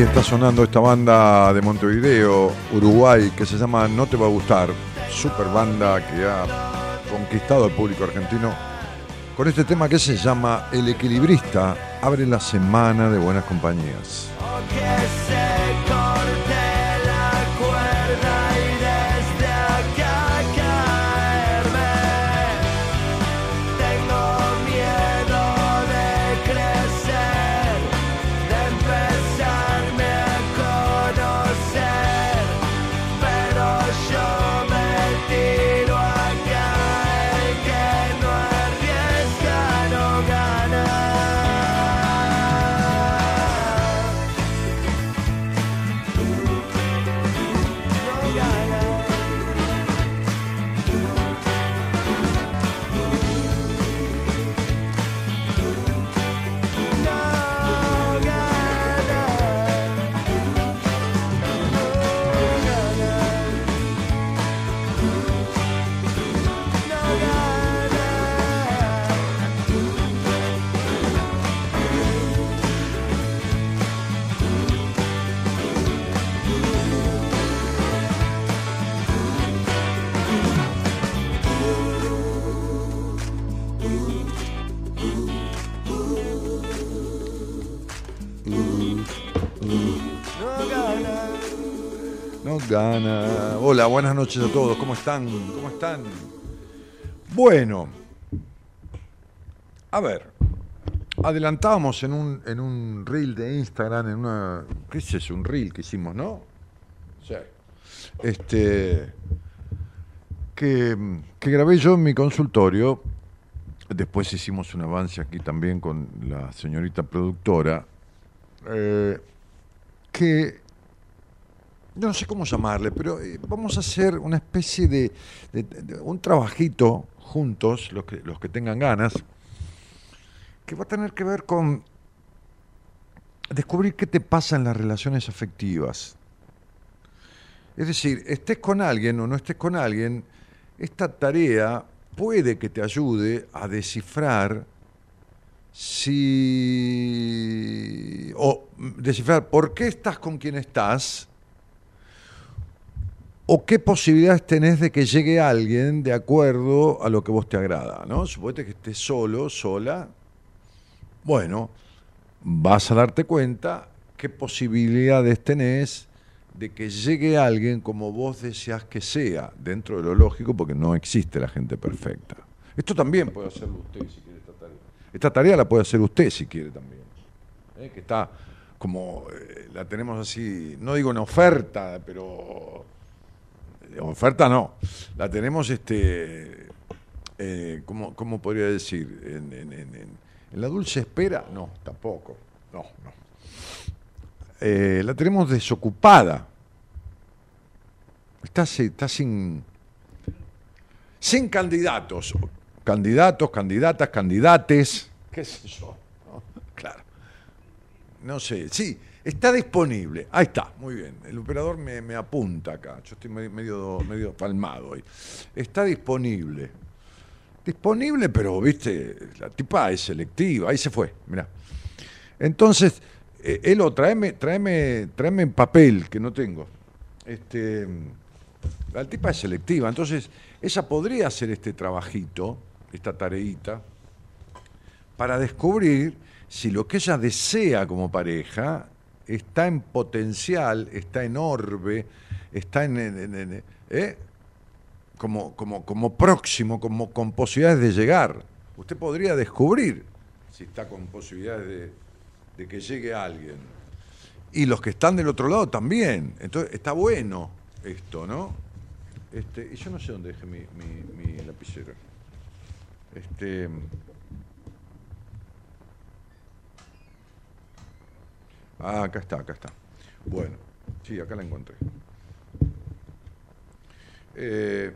Está sonando esta banda de Montevideo, Uruguay, que se llama No Te Va a Gustar. Super banda que ha conquistado al público argentino con este tema que se llama El Equilibrista. Abre la semana de buenas compañías. Gana. Hola, buenas noches a todos. ¿Cómo están? ¿Cómo están? Bueno, a ver, adelantábamos en un, en un reel de Instagram, en una. ¿Qué es eso? Un reel que hicimos, ¿no? Sí. Este. Que, que grabé yo en mi consultorio. Después hicimos un avance aquí también con la señorita productora. eh, que no sé cómo llamarle, pero eh, vamos a hacer una especie de, de- un trabajito juntos, los que, los que tengan ganas, que va a tener que ver con descubrir qué te pasa en las relaciones afectivas. Es decir, estés con alguien o no estés con alguien, esta tarea puede que te ayude a descifrar si o descifrar por qué estás con quien estás o qué posibilidades tenés de que llegue alguien de acuerdo a lo que vos te agrada, ¿no? Suponete que estés solo, sola. Bueno, vas a darte cuenta qué posibilidades tenés de que llegue alguien como vos deseas que sea, dentro de lo lógico, porque no existe la gente perfecta. Esto también puede hacerlo usted si quiere esta tarea. Esta tarea la puede hacer usted si quiere también. ¿eh? Que está como, eh, la tenemos así, no digo en oferta, pero oferta no, la tenemos, este, eh, ¿cómo, podría decir? En, la dulce espera, no, tampoco, no, no. Eh, la tenemos desocupada. Está, está sin, sin candidatos. Candidatos, candidatas, candidates, qué sé yo. Claro. No sé, sí, está disponible. Ahí está, muy bien. El operador me, apunta acá. Yo estoy medio, medio palmado hoy. Está disponible. Disponible, pero, viste, la tipa es selectiva. Ahí se fue, mirá. Entonces, eh, Elo, tráeme, tráeme, tráeme papel, que no tengo. Este, la tipa es selectiva, entonces ella podría hacer este trabajito, esta tareita, para descubrir si lo que ella desea como pareja está en potencial, está en orbe, está en, ¿eh? como, como, como próximo, como con posibilidades de llegar. Usted podría descubrir si está con posibilidades de, que llegue alguien. Y los que están del otro lado también. Entonces, está bueno esto, ¿no? Este, yo no sé dónde dejé mi, mi, lapicero. Este. Ah, acá está, acá está. Bueno, sí, acá la encontré. Eh,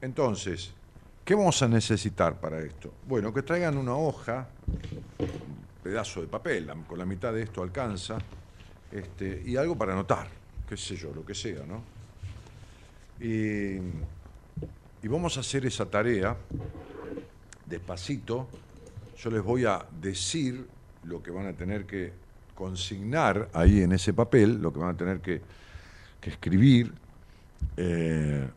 entonces, ¿qué vamos a necesitar para esto? Bueno, que traigan una hoja, pedazo de papel, con la mitad de esto alcanza, este, y algo para anotar, qué sé yo, lo que sea, ¿no? Y, y vamos a hacer esa tarea despacito. Yo les voy a decir lo que van a tener que consignar ahí en ese papel, lo que van a tener que, escribir eh,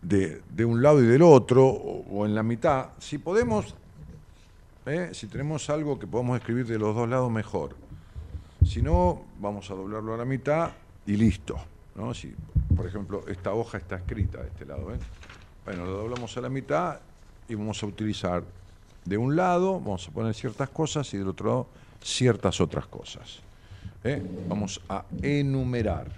de, un lado y del otro, o en la mitad. Si podemos, ¿eh? Si tenemos algo que podemos escribir de los dos lados, mejor. Si no, vamos a doblarlo a la mitad y listo. ¿no? Si, por ejemplo, esta hoja está escrita de este lado. ¿eh? Bueno, lo doblamos a la mitad y vamos a utilizar de un lado, vamos a poner ciertas cosas y del otro lado ciertas otras cosas. ¿eh? Vamos a enumerar.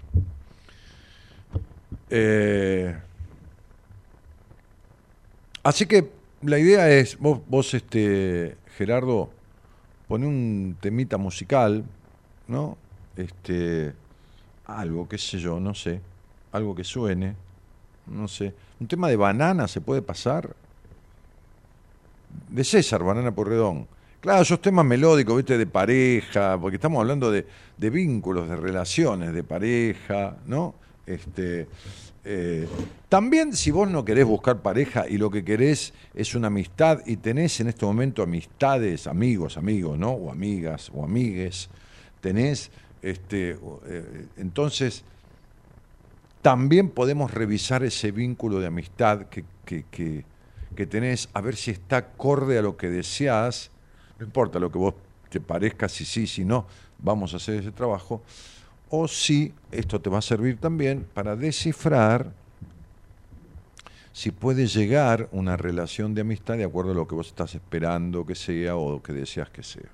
así que la idea es, vos, vos este, Gerardo, pone un temita musical, ¿no? Este, algo, qué sé yo, no sé, algo que suene, no sé. Un tema de banana se puede pasar. De César, Banana Porredón. Claro, esos temas melódicos, viste, de pareja, porque estamos hablando de, vínculos, de relaciones, de pareja, ¿no? Este, eh, también si vos no querés buscar pareja y lo que querés es una amistad y tenés en este momento amistades, amigos, amigos, ¿no? O amigas o amigues, tenés, este, eh, entonces también podemos revisar ese vínculo de amistad que, que, que, tenés, a ver si está acorde a lo que deseas, no importa lo que vos te parezca, si sí, si no, vamos a hacer ese trabajo o si esto te va a servir también para descifrar si puede llegar una relación de amistad de acuerdo a lo que vos estás esperando que sea o que deseas que sea.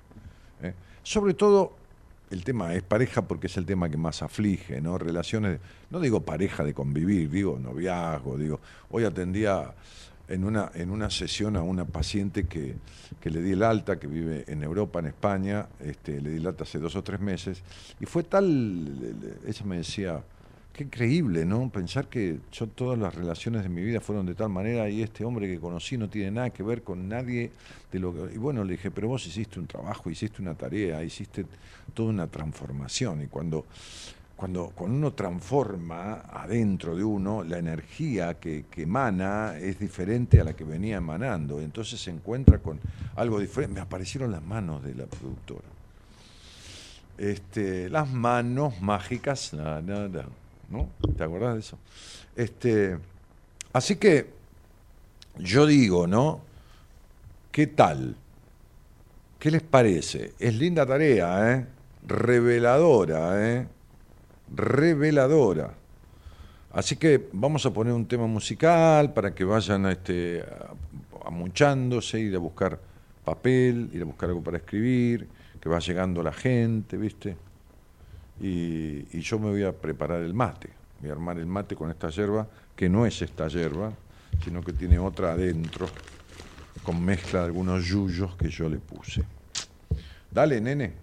¿eh? Sobre todo, el tema es pareja porque es el tema que más aflige, ¿no? Relaciones, no digo pareja de convivir, digo noviazgo, digo, hoy atendía en una, en una sesión a una paciente que, le di el alta, que vive en Europa, en España, este, le di el alta hace dos o tres meses, y fue tal, ella me decía, Qué increíble, ¿no? Pensar que yo todas las relaciones de mi vida fueron de tal manera y este hombre que conocí no tiene nada que ver con nadie de lo que... Y bueno, le dije, pero vos hiciste un trabajo, hiciste una tarea, hiciste toda una transformación. Y cuando, cuando, cuando uno transforma adentro de uno, la energía que, que emana es diferente a la que venía emanando. Entonces se encuentra con algo diferente. Me aparecieron las manos de la productora. Este, las manos mágicas, na, na, ¿no? ¿Te acordás de eso? Este, así que yo digo, ¿no? ¿Qué tal? ¿Qué les parece? Es linda tarea, ¿eh? Reveladora, ¿eh? Reveladora. Así que vamos a poner un tema musical para que vayan este, a- amuchándose, ir a buscar papel, ir a buscar algo para escribir, que va llegando la gente, ¿viste? Y, y yo me voy a preparar el mate. Voy a armar el mate con esta yerba, que no es esta yerba, sino que tiene otra adentro, con mezcla de algunos yuyos que yo le puse. Dale, nene.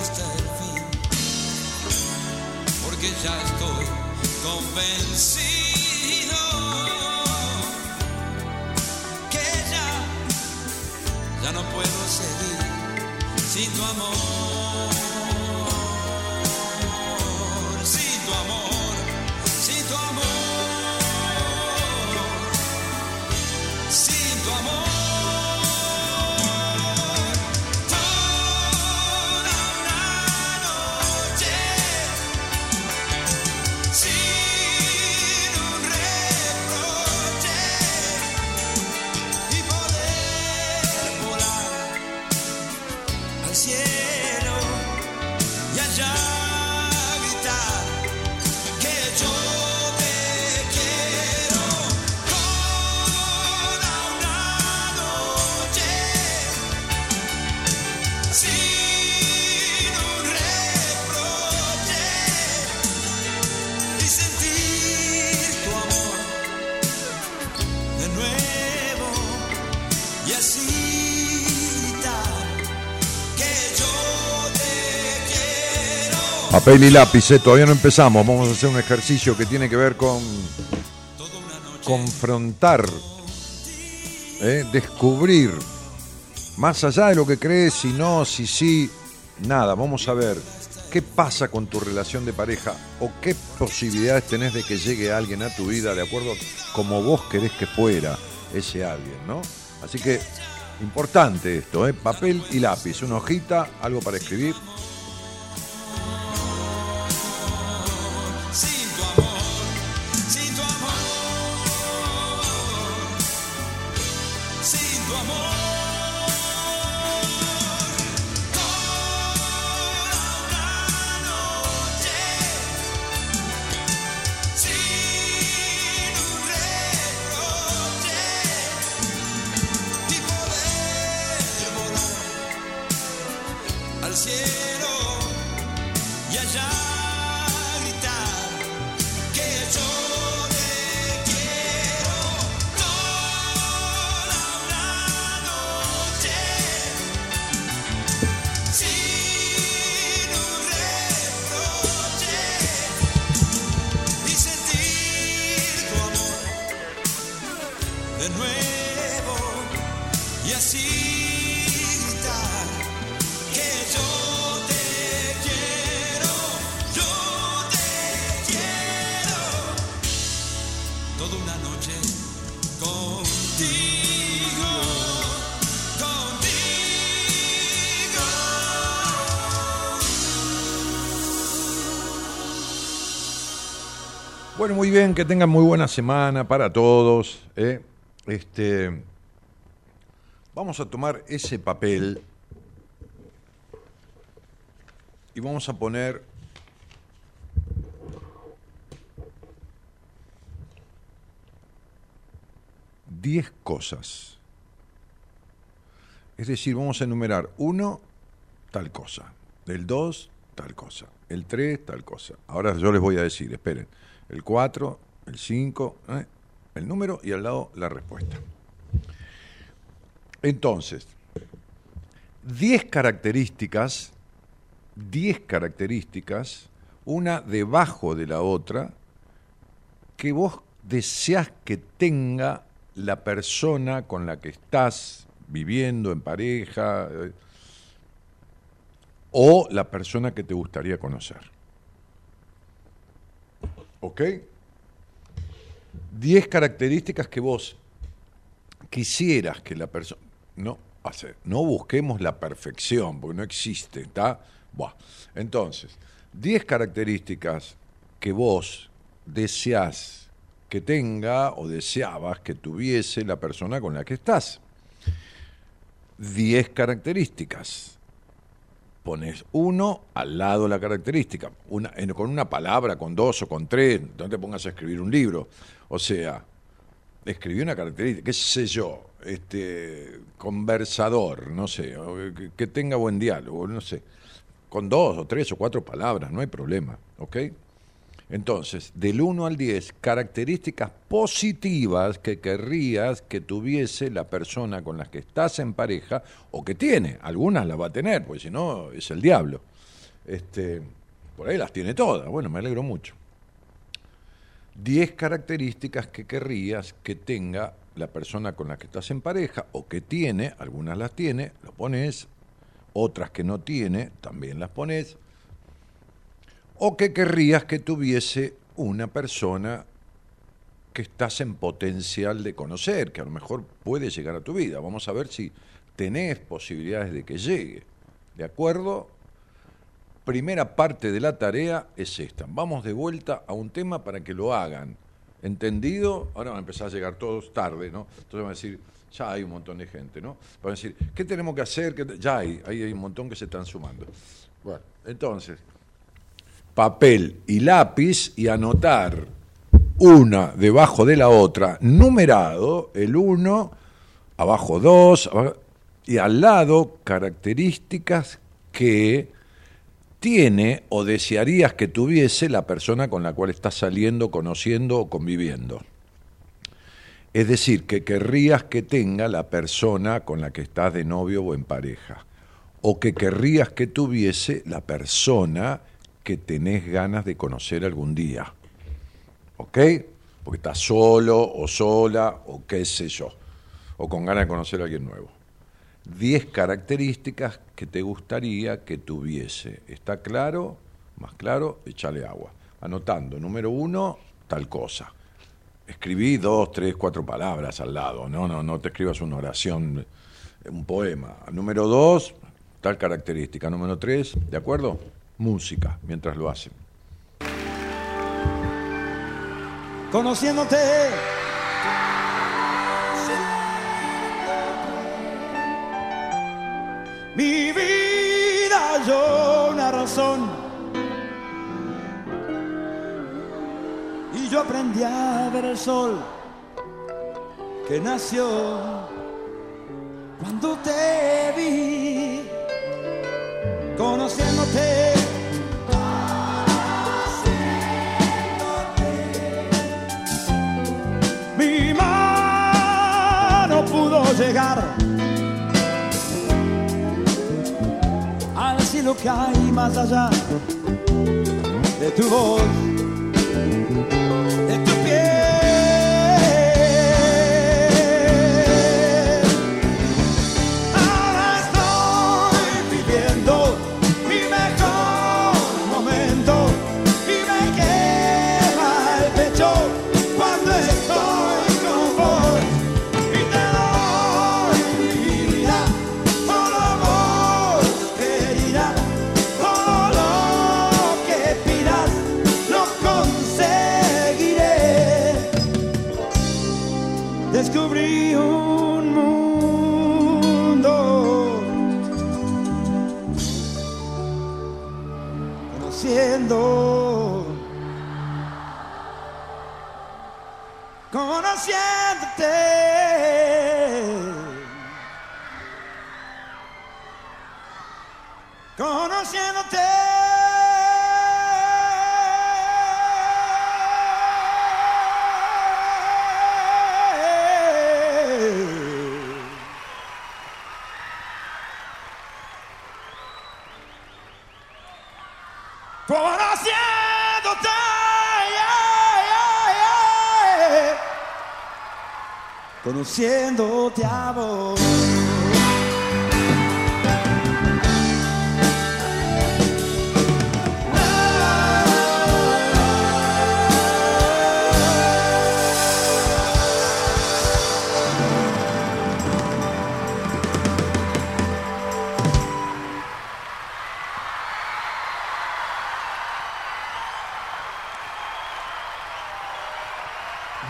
Hasta el fin, porque ya estoy convencido que ya, ya no puedo seguir sin tu amor, Papel y lápiz, eh, todavía no empezamos. Vamos a hacer un ejercicio que tiene que ver con confrontar, eh, descubrir, más allá de lo que crees, si no, si sí, nada. Vamos a ver qué pasa con tu relación de pareja o qué posibilidades tenés de que llegue alguien a tu vida de acuerdo como vos querés que fuera ese alguien, ¿no? Así que importante esto, ¿eh? papel y lápiz, una hojita, algo para escribir. Que tengan muy buena semana para todos. ¿eh? Este, vamos a tomar ese papel y vamos a poner diez cosas. Es decir, vamos a enumerar uno, tal cosa. El dos, tal cosa. El tres, tal cosa. Ahora yo les voy a decir, esperen. El cuatro, el cinco, ¿eh? el número y al lado la respuesta. Entonces, 10 características, 10 características, una debajo de la otra, que vos deseas que tenga la persona con la que estás viviendo en pareja eh, o la persona que te gustaría conocer. ¿Ok? 10 características que vos quisieras que la persona... No, hacer, no busquemos la perfección, porque no existe, ¿está? Entonces, 10 características que vos deseás que tenga o deseabas que tuviese la persona con la que estás. 10 características. Pones uno al lado de la característica, una, con una palabra, con dos o con tres, no te pongas a escribir un libro. O sea, escribí una característica, qué sé yo, este, conversador, no sé, que tenga buen diálogo, no sé, con dos o tres o cuatro palabras, no hay problema, ¿ok? Entonces, del 1 al 10, características positivas que querrías que tuviese la persona con la que estás en pareja o que tiene. Algunas las va a tener, porque si no es el diablo. Este, por ahí las tiene todas. Bueno, me alegro mucho. 10 características que querrías que tenga la persona con la que estás en pareja o que tiene, algunas las tiene, lo pones, otras que no tiene, también las pones, o que querrías que tuviese una persona que estás en potencial de conocer, que a lo mejor puede llegar a tu vida. Vamos a ver si tenés posibilidades de que llegue. ¿De acuerdo? Primera parte de la tarea es esta. Vamos de vuelta a un tema para que lo hagan. ¿Entendido? Ahora van a empezar a llegar todos tarde, ¿no? Entonces van a decir, ya hay un montón de gente, ¿no? Van a decir, ¿qué tenemos que hacer? ¿Qué te-?" Ya hay, ahí hay un montón que se están sumando. Bueno, entonces, papel y lápiz y anotar una debajo de la otra, numerado, el uno, abajo dos, abajo- y al lado características que tiene o desearías que tuviese la persona con la cual estás saliendo, conociendo o conviviendo. Es decir, que querrías que tenga la persona con la que estás de novio o en pareja. O que querrías que tuviese la persona que tenés ganas de conocer algún día. ¿Ok? Porque estás solo o sola o qué sé yo. O con ganas de conocer a alguien nuevo. 10 características que te gustaría que tuviese. ¿Está claro? Más claro, échale agua. Anotando, número uno, tal cosa. Escribí dos, tres, cuatro palabras al lado. No, no, no te escribas una oración, un poema. Número dos, tal característica. Número tres, ¿de acuerdo? Música, mientras lo hacen. conociéndote. Mi vida yo una razón. Y yo aprendí a ver el sol que nació cuando te vi, conociéndote. Mi mano pudo llegar que hay más allá de tu voz, de Conociéndote a vos.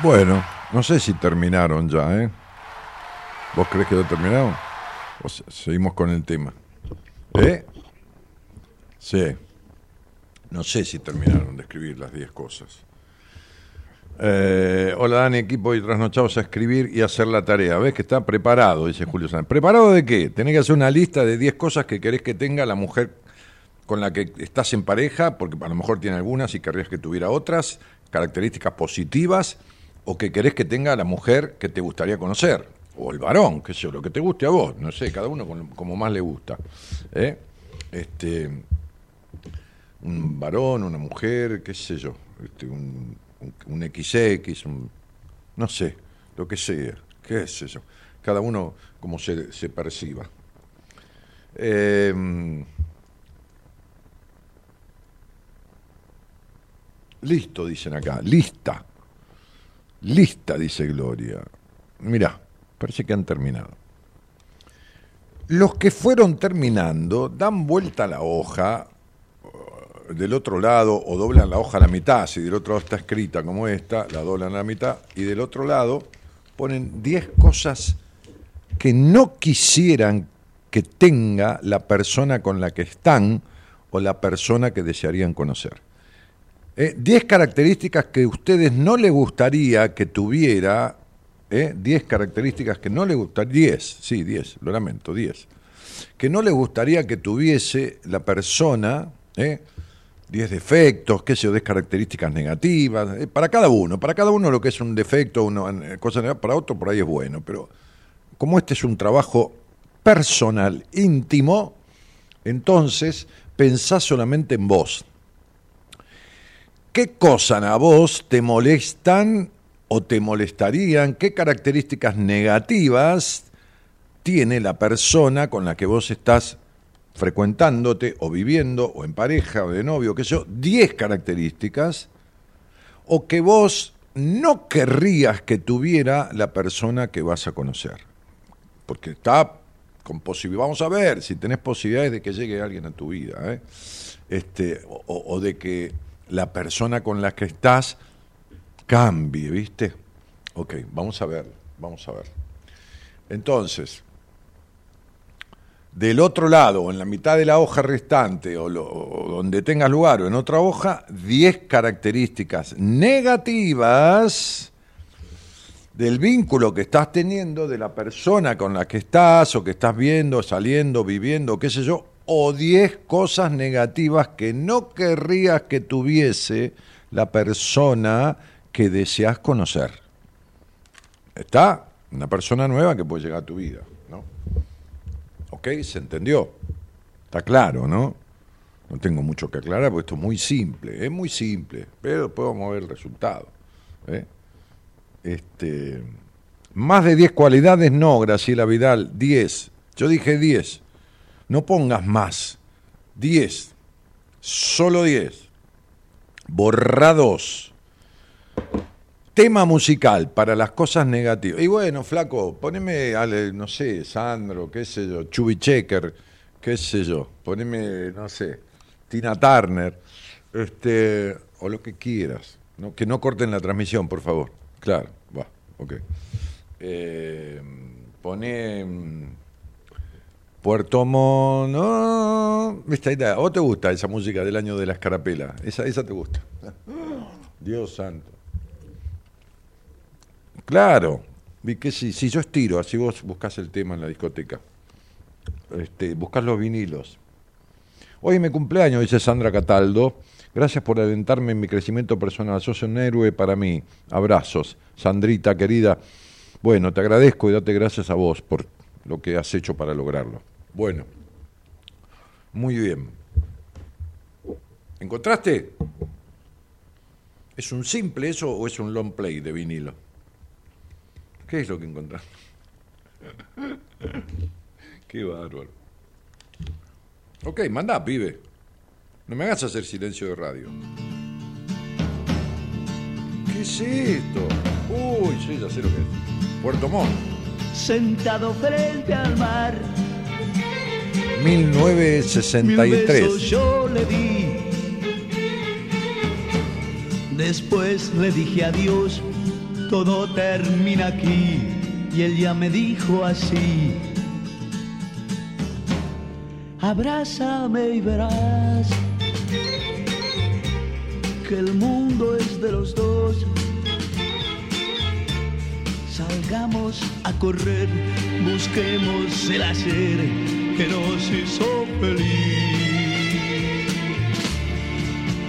Bueno, no sé si terminaron ya, ¿eh? ¿Vos crees que lo terminaron? O se- seguimos con el tema. ¿Eh? Sí. No sé si terminaron de escribir las 10 cosas. Eh, hola Dani, equipo y trasnochados a escribir y hacer la tarea. ¿Ves que está preparado? Dice Julio Sánchez. ¿Preparado de qué? Tenés que hacer una lista de 10 cosas que querés que tenga la mujer con la que estás en pareja, porque a lo mejor tiene algunas y querrías que tuviera otras, características positivas, o que querés que tenga la mujer que te gustaría conocer, o el varón, que sé yo, lo que te guste a vos, no sé, cada uno como más le gusta. ¿eh? Este, un varón, una mujer, qué sé yo, este, un, un, un XX, un, no sé, lo que sea, qué sé yo, cada uno como se, perciba. Eh, listo, dicen acá, lista, lista, dice Gloria. Mirá, parece que han terminado. Los que fueron terminando dan vuelta a la hoja eh, del otro lado o doblan la hoja a la mitad. Si del otro lado está escrita como esta, la doblan a la mitad. Y del otro lado ponen 10 cosas que no quisieran que tenga la persona con la que están o la persona que desearían conocer. Eh, 10 características que ustedes no le gustaría que tuviera, eh, 10 características que no le gustaría, 10, sí, 10, lo lamento, 10, que no le gustaría que tuviese la persona, eh, 10 defectos, qué sé yo, 10 características negativas, eh, para cada uno, para cada uno lo que es un defecto, una eh, cosa negativa, para otro por ahí es bueno, pero como este es un trabajo personal, íntimo, entonces pensá solamente en vos. ¿Qué cosas a vos te molestan o te molestarían? ¿Qué características negativas tiene la persona con la que vos estás frecuentándote o viviendo o en pareja o de novio, qué sé yo? 10 características o que vos no querrías que tuviera la persona que vas a conocer. Porque está con posibilidad, vamos a ver si tenés posibilidades de que llegue alguien a tu vida, ¿eh? este, o, o de que la persona con la que estás cambie, ¿viste? Ok, vamos a ver, vamos a ver. Entonces, del otro lado, en la mitad de la hoja restante, o, lo- o donde tengas lugar, o en otra hoja, 10 características negativas del vínculo que estás teniendo, de la persona con la que estás, o que estás viendo, saliendo, viviendo, qué sé yo, o 10 cosas negativas que no querrías que tuviese la persona que deseas conocer. ¿Está? Una persona nueva que puede llegar a tu vida, ¿no? ¿Ok? ¿Se entendió? Está claro, ¿no? No tengo mucho que aclarar porque esto es muy simple, es muy simple, pero después vamos a ver el resultado. ¿eh? Este, más de 10 cualidades, no, Graciela Vidal, 10. Yo dije 10. No pongas más. 10. Solo 10. Borrados. Tema musical para las cosas negativas. Y bueno, flaco, poneme, ale, no sé, Sandro, qué sé yo, Chubby Checker, qué sé yo, poneme, no sé, Tina Turner, este, o lo que quieras. Que no corten la transmisión, por favor. Claro, va, ok. Eh, pone mm, Puerto Montt. ¿viste? Ahí está. ¿A vos te gusta esa música del año de la escarapela? Esa, esa te gusta. Dios santo. Claro. Vi que si, si yo estiro, así vos buscás el tema en la discoteca. Este, buscás los vinilos. Hoy es mi cumpleaños, dice Sandra Cataldo. Gracias por alentarme en mi crecimiento personal. Sos un héroe para mí. Abrazos. Sandrita, querida. Bueno, te agradezco y date gracias a vos por lo que has hecho para lograrlo. Bueno, muy bien. ¿Encontraste? ¿Es un simple eso o es un long play de vinilo? ¿Qué es lo que encontraste? Qué bárbaro. Ok, manda, pibe. No me hagas hacer silencio de radio. ¿Qué es esto? Uy, sí, ya sé lo que es. Puerto Montt, Sentado frente al mar, 1963. besos yo le di. Después le dije adiós, todo termina aquí. Y él ya me dijo así. Abrázame y verás que el mundo es de los dos. Salgamos a correr, busquemos el hacer que nos hizo feliz.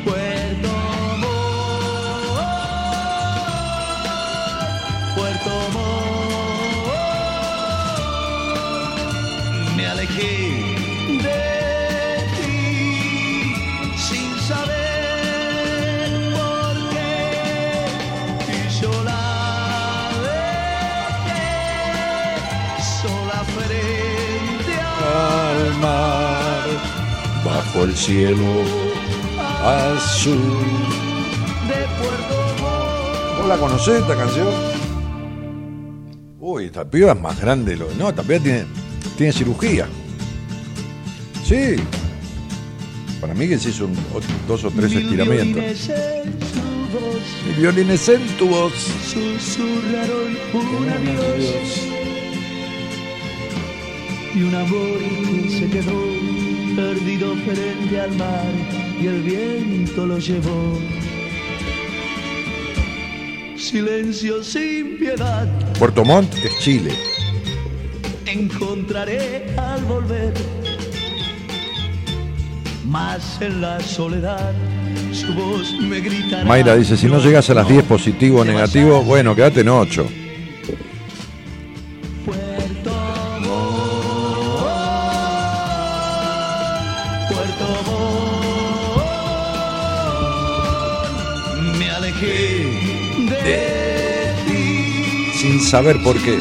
Puerto Montt, Puerto Montt, me alejé bajo el cielo azul. de Puerto. ¿Vos la conocés esta canción? Uy, esta piba es más grande. Lo... No, esta piba tiene, tiene cirugía. Sí. Para mí que se hizo un- dos o tres Mil estiramientos. violines en su voz Mi violines en tu voz. susurraron un adiós y un amor que se quedó perdido frente al mar y el viento lo llevó. Silencio sin piedad Puerto Montt es Chile. encontraré al volver. Más en la soledad su voz me gritará. Mayra dice, si no llegas a las 10 positivo o negativo, bueno, quédate en 8. Saber por qué.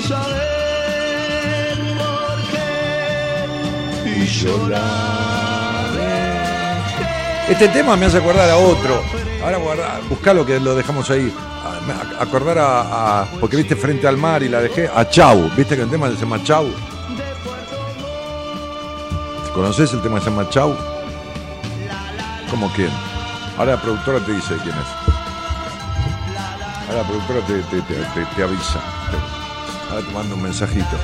y yo la. Este tema me hace acordar a otro. Ahora guarda, buscalo que lo dejamos ahí. A- me- a- Acordar a, a- Porque viste frente al mar y la dejé. A Chau. ¿Viste que el tema se llama Chau? ¿Conoces el tema que se llama Chau? ¿Cómo quién? Ahora la productora te dice quién es. La productora te, te- te- te- te avisa. Ahora te manda un mensajito.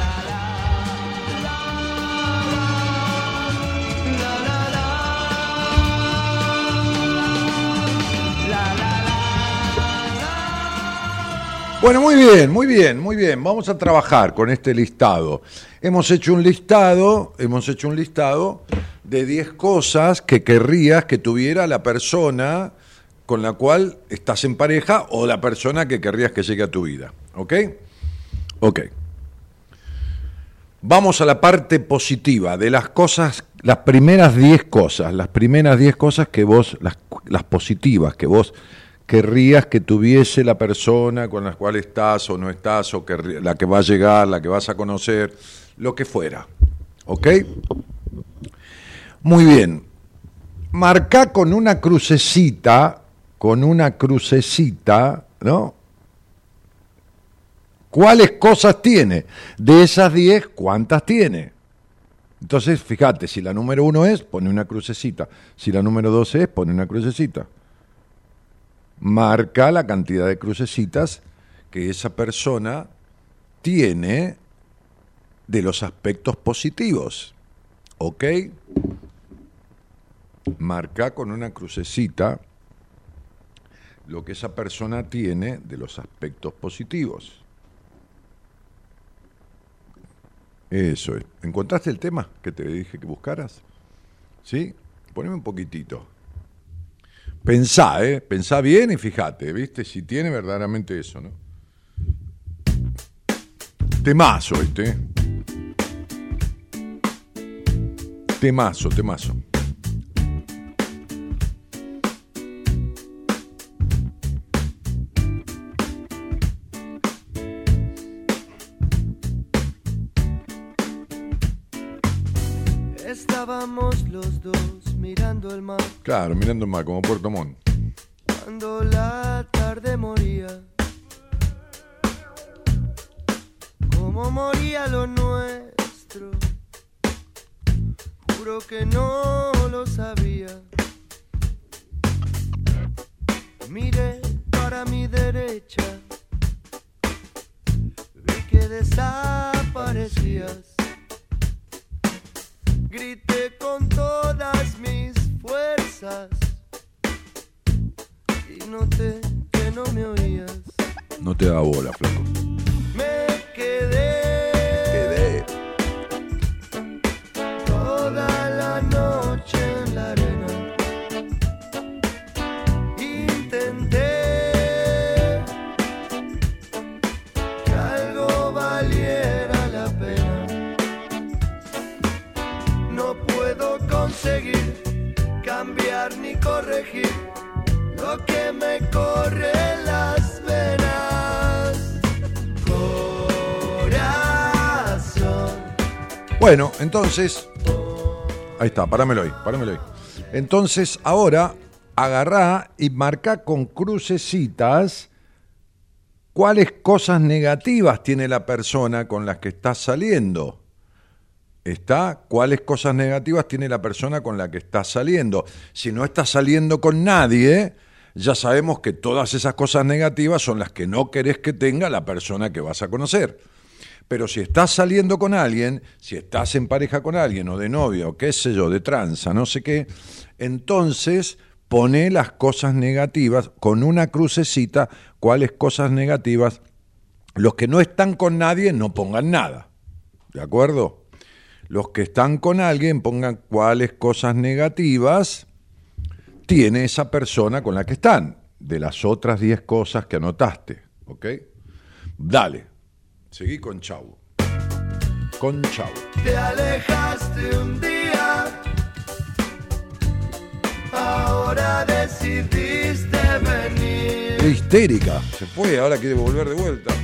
Bueno, muy bien, muy bien, muy bien. Vamos a trabajar con este listado. Hemos hecho un listado, hemos hecho un listado de 10 cosas que querrías que tuviera la persona con la cual estás en pareja o la persona que querrías que llegue a tu vida. ¿Ok? Ok. Vamos a la parte positiva de las cosas, las primeras 10 cosas, las primeras 10 cosas que vos, las, positivas que vos querrías que tuviese la persona con la cual estás o no estás, o querrí- la que va a llegar, la que vas a conocer, lo que fuera. ¿Ok? Muy bien. Marca con una crucecita, con una crucecita, ¿no? ¿Cuáles cosas tiene? De esas 10, ¿cuántas tiene? Entonces, fíjate, si la número uno es, pone una crucecita. Si la número dos es, pone una crucecita. Marca la cantidad de crucecitas que esa persona tiene de los aspectos positivos. ¿Ok? Marca con una crucecita lo que esa persona tiene de los aspectos positivos. Eso es. ¿Encontraste el tema que te dije que buscaras? ¿Sí? Poneme un poquitito. Pensá, ¿eh? Pensá bien y fíjate, ¿viste? Si tiene verdaderamente eso, ¿no? Temazo este. ¿eh? Temazo, temazo. Los dos mirando el mar Claro, mirando más como Puerto Montt. cuando la tarde moría. Como moría lo nuestro, juro que no lo sabía. Miré para mi derecha, vi que desaparecías. Grité con todas mis fuerzas y noté que no me oías. No te da bola, flaco. Me quedé. Bueno, entonces. Ahí está, parámelo ahí, parámelo ahí. Entonces, ahora agarrá y marca con crucecitas cuáles cosas negativas tiene la persona con las que estás saliendo. Está cuáles cosas negativas tiene la persona con la que estás saliendo. Si no estás saliendo con nadie, ya sabemos que todas esas cosas negativas son las que no querés que tenga la persona que vas a conocer. Pero si estás saliendo con alguien, si estás en pareja con alguien o de novia o qué sé yo, de tranza, no sé qué, entonces pone las cosas negativas con una crucecita, cuáles cosas negativas. Los que no están con nadie no pongan nada. ¿De acuerdo? Los que están con alguien pongan cuáles cosas negativas tiene esa persona con la que están, de las otras 10 cosas que anotaste. ¿Ok? Dale. Seguí con Chau. Con Chau. Te alejaste un día, ahora decidiste venir. Qué histérica. Se fue, ahora quiere volver de vuelta.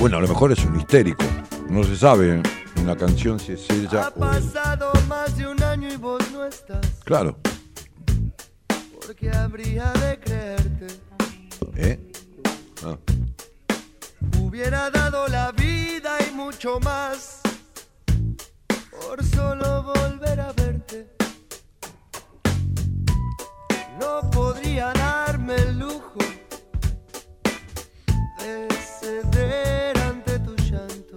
Bueno, a lo mejor es un histérico. No se sabe en la canción si es ella Ha o pasado más de un año y vos no estás, Claro. porque habría de creerte. ¿Eh? Ah. Hubiera dado la vida y mucho más por solo volver a verte. No podría darme el lujo de ceder ante tu llanto.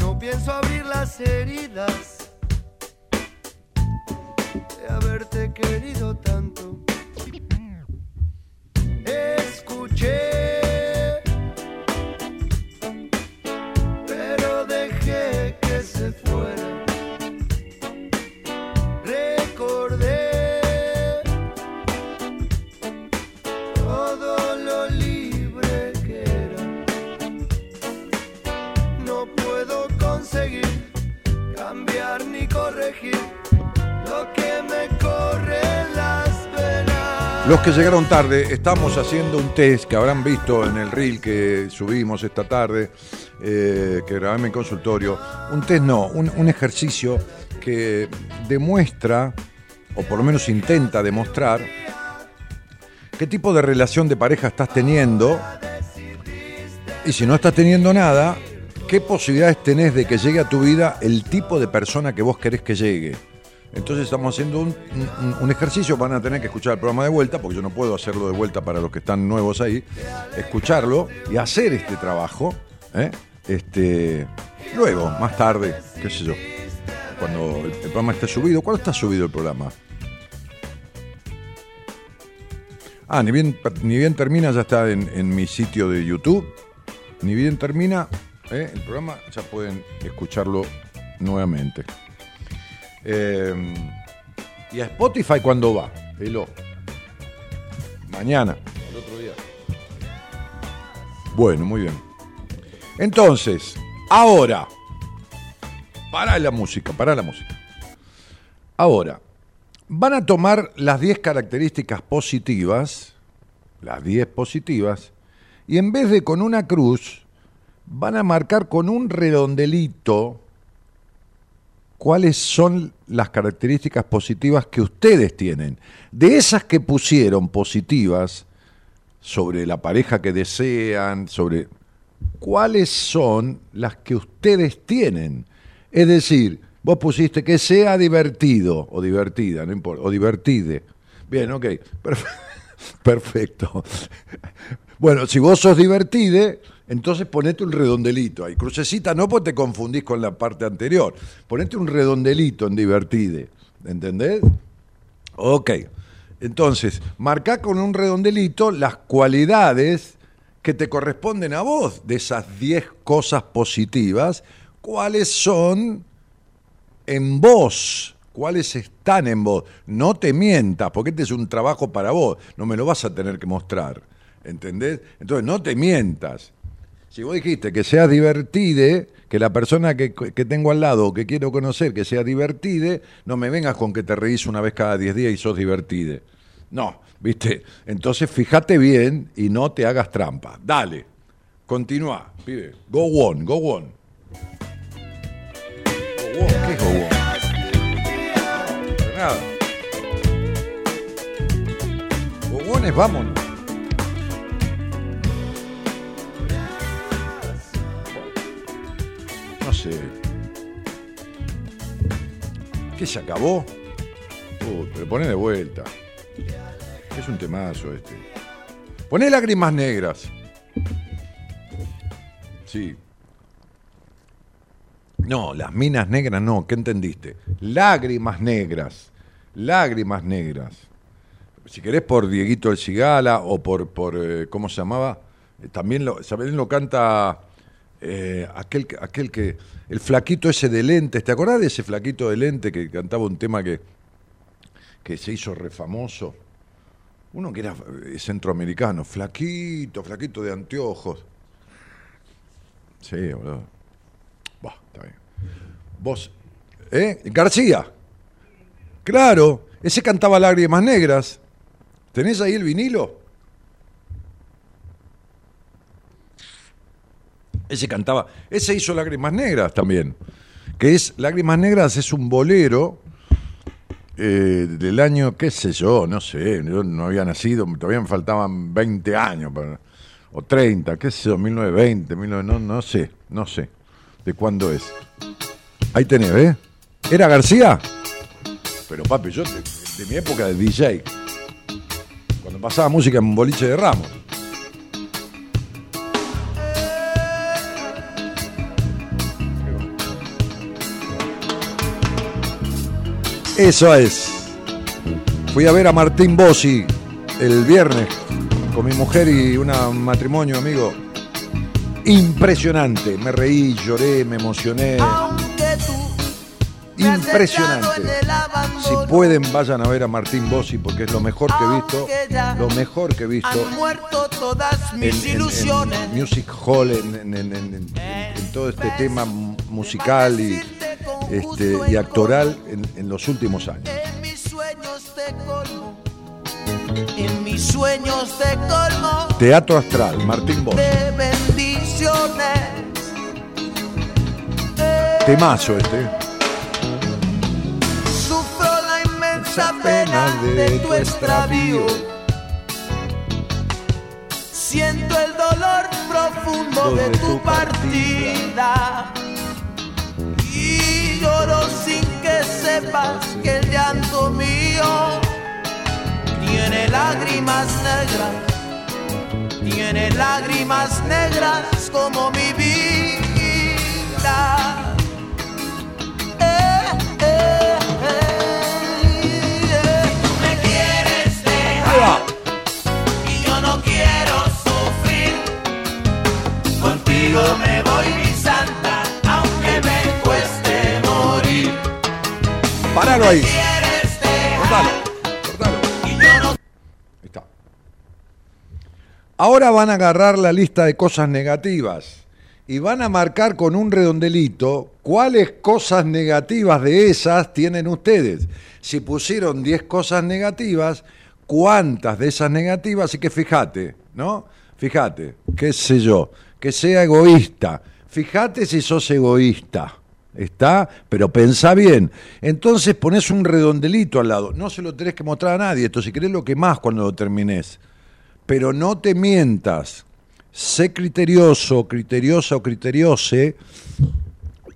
No pienso abrir las heridas de haberte querido tanto. Escuché, Los que llegaron tarde, estamos haciendo un test que habrán visto en el reel que subimos esta tarde, eh, que grabé en mi consultorio. Un test no, un, un ejercicio que demuestra, o por lo menos intenta demostrar, qué tipo de relación de pareja estás teniendo. Y si no estás teniendo nada, ¿qué posibilidades tenés de que llegue a tu vida el tipo de persona que vos querés que llegue? Entonces estamos haciendo un, ejercicio, van a tener que escuchar el programa de vuelta, porque yo no puedo hacerlo de vuelta para los que están nuevos ahí, escucharlo y hacer este trabajo, ¿eh? este, luego, más tarde, qué sé yo, cuando el, programa esté subido. ¿Cuándo está subido el programa? Ah, ni bien, ni bien termina, ya está en, en mi sitio de YouTube. Ni bien termina ¿eh? el programa, ya pueden escucharlo nuevamente. Eh, ¿Y a Spotify cuándo va? Elo. Mañana, el otro día. Bueno, muy bien. Entonces, ahora, para la música, para la música. Ahora, van a tomar las 10 características positivas, las 10 positivas, y en vez de con una cruz, van a marcar con un redondelito cuáles son las características positivas que ustedes tienen. De esas que pusieron positivas sobre la pareja que desean, sobre cuáles son las que ustedes tienen. Es decir, vos pusiste que sea divertido o divertida, no importa, o divertide. Bien, ok, perfe- perfecto. Bueno, si vos sos divertide, entonces ponete un redondelito ahí. Crucecita no porque te confundís con la parte anterior. Ponete un redondelito en divertide. ¿Entendés? Ok. Entonces, marcá con un redondelito las cualidades que te corresponden a vos de esas 10 cosas positivas. ¿Cuáles son en vos? ¿Cuáles están en vos? No te mientas, porque este es un trabajo para vos. No me lo vas a tener que mostrar. ¿Entendés? Entonces, no te mientas. Si vos dijiste que seas divertide, que la persona que, que tengo al lado o que quiero conocer que sea divertide, no me vengas con que te reís una vez cada 10 días y sos divertide. No, ¿viste? Entonces fíjate bien y no te hagas trampa. Dale, continúa, pibe. Go on, go on. Go on, ¿qué es go on? Go es vámonos. ¿Qué se acabó? Uy, pero poné de vuelta. Es un temazo este. Poné lágrimas negras. Sí. No, las minas negras no, ¿qué entendiste? Lágrimas negras. Lágrimas negras. Si querés por Dieguito el Cigala o por, por eh, ¿cómo se llamaba? Eh, también lo, también lo canta eh, aquel, que- aquel que, el flaquito ese de lentes, ¿te acordás de ese flaquito de lente que cantaba un tema que, que se hizo refamoso? Uno que era eh, centroamericano, flaquito, flaquito de anteojos. Sí, boludo. Bah, está bien. Vos, ¿eh? García. Claro, ese cantaba Lágrimas Negras. ¿Tenés ahí el vinilo? Ese cantaba, ese hizo Lágrimas Negras también. Que es, Lágrimas Negras es un bolero eh, del año, qué sé yo, no sé, yo no había nacido, todavía me faltaban 20 años, o 30, qué sé yo, 1920, 19, no, sé, no sé de cuándo es. Ahí tenés, ¿ves? ¿Era García? Pero papi, yo de, de mi época de DJ, cuando pasaba música en un boliche de Ramos. Eso es. Fui a ver a Martín Bossi el viernes con mi mujer y un matrimonio, amigo. Impresionante. Me reí, lloré, me emocioné. Impresionante. Si pueden, vayan a ver a Martín Bossi porque es lo mejor que he visto. Lo mejor que he visto Han muerto todas en, en-. Music Hall, en, en- todo este tema mu- musical y, este, y actoral en, en los últimos años. En mis sueños te colmo. En mis sueños te colmo Teatro Astral, Martín Bossi. de bendiciones. Temazo este. Sufro la inmensa pena pena de tu extravío. Siento el dolor profundo de tu partida. Y sepas que el llanto mío tiene lágrimas negras, tiene lágrimas negras como mi vida. Eh, eh, eh, eh. Tú me quieres dejar y yo no quiero sufrir. Contigo me voy, Paralo ahí. Cortalo. Cortalo. y Ahí está. Ahora van a agarrar la lista de cosas negativas y van a marcar con un redondelito cuáles cosas negativas de esas tienen ustedes. Si pusieron 10 cosas negativas, cuántas de esas negativas, así que fíjate, ¿no? Fíjate, qué sé yo, que sea egoísta. Fíjate si sos egoísta. ¿Está? Pero pensá bien. Entonces pones un redondelito al lado. No se lo tenés que mostrar a nadie. Esto si querés lo que más cuando lo termines. Pero no te mientas. Sé criterioso, criteriosa o criteriose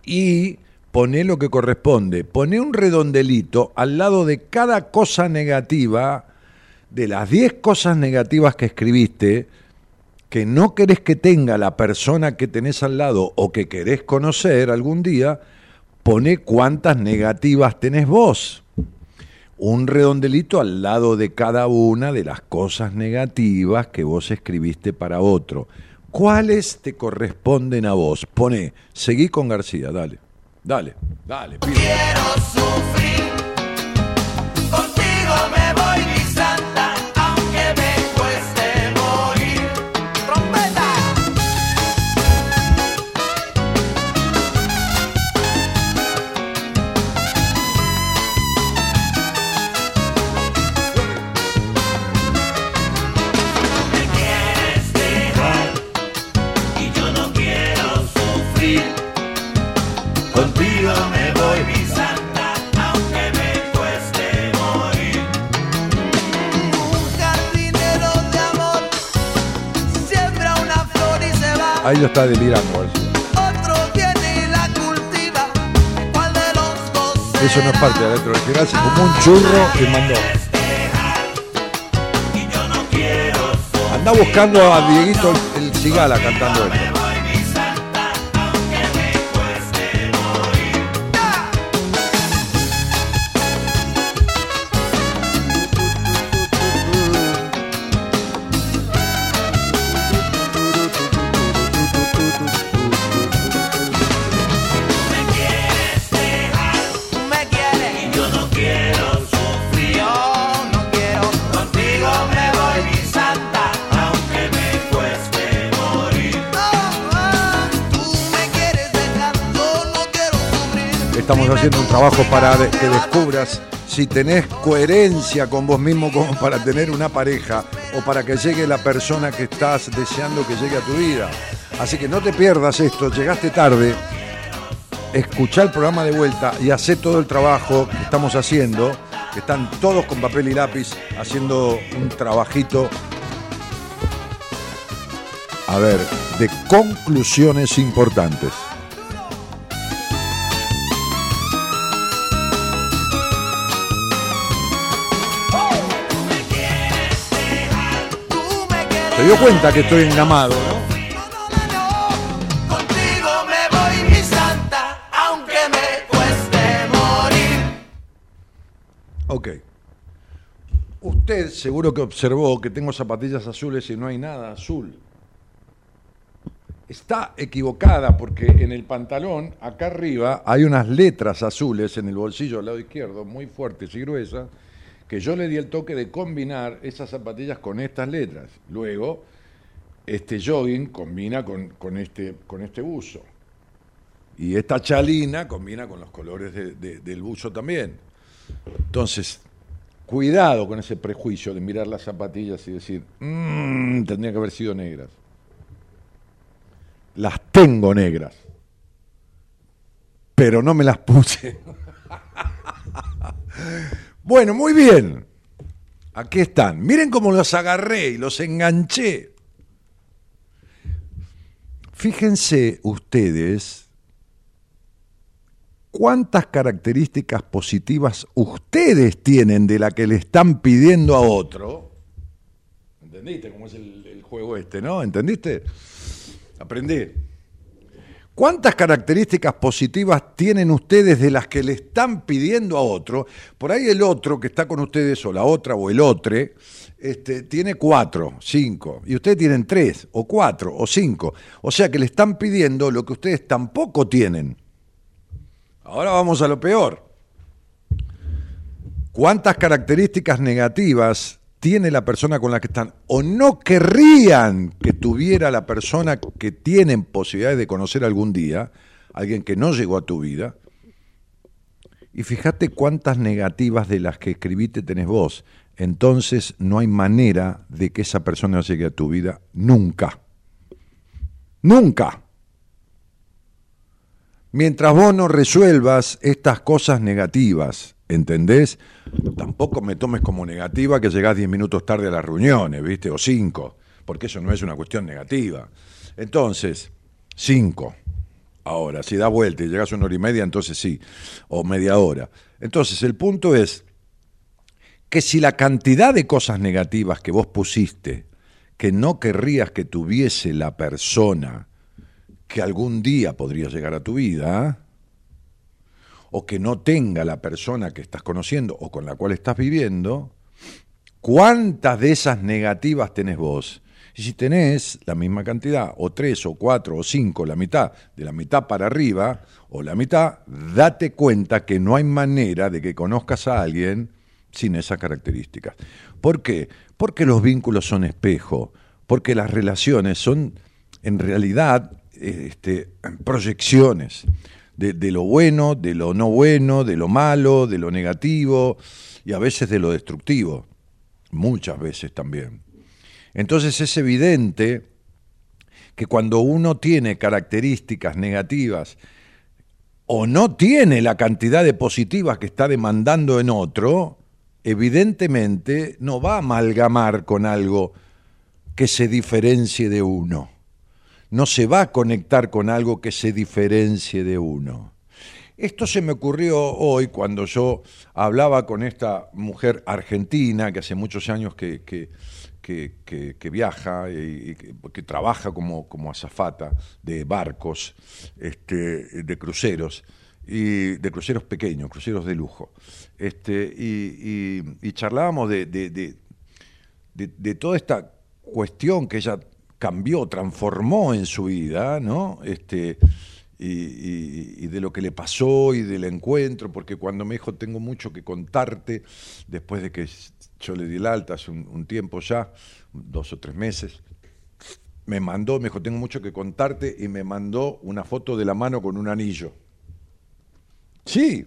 y poné lo que corresponde. Poné un redondelito al lado de cada cosa negativa, de las 10 cosas negativas que escribiste, que no querés que tenga la persona que tenés al lado o que querés conocer algún día, poné cuántas negativas tenés vos. Un redondelito al lado de cada una de las cosas negativas que vos escribiste para otro. ¿Cuáles te corresponden a vos? Poné, seguí con García, dale. Dale, dale, pibe. quiero sufrir. Ahí lo está delirando, García. Otro viene y la cultiva. ¿Cuál de los dos Eso no es parte de la letra original, se fumó un churro y mandó. Anda buscando a Dieguito el, el Cigala cantando esto. Estamos haciendo un trabajo para que descubras si tenés coherencia con vos mismo como para tener una pareja o para que llegue la persona que estás deseando que llegue a tu vida. Así que no te pierdas esto, llegaste tarde, escuchá el programa de vuelta y hacé todo el trabajo que estamos haciendo, que están todos con papel y lápiz haciendo un trabajito, a ver, de conclusiones importantes. Se dio cuenta que estoy engamado, ¿no? Ok. Usted seguro que observó que tengo zapatillas azules y no hay nada azul. Está equivocada porque en el pantalón, acá arriba, hay unas letras azules en el bolsillo al lado izquierdo, muy fuertes y gruesas, que yo le di el toque de combinar esas zapatillas con estas letras. Luego, este jogging combina con, con este, con este buzo. Y esta chalina combina con los colores de- de- del buzo también. Entonces, cuidado con ese prejuicio de mirar las zapatillas y decir, "Mm, tendría que haber sido negras. Las tengo negras, pero no me las puse. bueno, muy bien. Aquí están. Miren cómo los agarré y los enganché. Fíjense ustedes ¿Cuántas características positivas ustedes tienen de la que le están pidiendo a otro? ¿Entendiste cómo es el, juego este, no? ¿Entendiste? Aprendí. ¿Cuántas características positivas tienen ustedes de las que le están pidiendo a otro? Por ahí el otro que está con ustedes, o la otra, o el otro, este, tiene cuatro, cinco, y ustedes tienen tres, o cuatro, o cinco. O sea que le están pidiendo lo que ustedes tampoco tienen. Ahora vamos a lo peor. ¿Cuántas características negativas tiene la persona con la que están o no querrían que tuviera la persona que tienen posibilidades de conocer algún día, alguien que no llegó a tu vida? Y fíjate cuántas negativas de las que escribiste tenés vos. Entonces no hay manera de que esa persona llegue a tu vida nunca. Nunca. Mientras vos no resuelvas estas cosas negativas, ¿entendés? Tampoco me tomes como negativa que llegás 10 minutos tarde a las reuniones, ¿viste? O 5, porque eso no es una cuestión negativa. Entonces, 5. Ahora, si da vuelta y llegas una hora y media, entonces sí, o media hora. Entonces, el punto es que si la cantidad de cosas negativas que vos pusiste, que no querrías que tuviese la persona, que algún día podría llegar a tu vida, o que no tenga la persona que estás conociendo o con la cual estás viviendo, ¿cuántas de esas negativas tenés vos? Y si tenés la misma cantidad, o tres, o cuatro, o cinco, la mitad, de la mitad para arriba, o la mitad, date cuenta que no hay manera de que conozcas a alguien sin esas características. ¿Por qué? Porque los vínculos son espejo, porque las relaciones son en realidad este, proyecciones de, lo bueno, de lo no bueno, de lo malo, de lo negativo y a veces de lo destructivo, muchas veces también. Entonces es evidente que cuando uno tiene características negativas o no tiene la cantidad de positivas que está demandando en otro, evidentemente no va a amalgamar con algo que se diferencie de uno no se va a conectar con algo que se diferencie de uno. Esto se me ocurrió hoy cuando yo hablaba con esta mujer argentina que hace muchos años que, que, que, viaja y, que, trabaja como, como azafata de barcos, este, de cruceros, y de cruceros pequeños, cruceros de lujo. Este, y, y charlábamos de, de, de, de toda esta cuestión que ella cambió, transformó en su vida, ¿no? Este, y, de lo que le pasó y del encuentro, porque cuando me dijo, tengo mucho que contarte, después de que yo le di el alta hace un, tiempo ya, dos o tres meses, me mandó, me dijo, tengo mucho que contarte, y me mandó una foto de la mano con un anillo. Sí.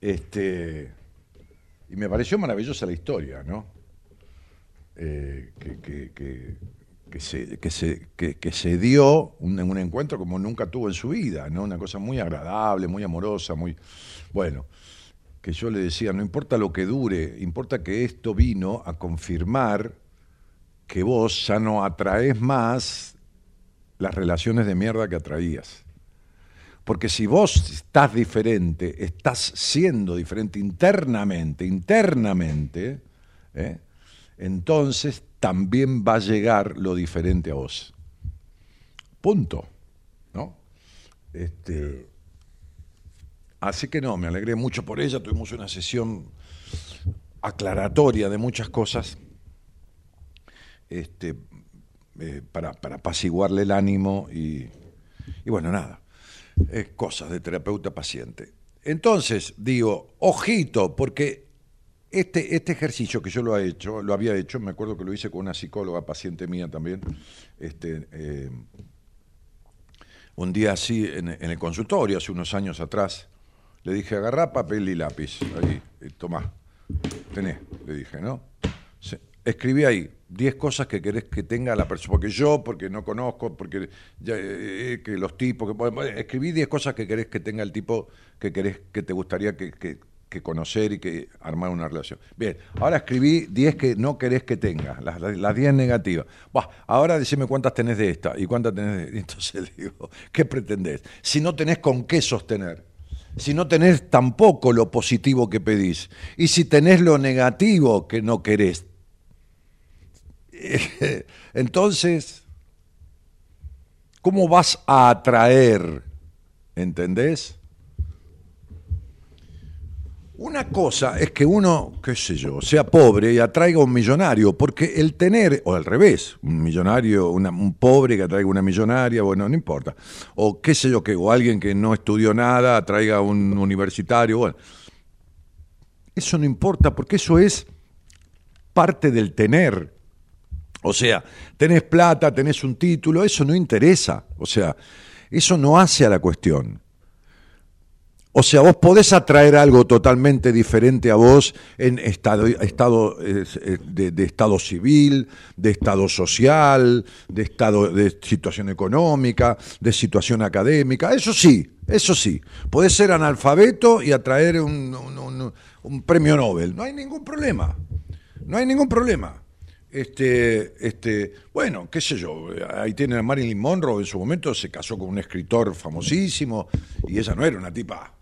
Este, y me pareció maravillosa la historia, ¿no? Eh, que, se, que, se, que, se dio un, un, encuentro como nunca tuvo en su vida, ¿no? Una cosa muy agradable, muy amorosa, muy. Bueno, que yo le decía, no importa lo que dure, importa que esto vino a confirmar que vos ya no atraes más las relaciones de mierda que atraías. Porque si vos estás diferente, estás siendo diferente internamente, internamente, ¿eh? Entonces también va a llegar lo diferente a vos. Punto. ¿No? Este, así que no, me alegré mucho por ella, tuvimos una sesión aclaratoria de muchas cosas este, eh, para, para apaciguarle el ánimo y, y bueno, nada, cosas de terapeuta paciente. Entonces, digo, ojito, porque este, este ejercicio que yo lo, he hecho, lo había hecho, me acuerdo que lo hice con una psicóloga, paciente mía también, este, eh, un día así en, el consultorio, hace unos años atrás, le dije, agarrá papel y lápiz, ahí, eh, tomá, tenés, le dije, ¿no? escribí ahí 10 cosas que querés que tenga la persona, porque yo, porque no conozco, porque eh, que los tipos, escribí 10 cosas que querés que tenga el tipo que querés que te gustaría que conocer y que armar una relación. Bien, ahora escribí 10 que no querés que tengas, las las 10 negativas. Ahora decime cuántas tenés de esta y cuántas tenés de Entonces digo, ¿qué pretendés? Si no tenés con qué sostener, si no tenés tampoco lo positivo que pedís, y si tenés lo negativo que no querés, entonces, ¿cómo vas a atraer? ¿Entendés? Una cosa es que uno, qué sé yo, sea pobre y atraiga un millonario, porque el tener, o al revés, un millonario, una- un pobre que atraiga una millonaria, bueno, no importa. O qué sé yo, que, o alguien que no estudió nada atraiga un universitario, bueno. Eso no importa, porque eso es parte del tener. O sea, tenés plata, tenés un título, eso no interesa. O sea, eso no hace a la cuestión. O sea, vos podés atraer algo totalmente diferente a vos en estado, eh, eh, de, estado civil, de estado social, de estado de situación económica, de situación académica. Eso sí, eso sí. Podés ser analfabeto y atraer un premio Nobel. No hay ningún problema. No hay ningún problema. Este, este, bueno, qué sé yo, ahí tienen a Marilyn Monroe, en su momento se casó con un escritor famosísimo y ella no era una tipa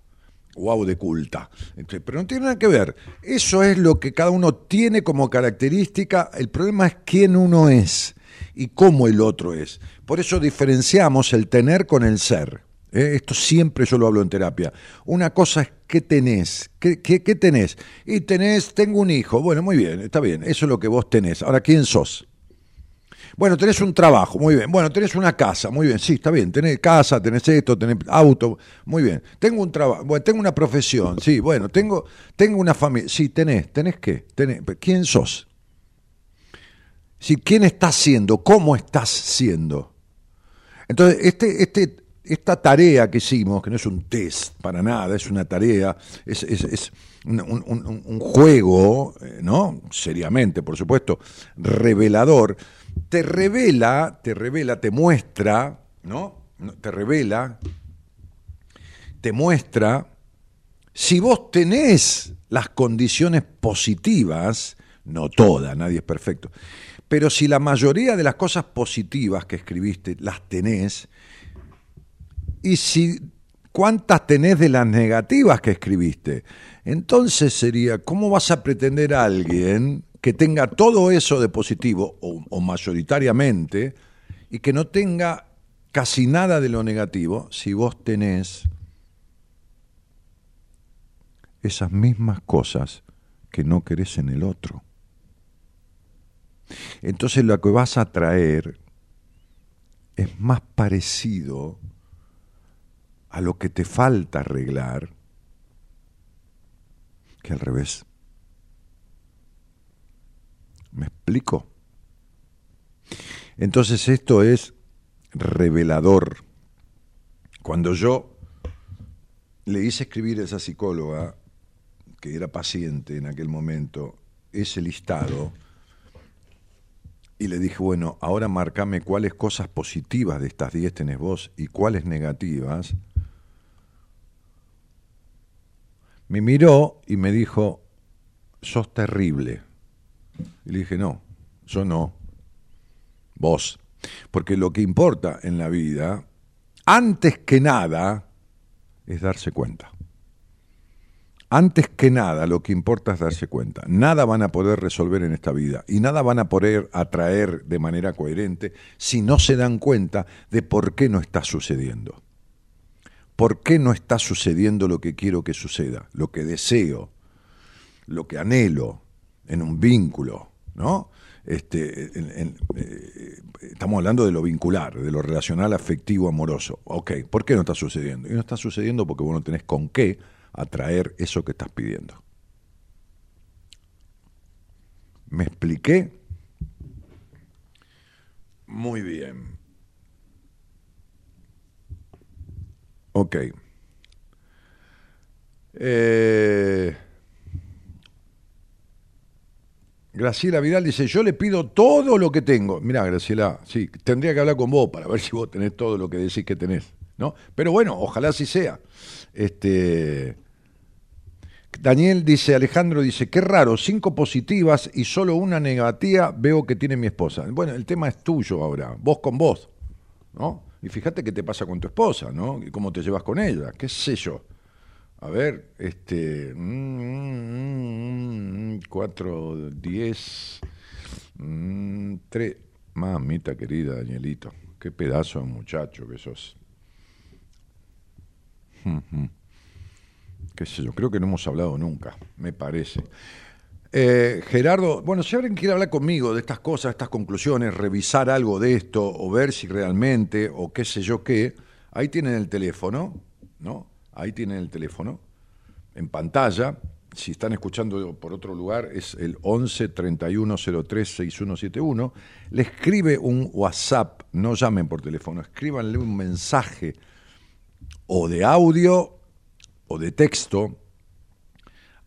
wow de culta. Pero no tiene nada que ver. Eso es lo que cada uno tiene como característica. El problema es quién uno es y cómo el otro es. Por eso diferenciamos el tener con el ser. ¿eh? Esto siempre yo lo hablo en terapia. Una cosa es qué tenés. ¿Qué, qué, qué tenés? Y tenés, tengo un hijo. Bueno, muy bien, está bien. Eso es lo que vos tenés. Ahora, ¿quién sos? Bueno, tenés un trabajo, muy bien. Bueno, tenés una casa, muy bien. Sí, está bien. Tenés casa, tenés esto, tenés auto, muy bien. Tengo un trabajo, bueno, tengo una profesión, sí, bueno, tengo, tengo una familia. Sí, tenés, tenés qué, tenés, ¿quién sos? Sí, ¿quién estás siendo? ¿Cómo estás siendo? Entonces, este, este, esta tarea que hicimos, que no es un test para nada, es una tarea, es, es- es un, un- juego, eh, ¿no? Seriamente, por supuesto, revelador, te revela, te revela, te muestra, ¿no? Te revela, te muestra si vos tenés las condiciones positivas, no todas, nadie es perfecto, pero si la mayoría de las cosas positivas que escribiste las tenés, y si cuántas tenés de las negativas que escribiste, entonces sería, ¿cómo vas a pretender a alguien que tenga todo eso de positivo, o, mayoritariamente, y que no tenga casi nada de lo negativo, si vos tenés esas mismas cosas que no querés en el otro. Entonces lo que vas a traer es más parecido a lo que te falta arreglar que al revés. ¿Me explico? Entonces esto es revelador. Cuando yo le hice escribir a esa psicóloga, que era paciente en aquel momento, ese listado, y le dije, bueno, ahora marcame cuáles cosas positivas de estas 10 tenés vos y cuáles negativas, me miró y me dijo, sos terrible. Y le dije, no, yo no, vos. Porque lo que importa en la vida, antes que nada, es darse cuenta. Antes que nada, lo que importa es darse cuenta. Nada van a poder resolver en esta vida y nada van a poder atraer de manera coherente si no se dan cuenta de por qué no está sucediendo. ¿Por qué no está sucediendo lo que quiero que suceda? Lo que deseo, lo que anhelo en un vínculo, ¿no? Este, eh, estamos hablando de lo vincular, de lo relacional, afectivo, amoroso. Ok, ¿por qué no está sucediendo? Y no está sucediendo porque vos no tenés con qué atraer eso que estás pidiendo. ¿Me expliqué? Muy bien. Ok. Eh, Graciela Vidal dice, yo le pido todo lo que tengo. Mira, Graciela, sí, tendría que hablar con vos para ver si vos tenés todo lo que decís que tenés, ¿no? Pero bueno, ojalá así sea. Este, Daniel dice, Alejandro dice, qué raro, cinco positivas y solo una negativa veo que tiene mi esposa. Bueno, el tema es tuyo ahora, vos con vos, ¿no? Y fíjate qué te pasa con tu esposa, ¿no? Y cómo te llevas con ella, qué sé yo. A ver, este. mm, 4, 10, 3. Mamita querida, Danielito. Qué pedazo de muchacho que sos. Qué sé yo, creo que no hemos hablado nunca, me parece. Eh, Gerardo, bueno, si alguien quiere hablar conmigo de estas cosas, estas conclusiones, revisar algo de esto, o ver si realmente, o qué sé yo qué, ahí tienen el teléfono, ¿no? Ahí tienen el teléfono, en pantalla. Si están escuchando por otro lugar, es el 11 31 03 6171. Le escribe un WhatsApp, no llamen por teléfono, escríbanle un mensaje o de audio o de texto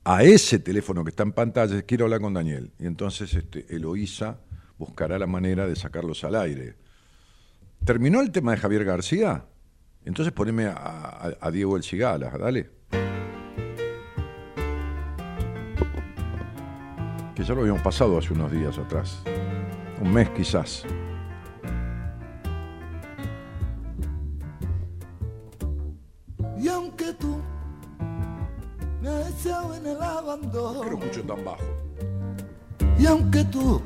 a ese teléfono que está en pantalla, quiero hablar con Daniel. Y entonces este, Eloísa buscará la manera de sacarlos al aire. ¿Terminó el tema de Javier García? Entonces poneme a, a- a Diego El Cigala, dale. Que ya lo habíamos pasado hace unos días atrás. Un mes quizás. Y aunque tú me has en el abandono, ¿Por qué lo escucho tan bajo? y aunque tú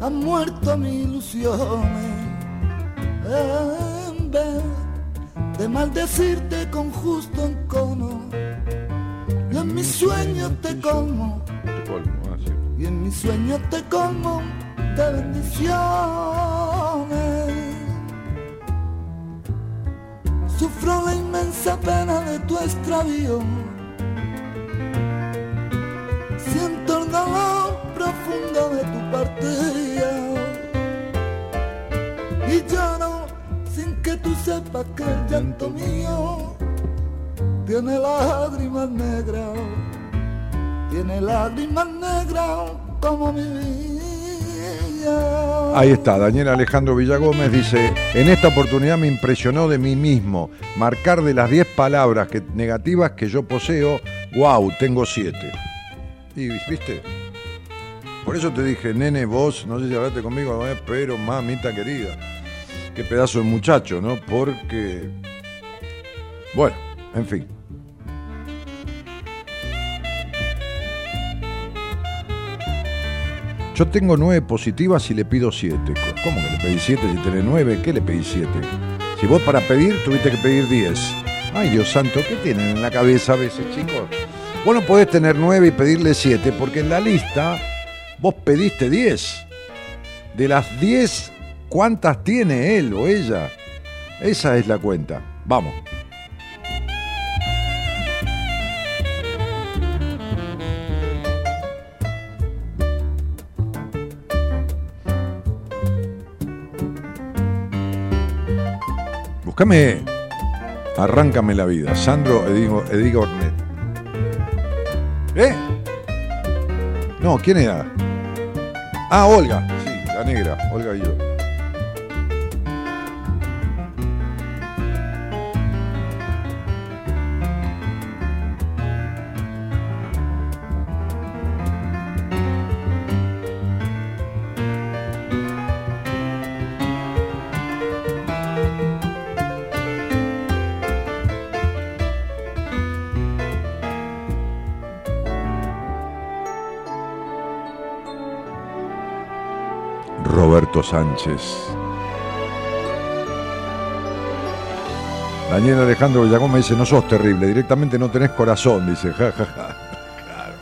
has muerto mis ilusiones, en vez de maldecirte con justo encono, y en mis sueños te como, ah, y en mis sueños te como de bendiciones. Sufro la inmensa pena de tu extravío. Siento el dolor profundo de tu partida. Y lloro sin que tú sepas que el llanto mío tiene lágrimas negras. Tiene lágrimas negras como mi vida. Ahí está, Daniel Alejandro Villagómez dice, en esta oportunidad me impresionó de mí mismo, marcar de las 10 palabras que, negativas que yo poseo, wow, tengo 7. Y viste, por eso te dije, nene, vos, no sé si hablaste conmigo, eh, pero mamita querida, qué pedazo de muchacho, ¿no? Porque, bueno, en fin. Yo tengo nueve positivas y le pido siete. ¿Cómo que le pedí siete si tenés nueve? ¿Qué le pedí siete? Si vos para pedir tuviste que pedir diez. Ay, Dios santo, ¿qué tienen en la cabeza a veces, chicos? Vos no podés tener nueve y pedirle siete, porque en la lista vos pediste diez. De las diez, ¿cuántas tiene él o ella? Esa es la cuenta. Vamos. Búscame Arráncame la vida. Sandro Edigo, Ornet. ¿Eh? No, ¿quién era? Ah, Olga. Sí, la negra. Olga y yo. Sánchez. Daniel Alejandro Villagón me dice, no sos terrible, directamente no tenés corazón, dice, ja, ja, ja. Claro,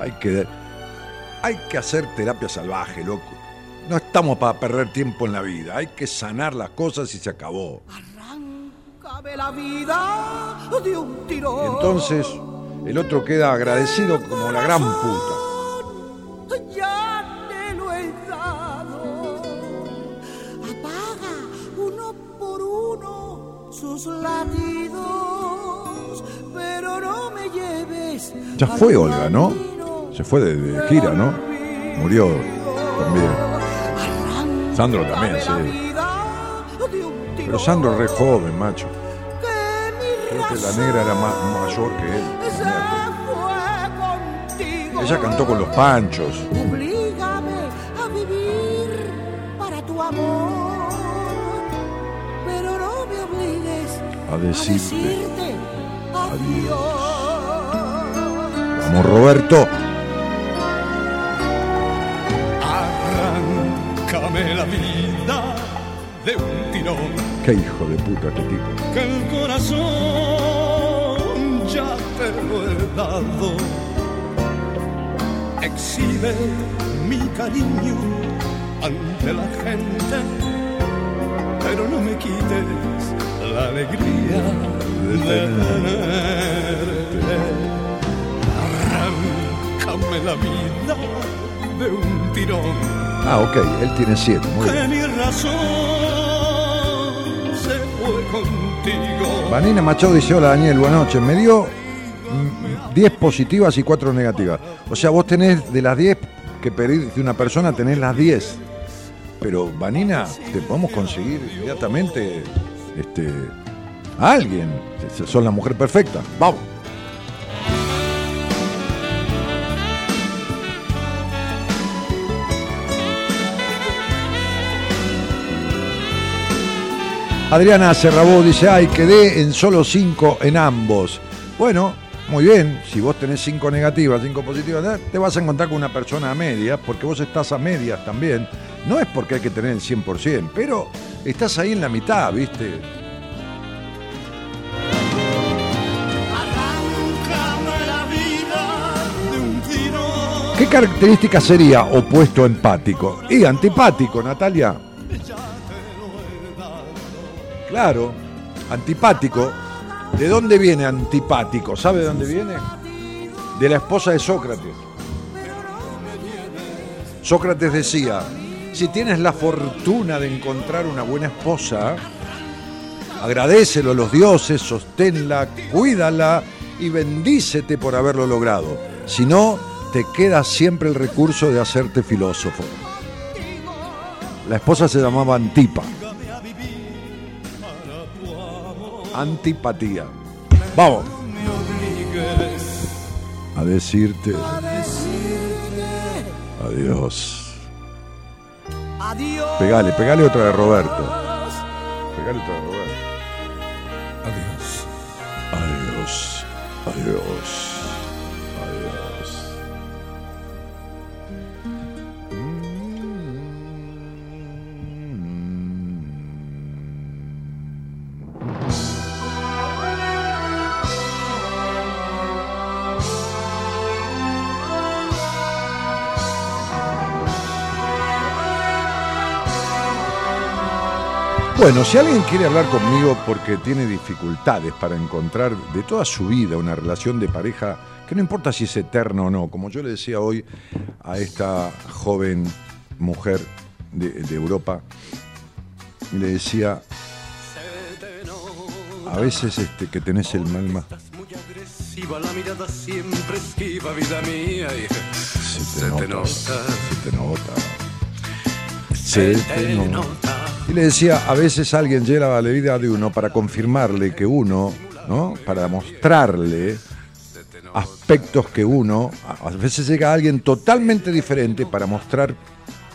hay que, hay que hacer terapia salvaje, loco. No estamos para perder tiempo en la vida, hay que sanar las cosas y se acabó. Cabe la vida de un tirón. Entonces, el otro queda agradecido como la gran puta. Latidos, pero no me lleves. Ya fue Olga, ¿no? Se fue de, gira, ¿no? Murió también. Sandro también, sí. Pero. Sandro re joven, macho. Creo que la negra era ma- mayor que él. Ella cantó con los panchos. Oblígame a vivir para tu amor. A decirte adiós. Vamos, Roberto. Arráncame la vida de un tirón. Qué hijo de puta este tipo. que el corazón ya te lo he dado. Exhibe mi cariño ante la gente, pero no me quites la alegría de tenerte. Arráncame la vida de un tirón Ah, ok, él tiene siete. Muy que bien. razón se fue contigo. Vanina Machado dice, hola Daniel, buenas noches. Me dio mm, 10 positivas y 4 negativas. O sea, vos tenés de las 10 que pedís de una persona, tenés las 10. Pero Vanina, te podemos conseguir inmediatamente este, a alguien. Son la mujer perfecta. Vamos. Adriana Serrabó dice, ay, quedé en solo 5 en ambos. Bueno, muy bien, si vos tenés 5 negativas, 5 positivas, te vas a encontrar con una persona a medias, porque vos estás a medias también. No es porque hay que tener el 100%, pero estás ahí en la mitad, ¿viste? ¿Qué característica sería opuesto empático? Y antipático, Natalia. Claro, antipático. ¿De dónde viene antipático? ¿Sabe de dónde viene? De la esposa de Sócrates. Sócrates decía, si tienes la fortuna de encontrar una buena esposa, agradecelo a los dioses, sosténla, cuídala y bendícete por haberlo logrado. Si no, te queda siempre el recurso de hacerte filósofo. La esposa se llamaba Antipa. Antipatía. Vamos. A decirte adiós. Adiós. Pegale, pegale otra de Roberto. Pegale otra de Roberto. Adiós. Adiós. Adiós. Adiós. Bueno, si alguien quiere hablar conmigo porque tiene dificultades para encontrar de toda su vida una relación de pareja que no importa si es eterna o no, como yo le decía hoy a esta joven mujer de, de Europa, le decía, a veces este, que tenés el mal más... La mirada siempre esquiva, vida mía. y Se Se te te nota, nota. se te nota. Se te nota. Y le decía, a veces alguien llega a la vida de uno para confirmarle que uno, ¿no? Para mostrarle aspectos que uno, a a veces llega alguien totalmente diferente para mostrar,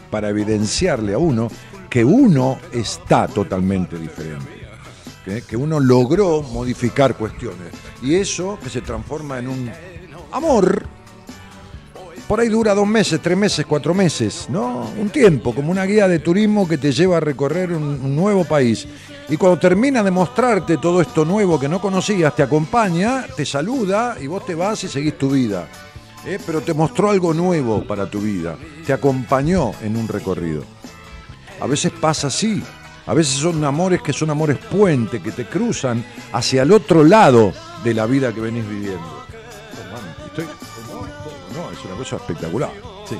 para evidenciarle a uno que uno está totalmente diferente. Que uno logró modificar cuestiones. Y eso que se transforma en un amor por ahí dura dos meses, tres meses, cuatro meses, ¿no? Un tiempo, como una guía de turismo que te lleva a recorrer un, nuevo país. Y cuando termina de mostrarte todo esto nuevo que no conocías, te acompaña, te saluda y vos te vas y seguís tu vida. ¿eh? Pero te mostró algo nuevo para tu vida, te acompañó en un recorrido. A veces pasa así, a veces son amores que son amores puente, que te cruzan hacia el otro lado de la vida que venís viviendo. Es una cosa espectacular. Sí.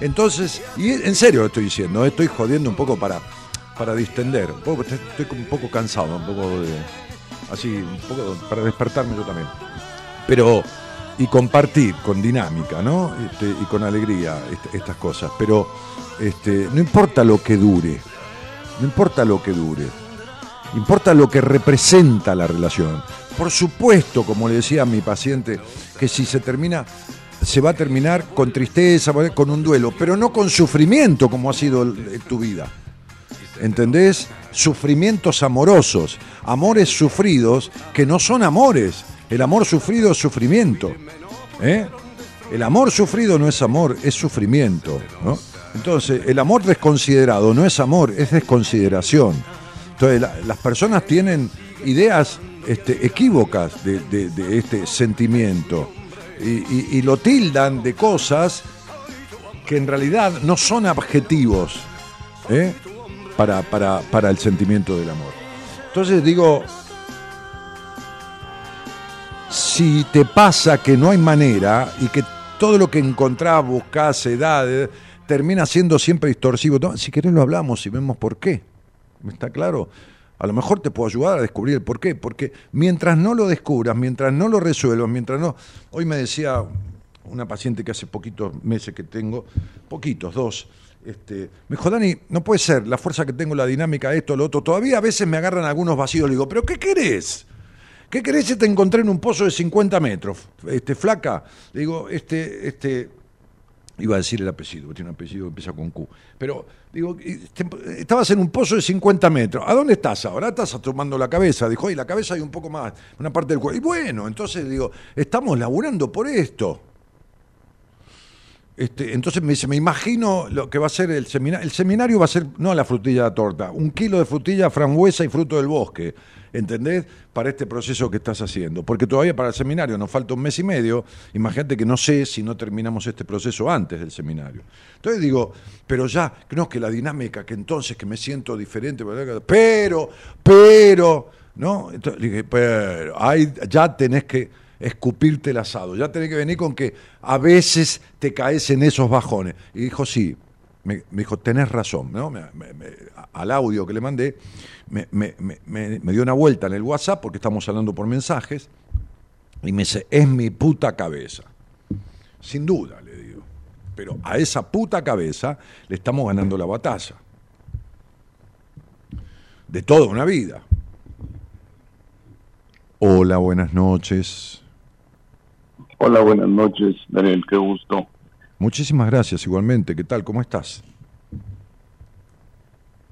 Entonces, y en serio estoy diciendo, eh, estoy jodiendo un poco para, para distender. Un poco, estoy, un poco cansado, un poco de, así, un poco para despertarme yo también. Pero, y compartir con dinámica, ¿no? Este, y con alegría este- estas cosas. Pero este, no importa lo que dure, no importa lo que dure, importa lo que representa la relación. Por supuesto, como le decía a mi paciente, que si se termina se va a terminar con tristeza, con un duelo, pero no con sufrimiento como ha sido el- tu vida. ¿Entendés? Sufrimientos amorosos, amores sufridos que no son amores. El amor sufrido es sufrimiento. ¿eh? El amor sufrido no es amor, es sufrimiento. Entonces, el amor desconsiderado no es amor, es desconsideración. Entonces, la- las personas tienen ideas este, equívocas de este sentimiento y, lo tildan de cosas que en realidad no son objetivos ¿eh? para, para, para el sentimiento del amor. Entonces digo, si te pasa que no hay manera y que todo lo que encontrás, buscás, edad, termina siendo siempre distorsivo, si querés lo hablamos y vemos por qué. ¿Me está claro? A lo mejor te puedo ayudar a descubrir el por qué, porque mientras no lo descubras, mientras no lo resuelvas, mientras no... Hoy me decía una paciente que hace poquitos meses que tengo, poquitos, dos, este, me dijo, Dani, no puede ser, la fuerza que tengo, la dinámica, esto, lo otro, todavía a veces me agarran algunos vacíos, le digo, pero ¿qué querés? ¿Qué querés si te encontré en un pozo de 50 metros? Este, flaca, le digo, este, este, iba a decir el apellido, tiene un apellido que empieza con Q. Pero, digo, estabas en un pozo de 50 metros. ¿A dónde estás ahora? Estás tomando la cabeza. Dijo, y la cabeza hay un poco más, una parte del cuerpo. Y bueno, entonces digo, estamos laburando por esto. Este, entonces me dice, me imagino lo que va a ser el seminario. El seminario va a ser, no la frutilla de la torta, un kilo de frutilla, frambuesa y fruto del bosque. ¿Entendés? Para este proceso que estás haciendo. Porque todavía para el seminario nos falta un mes y medio. Imagínate que no sé si no terminamos este proceso antes del seminario. Entonces digo, pero ya, no, que la dinámica, que entonces que me siento diferente, pero, pero, ¿no? Entonces dije, pero, ahí ya tenés que escupirte el asado. Ya tenés que venir con que a veces te caes en esos bajones. Y dijo, sí. Me, dijo, tenés razón. ¿no? Me- al audio que le mandé, me, me- me- me- dio una vuelta en el WhatsApp, porque estamos hablando por mensajes, y me dice, es mi puta cabeza. Sin duda, le digo. Pero a esa puta cabeza le estamos ganando la batalla. De toda una vida. Hola, buenas noches. Hola, buenas noches, Daniel, qué gusto. Muchísimas gracias igualmente. ¿Qué tal? ¿Cómo estás?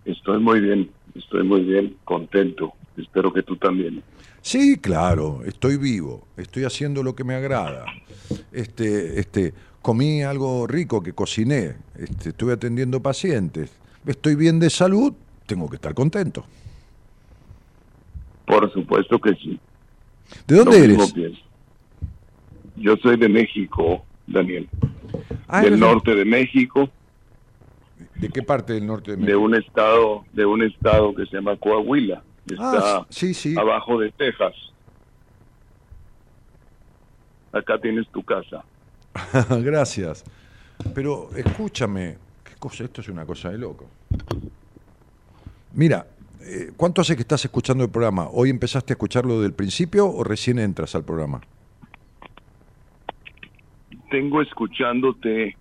Estoy muy bien, estoy muy bien, contento. Espero que tú también. Sí, claro, estoy vivo, estoy haciendo lo que me agrada. Este, este, comí algo rico que cociné, este, estuve atendiendo pacientes, estoy bien de salud, tengo que estar contento. Por supuesto que sí. ¿De dónde eres? Yo soy de México, Daniel. Ah, del norte de México, ¿De qué parte del norte de de México? un estado, de un estado que se llama Coahuila. Está Ah, sí, sí. abajo de Texas. Acá tienes tu casa. Gracias. Pero escúchame, qué cosa, esto es una cosa de loco. Mira, eh, ¿cuánto hace que estás escuchando el programa? ¿Hoy empezaste a escucharlo del principio o recién entras al programa? Tengo escuchándote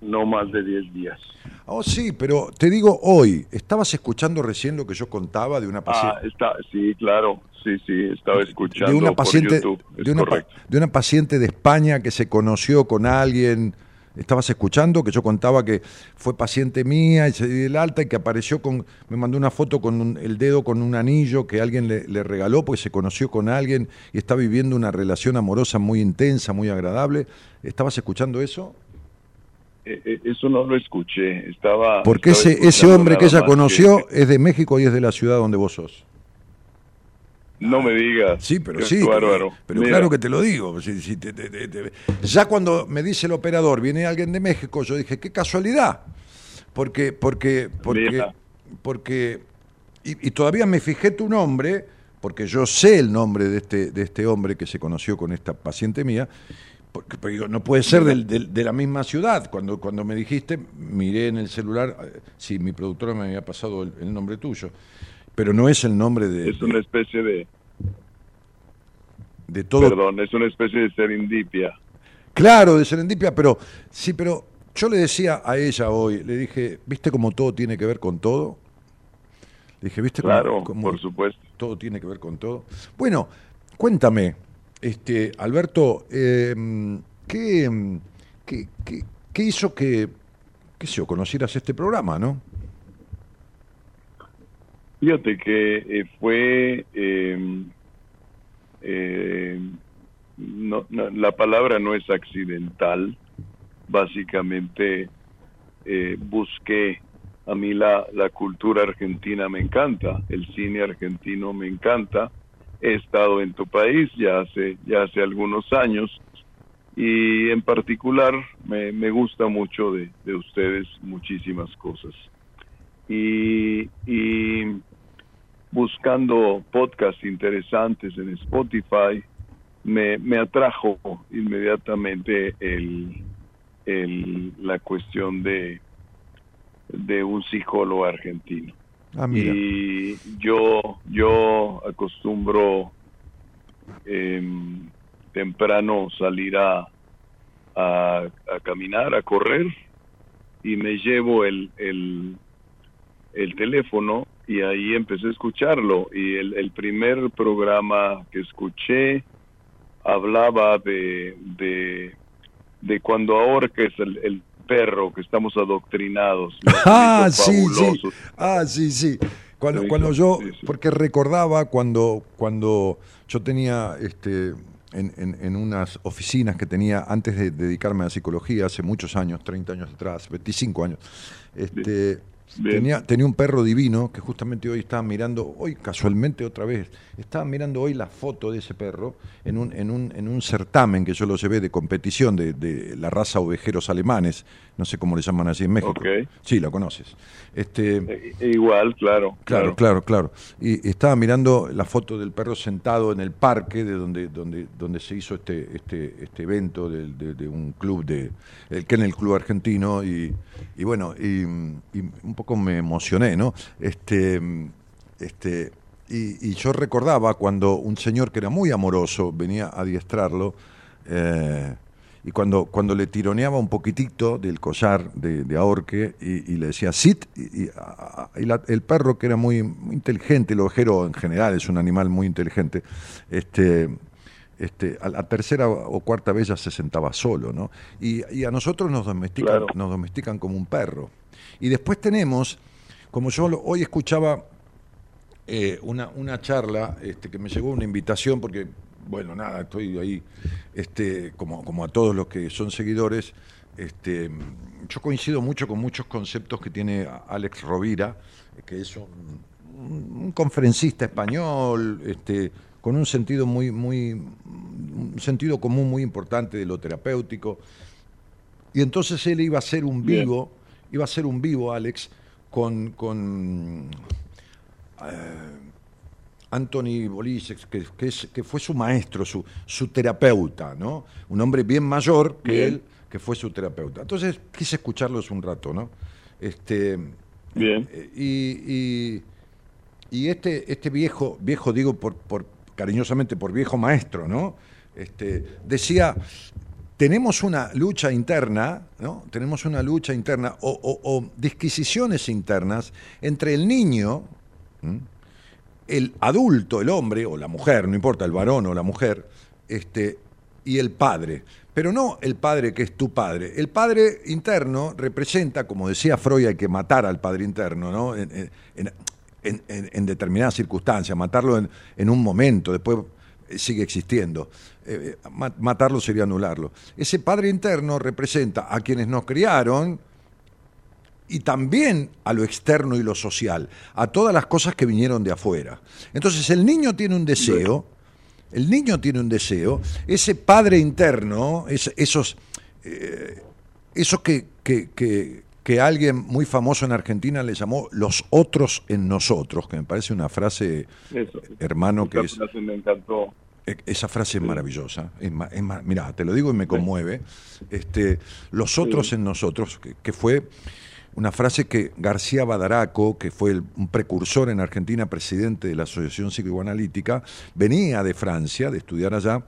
no más de 10 días. Oh, sí, pero te digo hoy, ¿estabas escuchando recién lo que yo contaba de una Ah, paciente? está, sí, claro, sí, sí, estaba escuchando de una por paciente YouTube, es de una, de paciente de España que se conoció con alguien estabas escuchando que yo contaba que fue paciente mía y se dio el alta y que apareció con me mandó una foto con un- el dedo con un anillo que alguien le, le regaló porque se conoció con alguien y está viviendo una relación amorosa muy intensa muy agradable estabas escuchando eso eso no lo escuché, estaba... porque estaba ese ese hombre que ella conoció es de México y es de la ciudad donde vos sos No me digas. Sí, pero sí. bárbaro. Pero Mira, claro que te lo digo. si- si te- te- te- te- Ya cuando me dice el operador, viene alguien de México, yo dije, qué casualidad. Porque, porque, porque, Mira. porque, y, y todavía me fijé tu nombre, porque yo sé el nombre de este, de este hombre que se conoció con esta paciente mía, porque, no puede ser del- del- de la misma ciudad. Cuando, cuando me dijiste, miré en el celular, eh, sí, mi productora me había pasado el, el nombre tuyo, pero no es el nombre de, Es una especie de... de todo. Perdón, es una especie de serendipia. Claro, de serendipia, pero sí, pero yo le decía a ella hoy, le dije, ¿viste cómo todo tiene que ver con todo? Le dije, ¿viste cómo- Claro, cómo por supuesto. todo tiene que ver con todo? Bueno, cuéntame, este, Alberto, eh, ¿qué, qué, hizo que, qué yo, conocieras este programa, no? Fíjate que eh, fue, no- no, la palabra no es accidental, básicamente eh, busqué, a mí la, la cultura argentina me encanta, el cine argentino me encanta, he estado en tu país ya hace, ya hace algunos años y en particular me, me gusta mucho de, de ustedes muchísimas cosas y, y buscando podcasts interesantes en Spotify, me, me atrajo inmediatamente el, el- la cuestión de, de un psicólogo argentino. Ah. Y yo, yo acostumbro em, temprano salir a, a, a caminar, a correr, y me llevo el, el, el teléfono y ahí empecé a escucharlo. Y el, el primer programa que escuché hablaba de, de, de cuando ahorques el, el perro, que estamos adoctrinados. Ah, sí, sí. Ah, sí, sí. Cuando, Sí, cuando yo, sí, sí. porque recordaba cuando, cuando yo tenía este, en, en- en unas oficinas que tenía antes de dedicarme a la psicología, hace muchos años, 30 años atrás, 25 años, este. Tenía, tenía un perro divino que justamente hoy estaba mirando, hoy casualmente otra vez, estaba mirando hoy la foto de ese perro en un, en un, en un certamen que yo lo llevé de competición de, de la raza ovejeros alemanes, no sé cómo le llaman así en México. Sí, la conoces. Este, Eh, Igual, claro. Claro, claro, claro. Y estaba mirando la foto del perro sentado en el parque de donde donde donde se hizo este este este evento de, de- de un club de el Kennel Club argentino y, y bueno y, y un poco me emocioné, ¿no? Este este y, y yo recordaba cuando un señor que era muy amoroso venía a adiestrarlo eh, y cuando, cuando le tironeaba un poquitito del collar de, de ahorque y, y le decía sit, y, y- y la- el perro que era muy, muy inteligente, el ovejero en general es un animal muy inteligente, este, este, a la tercera o cuarta vez ya se sentaba solo, ¿no? Y, y a nosotros nos domestican, Claro. nos domestican como un perro. Y después tenemos, como yo hoy escuchaba eh, una, una charla este, que me llegó una invitación porque, bueno, nada, estoy ahí, este, como, como a todos los que son seguidores, este, yo coincido mucho con muchos conceptos que tiene Alex Rovira, que es un, conferencista español, este, con un sentido muy, muy, un sentido común muy importante de lo terapéutico. Y entonces él iba a hacer un vivo, iba a hacer un vivo, Alex, con, con Anthony Bolisek, que, que, es- que fue su maestro, su, su terapeuta, ¿no? Un hombre bien mayor que Bien. él, que fue su terapeuta. Entonces quise escucharlos un rato, ¿no? Este, Bien. eh, y, y, y este, este viejo, viejo digo por, por cariñosamente por viejo maestro, ¿no? Este, decía, tenemos una lucha interna, ¿no? Tenemos una lucha interna o, disquisiciones internas entre el niño, el adulto, el hombre o la mujer, no importa, el varón o la mujer, este, y el padre. Pero no el padre que es tu padre. El padre interno representa, como decía Freud, hay que matar al padre interno, ¿no? En, determinadas circunstancias, matarlo en, un momento, después sigue existiendo. Eh, ma- matarlo sería anularlo. Ese padre interno representa a quienes nos criaron, y también a lo externo y lo social, a todas las cosas que vinieron de afuera. Entonces el niño tiene un deseo, el niño tiene un deseo, ese padre interno, es- esos, eh, eso que, que- que- que alguien muy famoso en Argentina le llamó los otros en nosotros, que me parece una frase, Eso. hermano, que es... frase me encantó. E- Esa frase es maravillosa. Es ma- es ma- mirá, te lo digo y me conmueve. Este, los otros en nosotros, que, que fue una frase que García Badaraco, que fue el- un precursor en Argentina, presidente de la Asociación Psicoanalítica, venía de Francia, de estudiar allá,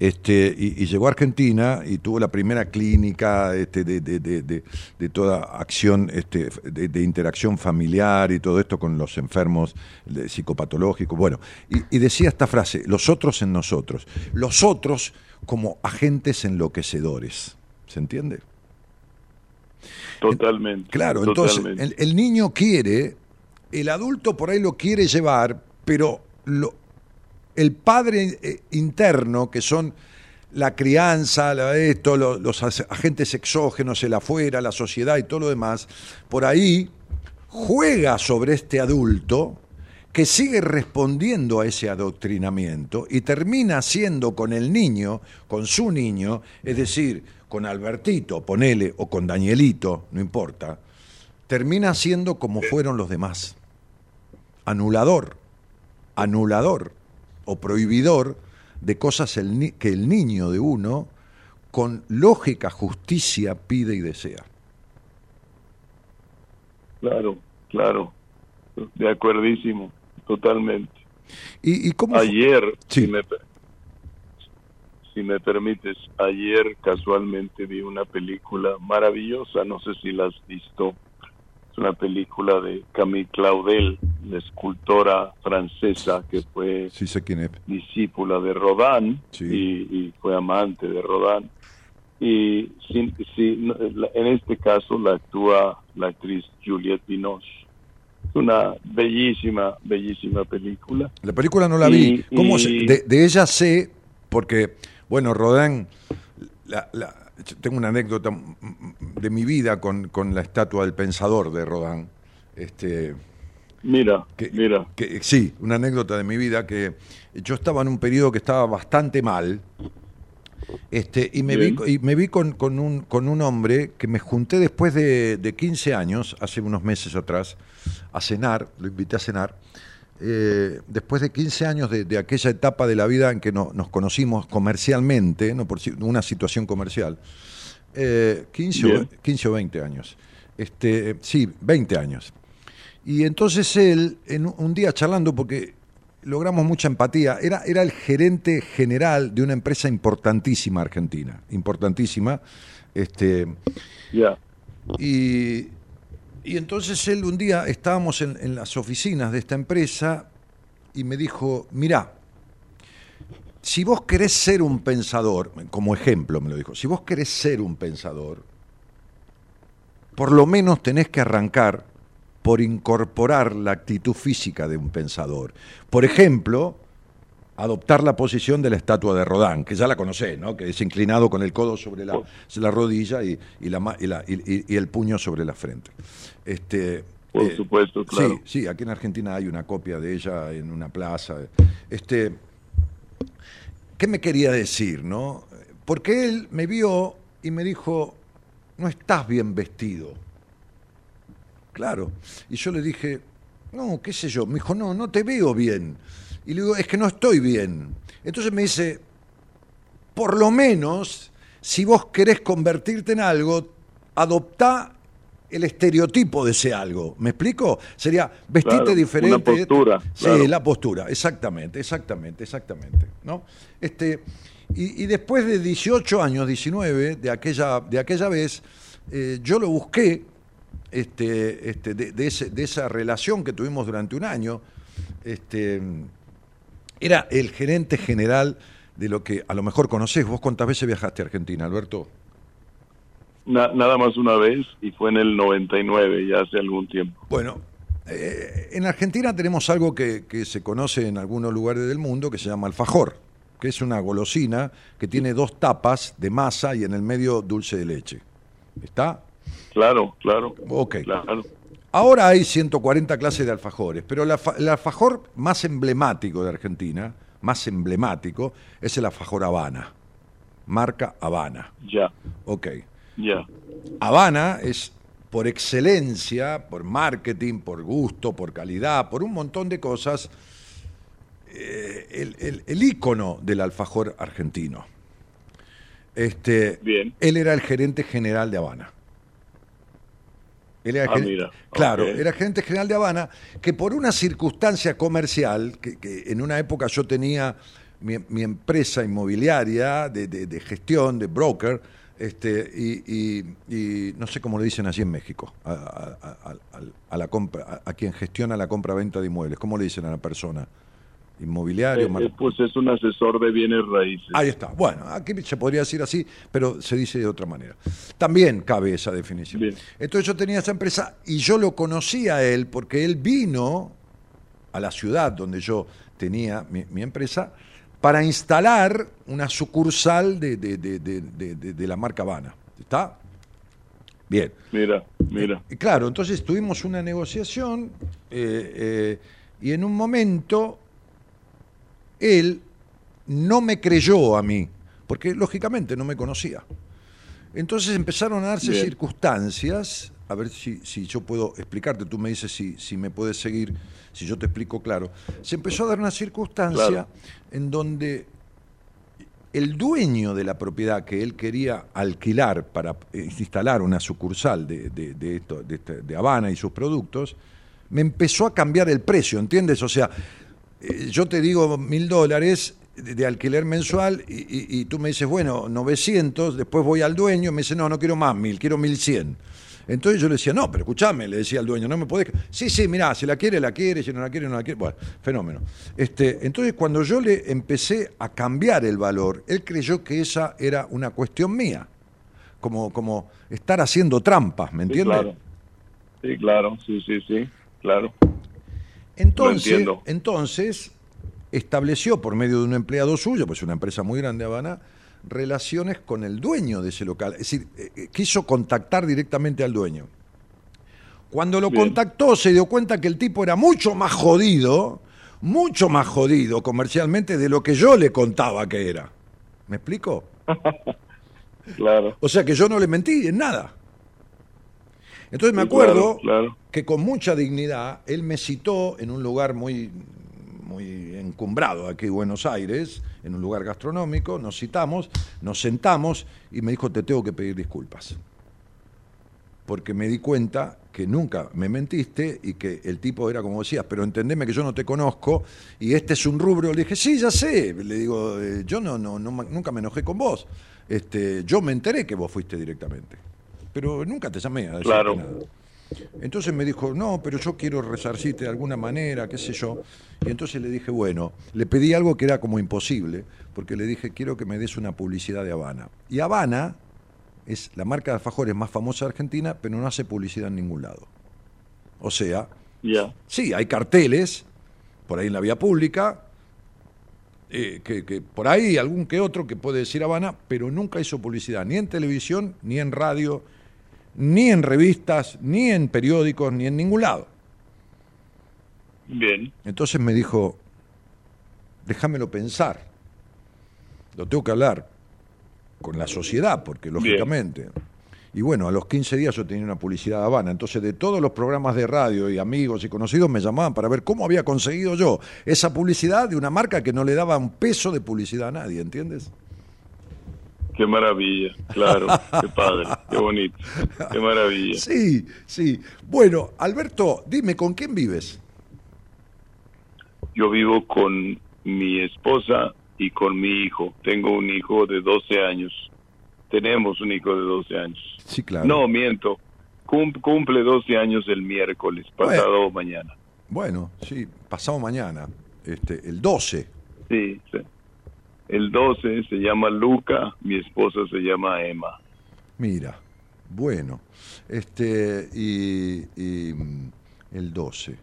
este, y, y llegó a Argentina y tuvo la primera clínica este, de, de- de- de- de toda acción este, de, interacción familiar y todo esto con los enfermos psicopatológicos. Bueno, y, y decía esta frase, los otros en nosotros, los otros como agentes enloquecedores. ¿Se entiende? Totalmente. Claro, entonces el, el niño quiere, el adulto por ahí lo quiere llevar, pero lo- el padre eh, interno, que son la crianza, esto, lo- los agentes exógenos, el afuera, la sociedad y todo lo demás, por ahí juega sobre este adulto que sigue respondiendo a ese adoctrinamiento y termina siendo con el niño, con su niño, es decir, con Albertito, ponele, o con Danielito, no importa, termina siendo como fueron los demás. Anulador, anulador o prohibidor de cosas el que el niño de uno, con lógica justicia, pide y desea. Claro, claro. De acuerdísimo, totalmente. ¿Y, y cómo Ayer, Sí. si, me, si me permites, ayer casualmente vi una película maravillosa, no sé si la has visto. Una película de Camille Claudel, la escultora francesa que fue Sí sé quién es. discípula de Rodin Sí. y, y fue amante de Rodin. Y sin- si- no, la- en este caso la actúa la actriz Juliette Binoche. Es una bellísima, bellísima película. La película no la Y- vi. ¿Cómo y- se- de, de ella sé, porque, bueno, Rodin, la- la- tengo una anécdota mm, mm, de mi vida con, con la estatua del pensador de Rodin. Este, Mira, que, mira. que- sí, una anécdota de mi vida que yo estaba en un periodo que estaba bastante mal. Este, y me vi, y me vi con, con un, con un hombre que me junté después de, de 15 años, hace unos meses atrás, a cenar, lo invité a cenar. Eh, después de 15 años de, de aquella etapa de la vida en que no- nos conocimos comercialmente, no por una situación comercial, eh, 15, o, Bien. 15 o 20 años. Este, sí, 20 años. Y entonces él, en un- día charlando, porque logramos mucha empatía, era, era el gerente general de una empresa importantísima argentina, importantísima. Este, Ya, y, y entonces él un día estábamos en, en las oficinas de esta empresa y me dijo, mirá, si vos querés ser un pensador, como ejemplo me lo dijo, si vos querés ser un pensador, por lo menos tenés que arrancar por incorporar la actitud física de un pensador. Por ejemplo, adoptar la posición de la estatua de Rodin, que ya la conocés, ¿no? que es inclinado con el codo sobre la, la rodilla y, y la ma- y la- y- y- y el puño sobre la frente. Este, por supuesto, claro. Sí, sí, aquí en Argentina hay una copia de ella en una plaza. Este, ¿Qué me quería decir, no? Porque él me vio y me dijo, no estás bien vestido. Claro. Y yo le dije, no, qué sé yo. Me dijo, no, no te veo bien. Y le digo, es que no estoy bien. Entonces me dice, por lo menos, si vos querés convertirte en algo, adoptá el estereotipo de ese algo. ¿Me explico? Sería vestirte Claro, diferente. una postura, Sí, claro. la postura, exactamente, exactamente, exactamente. ¿no? Este, y, y después de 18 años, 19, de aquella, de aquella vez, eh, yo lo busqué este, este, de, de ese- de esa relación que tuvimos durante un año. Este, era el gerente general de lo que a lo mejor conocés. ¿Vos cuántas veces viajaste a Argentina, Alberto? Na- nada más una vez y fue en el 99, ya hace algún tiempo. Bueno, eh, en Argentina tenemos algo que, que se conoce en algunos lugares del mundo que se llama alfajor, que es una golosina que tiene dos tapas de masa y en el medio dulce de leche. ¿Está? Claro, claro. Ok. Claro. Ahora hay 140 clases de alfajores, pero el, alfa- el alfajor más emblemático de Argentina, más emblemático, es el alfajor Habana, marca Habana. Ya, Ok. Ya. Habana es por excelencia, por marketing, por gusto, por calidad, por un montón de cosas, eh, el, el- el ícono del alfajor argentino. Este, Bien. Él era el gerente general de Habana. Él era Ah, mira, Claro, era gerente general de Habana, que por una circunstancia comercial, que, que en una época yo tenía mi, mi empresa inmobiliaria de, de- de gestión, de broker, este, y, y- y no sé cómo le dicen allí en México, a, a- a- a- a la compra, a, quien gestiona la compra-venta de inmuebles, ¿cómo le dicen a la persona? Inmobiliario, Eh, eh, pues es un asesor de bienes raíces. Ahí está. Bueno, aquí se podría decir así, pero se dice de otra manera. También cabe esa definición. Bien. Entonces yo tenía esa empresa y yo lo conocí a él porque él vino a la ciudad donde yo tenía mi, mi empresa para instalar una sucursal de, de- de- de- la marca Habana. ¿Está? Bien. Mira, mira. Y claro, entonces tuvimos una negociación eh, eh, y en un momento él no me creyó a mí, porque lógicamente no me conocía. Entonces empezaron a darse Bien. circunstancias, a ver si, si yo puedo explicarte, tú me dices si, si me puedes seguir, si yo te explico claro. Se empezó a dar una circunstancia Claro. en donde el dueño de la propiedad que él quería alquilar para eh, instalar una sucursal de, de, de esto, de, este- de Habana y sus productos, me empezó a cambiar el precio, ¿entiendes? O sea, eh, yo te digo mil dólares de, alquiler mensual y, y- y tú me dices, bueno, 900, después voy al dueño, me dice, no, no quiero más mil, quiero 1100. Entonces yo le decía, no, pero escúchame, le decía al dueño, no me podés. Sí, sí, mirá, si la quiere, la quiere, si no la quiere, no la quiere. Bueno, fenómeno. Este, entonces, cuando yo le empecé a cambiar el valor, él creyó que esa era una cuestión mía. Como, como estar haciendo trampas, ¿me Sí, entiendes? claro. Sí, claro, sí, sí, sí, claro. Entonces, entonces estableció por medio de un empleado suyo, pues una empresa muy grande Habana, relaciones con el dueño de ese local. Es decir, eh, eh, quiso contactar directamente al dueño. Cuando lo Bien. contactó se dio cuenta que el tipo era mucho más jodido, mucho más jodido comercialmente de lo que yo le contaba que era. ¿Me explico? Claro. O sea que yo no le mentí en nada. Entonces me Sí, acuerdo claro, claro. que con mucha dignidad él me citó en un lugar muy, muy encumbrado aquí en Buenos Aires, en un lugar gastronómico, nos citamos, nos sentamos y me dijo, te tengo que pedir disculpas. Porque me di cuenta que nunca me mentiste y que el tipo era como decías, pero entendeme que yo no te conozco y este es un rubro. Le dije, sí, ya sé. Le digo, eh, yo no, no, no, nunca me enojé con vos. Este, yo me enteré que vos fuiste directamente. Pero nunca te llamé a decirte Claro. nada. Entonces me dijo, no, pero yo quiero resarcirte de alguna manera, qué sé yo. Y entonces le dije, bueno, le pedí algo que era como imposible, porque le dije, quiero que me des una publicidad de Habana. Y Habana es la marca de alfajores más famosa de Argentina, pero no hace publicidad en ningún lado. O sea, sí, hay carteles por ahí en la vía pública, eh, que, que por ahí algún que otro que puede decir Habana, pero nunca hizo publicidad, ni en televisión, ni en radio, ni en revistas, ni en periódicos, ni en ningún lado. Bien. Entonces me dijo, déjamelo pensar, lo tengo que hablar con la sociedad, porque lógicamente... Y bueno, a los 15 días yo tenía una publicidad de Habana, entonces de todos los programas de radio y amigos y conocidos me llamaban para ver cómo había conseguido yo esa publicidad de una marca que no le daba un peso de publicidad a nadie, ¿entiendes? Qué maravilla. Claro. Qué padre. Qué bonito. Qué maravilla. Sí, sí. Bueno, Alberto, dime, ¿con quién vives? Yo vivo con mi esposa y con mi hijo. Tengo un hijo de 12 años. Tenemos un hijo de 12 años. Sí, claro. No, miento. Cum- cumple 12 años el miércoles, pasado mañana. Bueno, sí, pasado mañana, este, el 12. Sí, sí. El 12 se llama Luca, mi esposa se llama Emma. Mira, bueno, este, y, y, mm, el 12.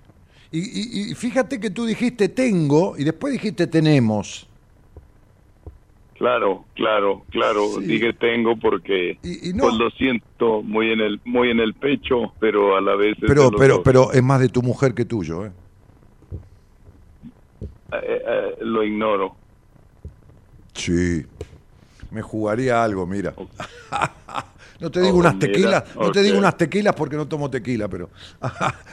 Y, y- y fíjate que tú dijiste tengo y después dijiste tenemos. Claro, claro, claro. Sí. Dije tengo porque Y- no- pues lo siento muy en el muy en el pecho, pero a la vez Pero, pero, dos. pero es más de tu mujer que tuyo, ¿eh? Eh, eh, lo ignoro. Sí. Me jugaría algo, mira. No te digo Oh, unas mira, tequilas, no te digo unas tequilas porque no tomo tequila, pero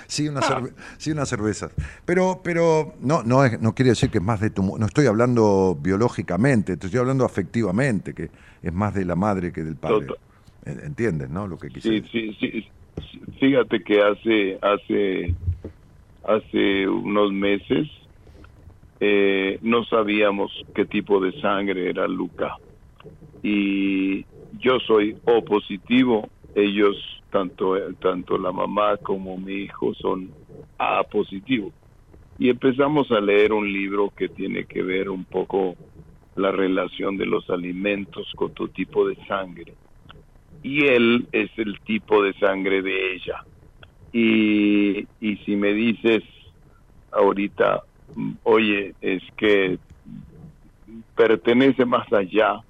sí unas cerve- sí unas cervezas. Pero pero no no es- no quiere decir que es más de tu no estoy hablando biológicamente, te estoy hablando afectivamente, que es más de la madre que del padre. Total. ¿Entiendes, no? Lo que quise Sí, sí, sí. Fíjate que hace hace hace unos meses eh, no sabíamos qué tipo de sangre era Luca. Y yo soy O positivo, ellos, tanto, tanto la mamá como mi hijo, son A positivo. Y empezamos a leer un libro que tiene que ver un poco la relación de los alimentos con tu tipo de sangre. Y él es el tipo de sangre de ella. Y, y si me dices ahorita, oye, es que pertenece más allá,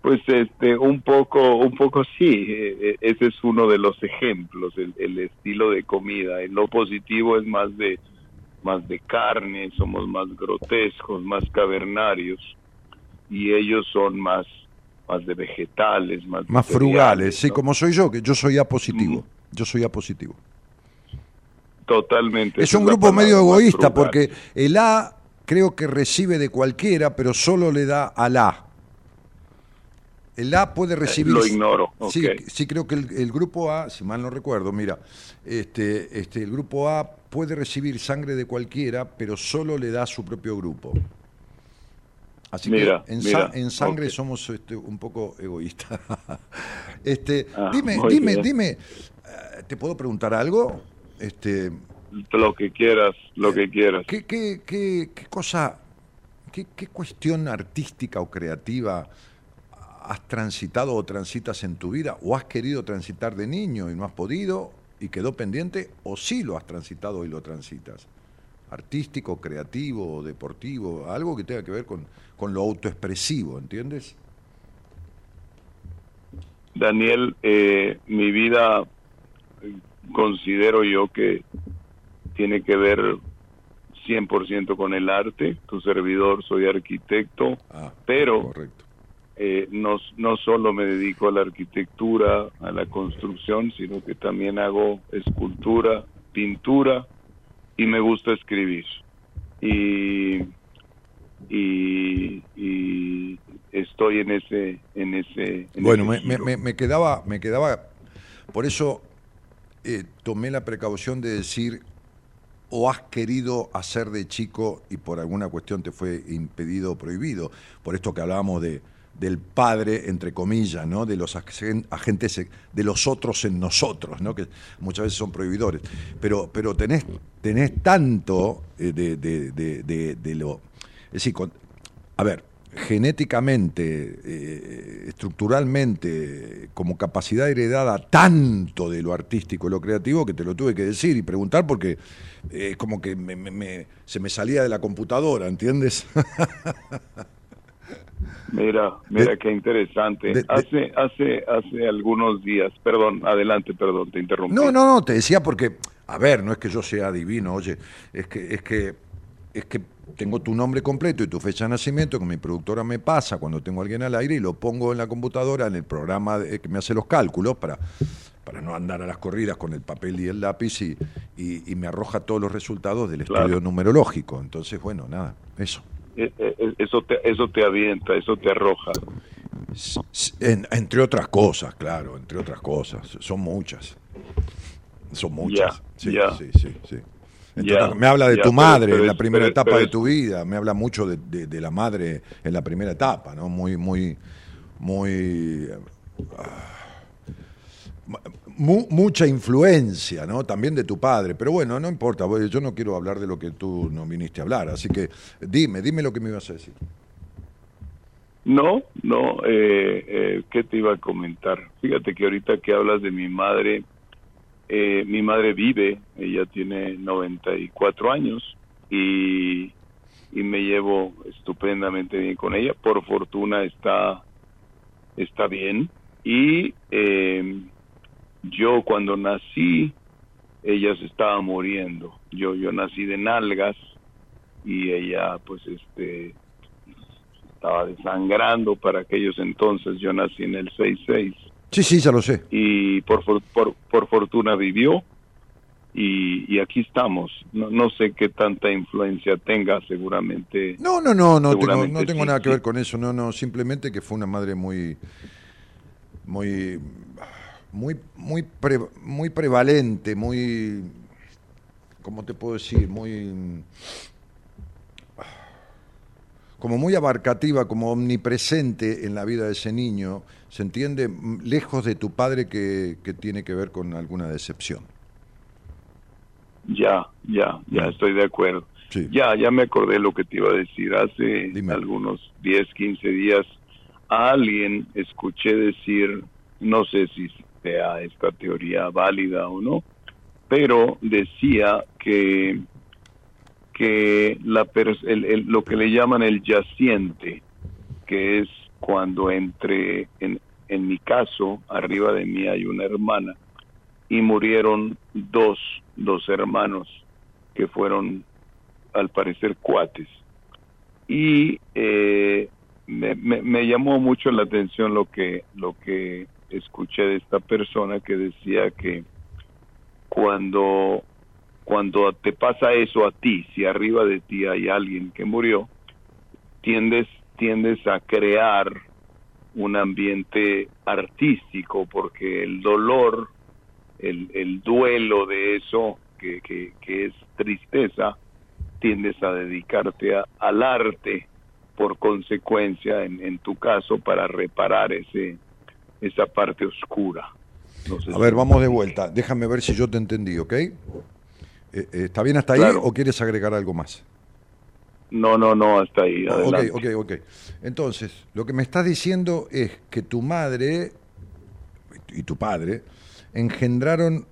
pues este un poco un poco sí eh, eh, ese es uno de los ejemplos el, el estilo de comida en lo positivo es más de más de carne somos más grotescos más cavernarios y ellos son más más de vegetales más Más frugales, sí, como soy yo, que yo soy A positivo. Yo soy A positivo. Totalmente Es un grupo medio egoísta porque el A creo que recibe de cualquiera, pero solo le da al A. El A puede recibir. lo ignoro, Sí, sí, creo que el, el grupo A, si mal no recuerdo, mira, este, este, el grupo A puede recibir sangre de cualquiera, pero solo le da a su propio grupo. Así Mira, que en, mira, sa- en sangre somos este, un poco egoístas. este, Ah, dime, dime, bien. dime, eh, ¿te puedo preguntar algo? Este, lo que quieras lo que quieras ¿Qué, qué, qué, qué cosa, qué, qué cuestión artística o creativa has transitado o transitas en tu vida o has querido transitar de niño y no has podido y quedó pendiente o sí lo has transitado y lo transitas? Artístico, creativo, deportivo, algo que tenga que ver con, con lo autoexpresivo, ¿entiendes? Daniel, eh, mi vida considero yo que tiene que ver 100% con el arte. Tu servidor, soy arquitecto, Ah, pero correcto. eh, no, no solo me dedico a la arquitectura, a la construcción, sino que también hago escultura, pintura y me gusta escribir. Y, y, y estoy en ese... En ese en Bueno, ese me, me- me quedaba, me quedaba, por eso eh, tomé la precaución de decir o has querido hacer de chico y por alguna cuestión te fue impedido o prohibido, por esto que hablábamos de del padre, entre comillas, ¿no? de los agen- agentes, de los otros en nosotros, ¿no? que muchas veces son prohibidores. Pero, pero tenés, tenés tanto eh, de, de- de- lo... Es decir, a ver, genéticamente, eh, estructuralmente, como capacidad heredada tanto de lo artístico y lo creativo que te lo tuve que decir y preguntar porque eh, es como que me- me- me- se me salía de la computadora, ¿entiendes? Mira, mira De- qué interesante. de- de- hace, hace, hace algunos días, perdón, adelante, perdón, te interrumpí. No, no, no, te decía porque, a ver, no es que yo sea divino, oye, es que, es que, es que tengo tu nombre completo y tu fecha de nacimiento que mi productora me pasa cuando tengo a alguien al aire y lo pongo en la computadora, en el programa de- que me hace los cálculos para, para no andar a las corridas con el papel y el lápiz y, y- y me arroja todos los resultados del Claro. estudio numerológico. Entonces, bueno, nada, eso. Eh, eh, Eso te, eso te avienta, eso te arroja. En- entre otras cosas, claro, entre otras cosas, son muchas. Son muchas. Sí, sí, sí. Ya, me habla de ya, tu madre pero en la primera pero- etapa pero de tu vida, me habla mucho de, de- de la madre en la primera etapa, ¿no? Muy, muy, muy... ah, mu- mucha influencia, ¿no? También de tu padre, pero bueno, no importa, yo no quiero hablar de lo que tú no viniste a hablar, así que dime, dime lo que me ibas a decir. No, no, eh, eh, ¿qué te iba a comentar? Fíjate que ahorita que hablas de mi madre, eh, mi madre vive, ella tiene 94 años y, y me llevo estupendamente bien con ella. Por fortuna está, está bien. Y eh, yo cuando nací, ella se estaba muriendo. Yo, yo nací de nalgas y ella pues este estaba desangrando para aquellos entonces. Yo nací en el 66 Sí, sí, ya lo sé. y por, por, por fortuna vivió y, y aquí estamos. No, no sé qué tanta influencia tenga, seguramente. No, no, no, no tengo, no tengo sí, nada que ver con eso, no, no, simplemente que fue una madre muy, muy, muy, muy, pre- muy prevalente, muy, ¿cómo te puedo decir? Muy, como muy abarcativa, como omnipresente en la vida de ese niño, se entiende, mm, lejos de tu padre que, que tiene que ver con alguna decepción. Ya, ya, ya estoy de acuerdo. Sí. Ya, ya me acordé lo que te iba a decir. Hace Dime. algunos 10, 15 días a alguien escuché decir, no sé si sea esta teoría válida o no, pero decía que, que la el- lo que le llaman el yaciente, que es cuando entre, en, en mi caso, arriba de mí hay una hermana, y murieron dos, dos hermanos que fueron al parecer cuates. Y eh, me, me- llamó mucho la atención lo que, lo que escuché de esta persona que decía que cuando, cuando te pasa eso a ti, si arriba de ti hay alguien que murió, tiendes, tiendes a crear un ambiente artístico porque el dolor, el, el duelo de eso, que, que, que es tristeza, tiendes a dedicarte a- al arte por consecuencia, en, en tu caso, para reparar ese esa parte oscura. No sé A si- ver, vamos de vuelta. Déjame ver si yo te entendí, ¿ok? Eh, eh, ¿Está bien hasta ahí o quieres agregar algo más? No, no, no, hasta ahí. Ok, adelante. ok, ok. Entonces, lo que me estás diciendo es que tu madre y tu padre engendraron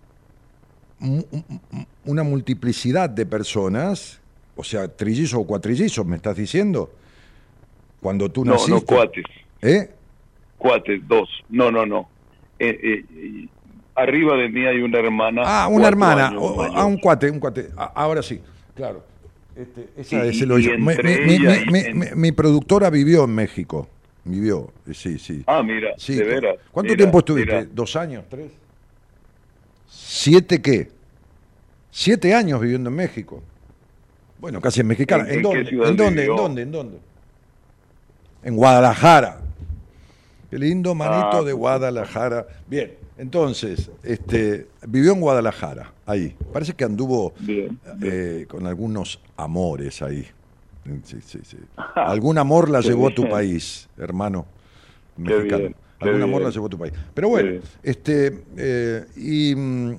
una multiplicidad de personas, o sea, trillizos o cuatrillizos, ¿me estás diciendo? Cuando tú No, naciste. no, cuates. ¿Eh? Cuates, dos. No, no, no. Eh, eh, arriba de mí hay una hermana. Ah, una hermana. o- ah, un cuate, un cuate. Ah, ahora sí, claro. Este, esa Y- es el hoyo. Mi, entre mi- ella mi- y- mi- en- mi- mi productora vivió en México. Vivió, eh, sí, sí. Ah, mira, Sí, de cu- veras. ¿Cuánto mira, tiempo estuviste? mira. ¿Dos años? ¿Tres? ¿Siete qué? Siete años viviendo en México. Bueno, casi en mexicana. ¿En- ¿En, en qué dónde? ¿En dónde? ¿En dónde? ¿En dónde? En Guadalajara. Qué lindo manito Ah, de Guadalajara. Bien, entonces, este, vivió en Guadalajara, ahí. Parece que anduvo Bien, eh, con algunos amores ahí. Sí, sí, sí. Algún amor la llevó a tu país, hermano mexicano. bien, Algún amor la llevó a tu país. Pero bueno, este, eh, y mm,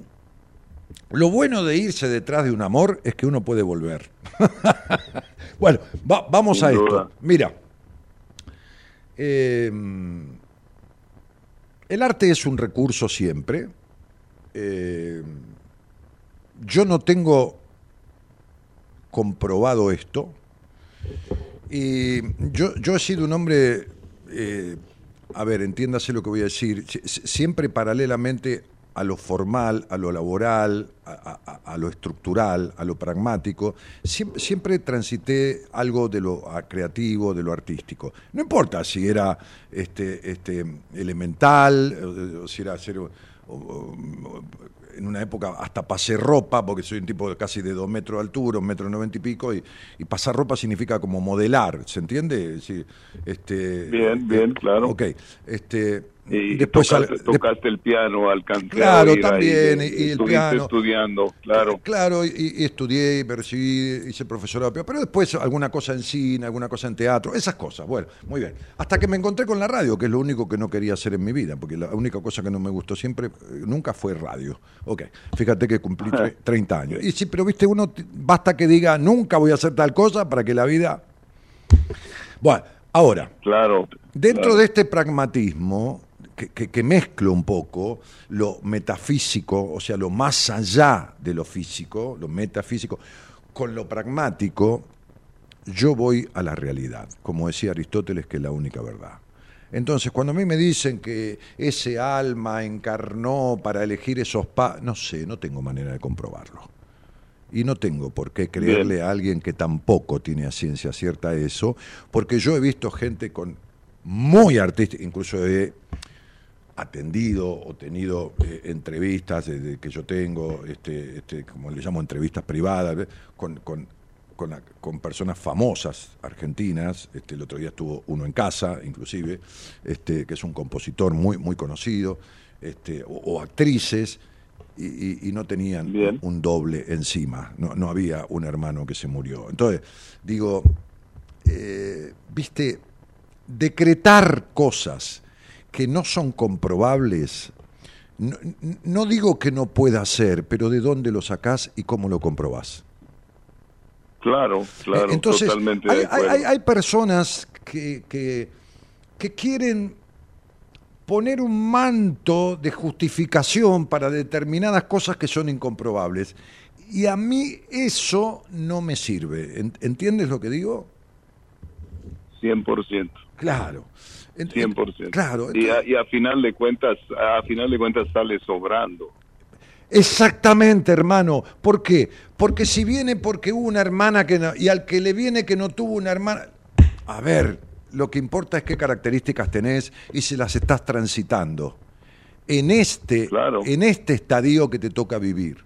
lo bueno de irse detrás de un amor es que uno puede volver. bueno, va- vamos Sin a esto. Mira, eh, el arte es un recurso siempre. Eh, yo no tengo comprobado esto. Y yo, yo he sido un hombre, eh, a ver, entiéndase lo que voy a decir, si- si- siempre paralelamente a lo formal, a lo laboral, a, a- a lo estructural, a lo pragmático, siempre, siempre transité algo de lo creativo, de lo artístico. No importa si era este, este, elemental, o, o si era hacer... en una época hasta pasé ropa, porque soy un tipo de casi de dos metros de altura, un metro noventa y pico, y, y pasar ropa significa como modelar, ¿se entiende? Sí, este, Bien, bien, claro. Ok, este, Y después tocaste, al- tocaste el piano, alcancé Claro, a también, eh, y- y el estuviste piano. estudiando, claro. Claro, y, y estudié, y recibí, hice profesorado, pero, después alguna cosa en cine, alguna cosa en teatro, esas cosas. Bueno, muy bien. Hasta que me encontré con la radio, que es lo único que no quería hacer en mi vida, porque la única cosa que no me gustó siempre, eh, nunca fue radio. Ok, fíjate que cumplí tre- 30 años. Y sí, pero viste, uno basta que diga, nunca voy a hacer tal cosa para que la vida... Bueno, ahora, Claro. Dentro claro. de este pragmatismo, que, que- que mezclo un poco lo metafísico, o sea, lo más allá de lo físico, lo metafísico, con lo pragmático, yo voy a la realidad, como decía Aristóteles, que es la única verdad. Entonces, cuando a mí me dicen que ese alma encarnó para elegir esos pa... No sé, no tengo manera de comprobarlo. Y no tengo por qué creerle Bien. a alguien que tampoco tiene a ciencia cierta eso, porque yo he visto gente con muy artística, incluso he atendido o tenido eh, entrevistas desde que yo tengo, este, este, como le llamo, entrevistas privadas, ¿eh? con, con, con, la- con personas famosas argentinas. Este, el otro día estuvo uno en casa, inclusive, este, que es un compositor muy, muy conocido, este, o, o actrices, y, y- y no tenían Bien. un doble encima, no, no había un hermano que se murió. Entonces, digo, eh, viste, decretar cosas que no son comprobables, no, no digo que no pueda ser, pero de dónde lo sacás y cómo lo comprobás. Claro, claro, Eh, Entonces, totalmente hay, de acuerdo. hay- hay personas que, que, que quieren poner un manto de justificación para determinadas cosas que son incomprobables. Y a mí eso no me sirve. ¿En- ¿Entiendes lo que digo? 100%. Claro. Ent- 100%. Claro. Y a, entonces- y a final de cuentas, a final de cuentas sale sobrando. Exactamente, hermano. ¿Por qué? Porque si viene porque hubo una hermana que no, y al que le viene que no tuvo una hermana, a ver, lo que importa es qué características tenés y si las estás transitando en este, Claro. en este estadio que te toca vivir.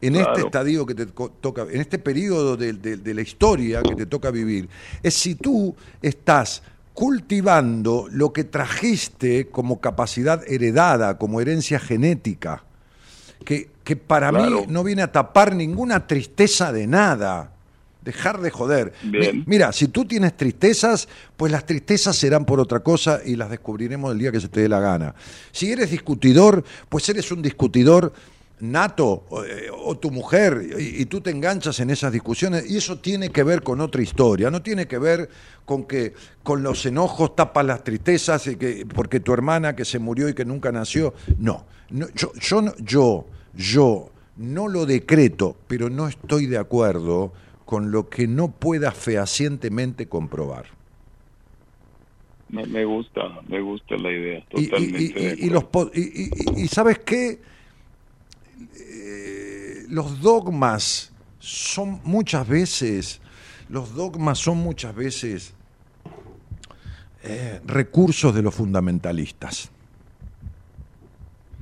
En este estadio que te toca, en este periodo de, de- de la historia que te toca vivir, es si tú estás cultivando lo que trajiste como capacidad heredada, como herencia genética, que, que para Claro. mí no viene a tapar ninguna tristeza de nada. Dejar de joder. Bien. Mira, si tú tienes tristezas, pues las tristezas serán por otra cosa y las descubriremos el día que se te dé la gana. Si eres discutidor, pues eres un discutidor nato o, eh, o tu mujer y, y tú te enganchas en esas discusiones y eso tiene que ver con otra historia, no tiene que ver con que con los enojos tapas las tristezas y que porque tu hermana que se murió y que nunca nació, no, no yo yo no- yo yo no lo decreto, pero no estoy de acuerdo con lo que no pueda fehacientemente comprobar. Me, me gusta, me gusta la idea, y- totalmente. los y- y sabes qué? Los dogmas son muchas veces, los dogmas son muchas veces eh, recursos de los fundamentalistas.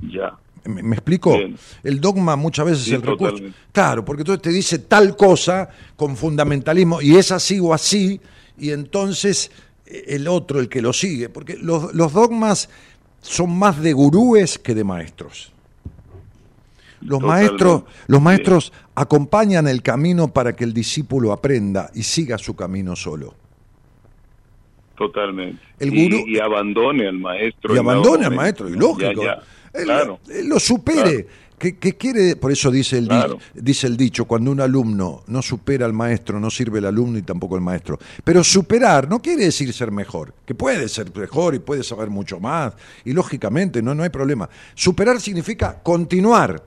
Ya, ¿Me, me explico? Bien. El dogma muchas veces Sí, es el recurso. Claro, porque entonces te dice tal cosa con fundamentalismo y es así o así, y entonces eh, el otro, el que lo sigue, porque los, los dogmas son más de gurúes que de maestros. Los Totalmente. maestros, los maestros acompañan el camino para que el discípulo aprenda y siga su camino solo. totalmente. El Y- gurú- y, abandone al maestro. y abandone al maestro, y lógico. Ya, ya. Él, Claro. él lo supere. ¿Qué, qué quiere? Por eso dice el, Claro. dice el dicho, cuando un alumno no supera al maestro, no sirve el alumno y tampoco el maestro. Pero superar no quiere decir ser mejor, que puede ser mejor y puede saber mucho más, y lógicamente no, no hay problema. Superar significa continuar,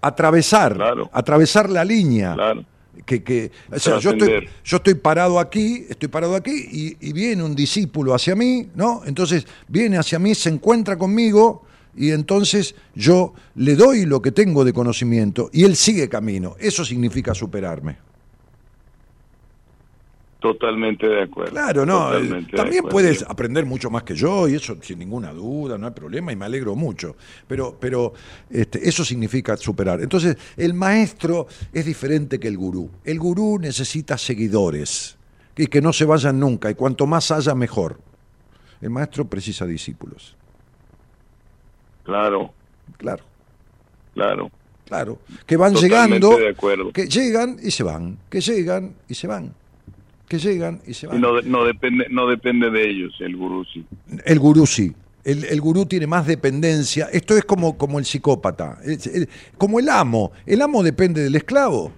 atravesar, Claro. atravesar la línea. Claro. Que, que, o sea, yo estoy, yo estoy parado aquí, estoy parado aquí y, y viene un discípulo hacia mí, ¿no? Entonces viene hacia mí, se encuentra conmigo y entonces yo le doy lo que tengo de conocimiento y él sigue camino. Eso significa superarme. Totalmente de acuerdo. Claro, no. eh, También puedes aprender mucho más que yo y eso sin ninguna duda, no hay problema y me alegro mucho. Pero, pero este, eso significa superar. Entonces, el maestro es diferente que el gurú. El gurú necesita seguidores y que no se vayan nunca y cuanto más haya, mejor. El maestro precisa discípulos. Claro, Claro, claro. claro. Que van Totalmente llegando, de que llegan y se van, que llegan y se van, que llegan y se Y van. no, no, depende, no depende de ellos, el gurú sí. El gurú sí. El, el gurú tiene más dependencia. Esto es como, como el psicópata, Es- es- como el amo. El amo depende del esclavo.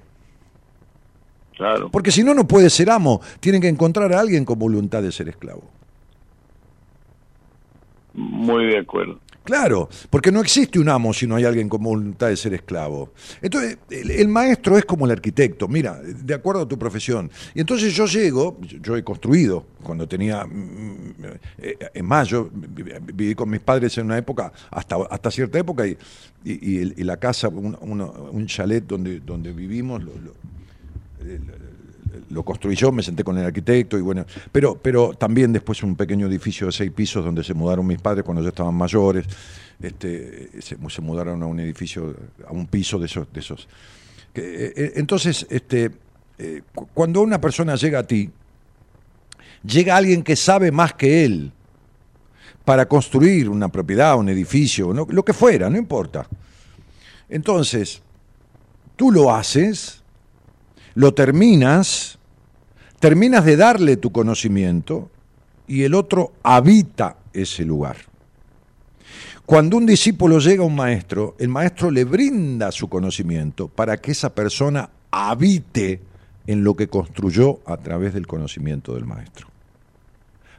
Claro, Porque si no, no puede ser amo. Tienen que encontrar a alguien con voluntad de ser esclavo. muy de acuerdo. Claro, porque no existe un amo si no hay alguien con voluntad de ser esclavo. Entonces, el, maestro es como el arquitecto, mira, de acuerdo a tu profesión. Y entonces yo llego, yo- he construido, cuando tenía, mm, eh, es más, yo vi- viví con mis padres en una época, hasta, hasta cierta época, y, y- la casa, un, chalet donde, donde vivimos, construí yo, me senté con el arquitecto y bueno, pero, pero también después un pequeño edificio de seis pisos donde se mudaron mis padres cuando ya estaban mayores, este, se, mudaron a un edificio, a un piso de esos. De esos. Eh, eh, entonces, este, eh, cu- cuando una persona llega a ti, llega alguien que sabe más que él para construir una propiedad, un edificio, no- lo que fuera, no importa. Entonces, tú lo haces, lo terminas, terminas de darle tu conocimiento y el otro habita ese lugar. Cuando un discípulo llega a un maestro, el maestro le brinda su conocimiento para que esa persona habite en lo que construyó a través del conocimiento del maestro.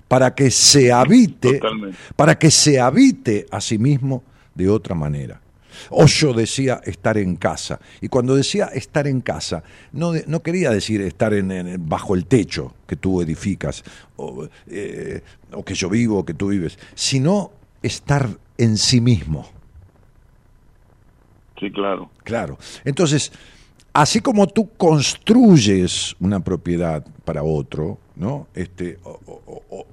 Para que se habite, Totalmente. para que se habite a sí mismo de otra manera. Osho decía estar en casa. Y cuando decía estar en casa, no, de- no quería decir estar en, en- bajo el techo que tú edificas, o, eh, o que yo vivo, o que tú vives, sino estar en sí mismo. Sí, claro. Claro. Entonces, así como tú construyes una propiedad para otro, ¿no? Este, o, o-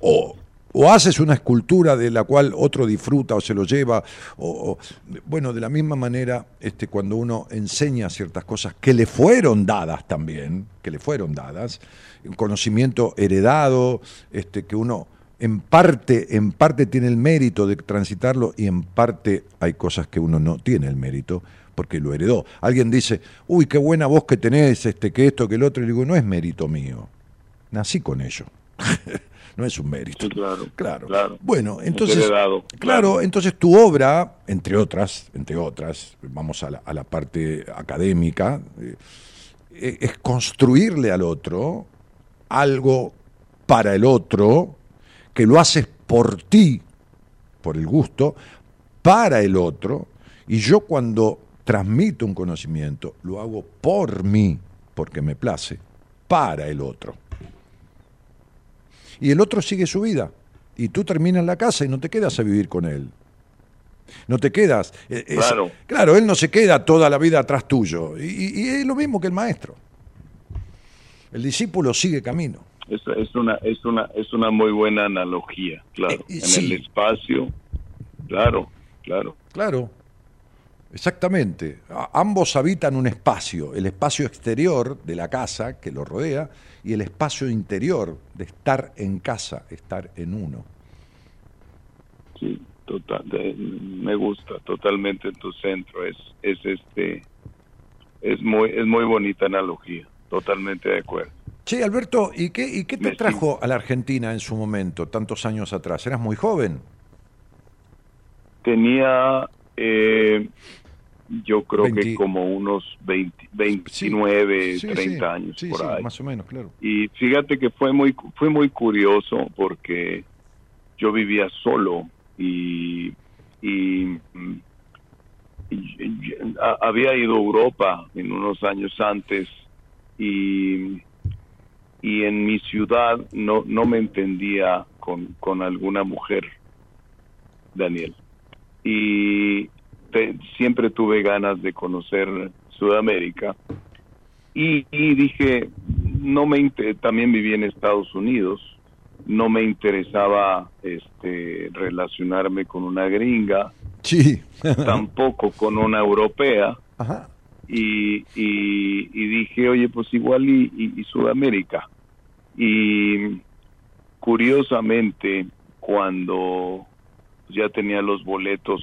o- o- haces una escultura de la cual otro disfruta o se lo lleva, o- bueno, de la misma manera, este, cuando uno enseña ciertas cosas que le fueron dadas también, que le fueron dadas, un conocimiento heredado, este, que uno en parte, en parte tiene el mérito de transitarlo y en parte hay cosas que uno no tiene el mérito porque lo heredó. Alguien dice, uy, qué buena voz que tenés, este, que esto, que el otro, y digo, no es mérito mío. Nací con ello. no es un mérito. Sí, claro. Claro. Claro. Bueno, Es entonces. Claro, claro. entonces tu obra, entre otras, entre otras, vamos a la, a la parte académica, eh, es construirle al otro algo para el otro, que lo haces por ti, por el gusto, para el otro, y yo cuando transmito un conocimiento, lo hago por mí, porque me place, para el otro. Y el otro sigue su vida, y tú terminas la casa y no te quedas a vivir con él. No te quedas. eh, es- Claro. claro, él no se queda toda la vida atrás tuyo. Y, y- y es lo mismo que el maestro. El discípulo sigue camino. Es, es una es una es una muy buena analogía, claro. Eh, en sí. el espacio, claro, claro. Claro, exactamente. A- ambos habitan un espacio, el espacio exterior de la casa que lo rodea y el espacio interior de estar en casa, estar en uno. Sí, total. me gusta totalmente tu centro. Es es este es muy es muy bonita analogía. Totalmente de acuerdo. Che, Alberto, ¿y qué, y qué te Me trajo a la Argentina en su momento, tantos años atrás? ¿Eras muy joven? Tenía eh, yo creo 20. que como unos 20, 29, Sí, 30 sí, años sí, por ahí. más o menos, claro. Y fíjate que fue muy fue muy curioso porque yo vivía solo y, y, y- y- a- había ido a Europa en unos años antes y, y en mi ciudad no, no me entendía con, con alguna mujer, Daniel. Y te- siempre tuve ganas de conocer Sudamérica y, y dije, no me inter- también viví en Estados Unidos, no me interesaba este relacionarme con una gringa, Sí. tampoco con una europea Ajá. y, y, y dije, oye, pues igual y, y- y Sudamérica. Y curiosamente, cuando ya tenía los boletos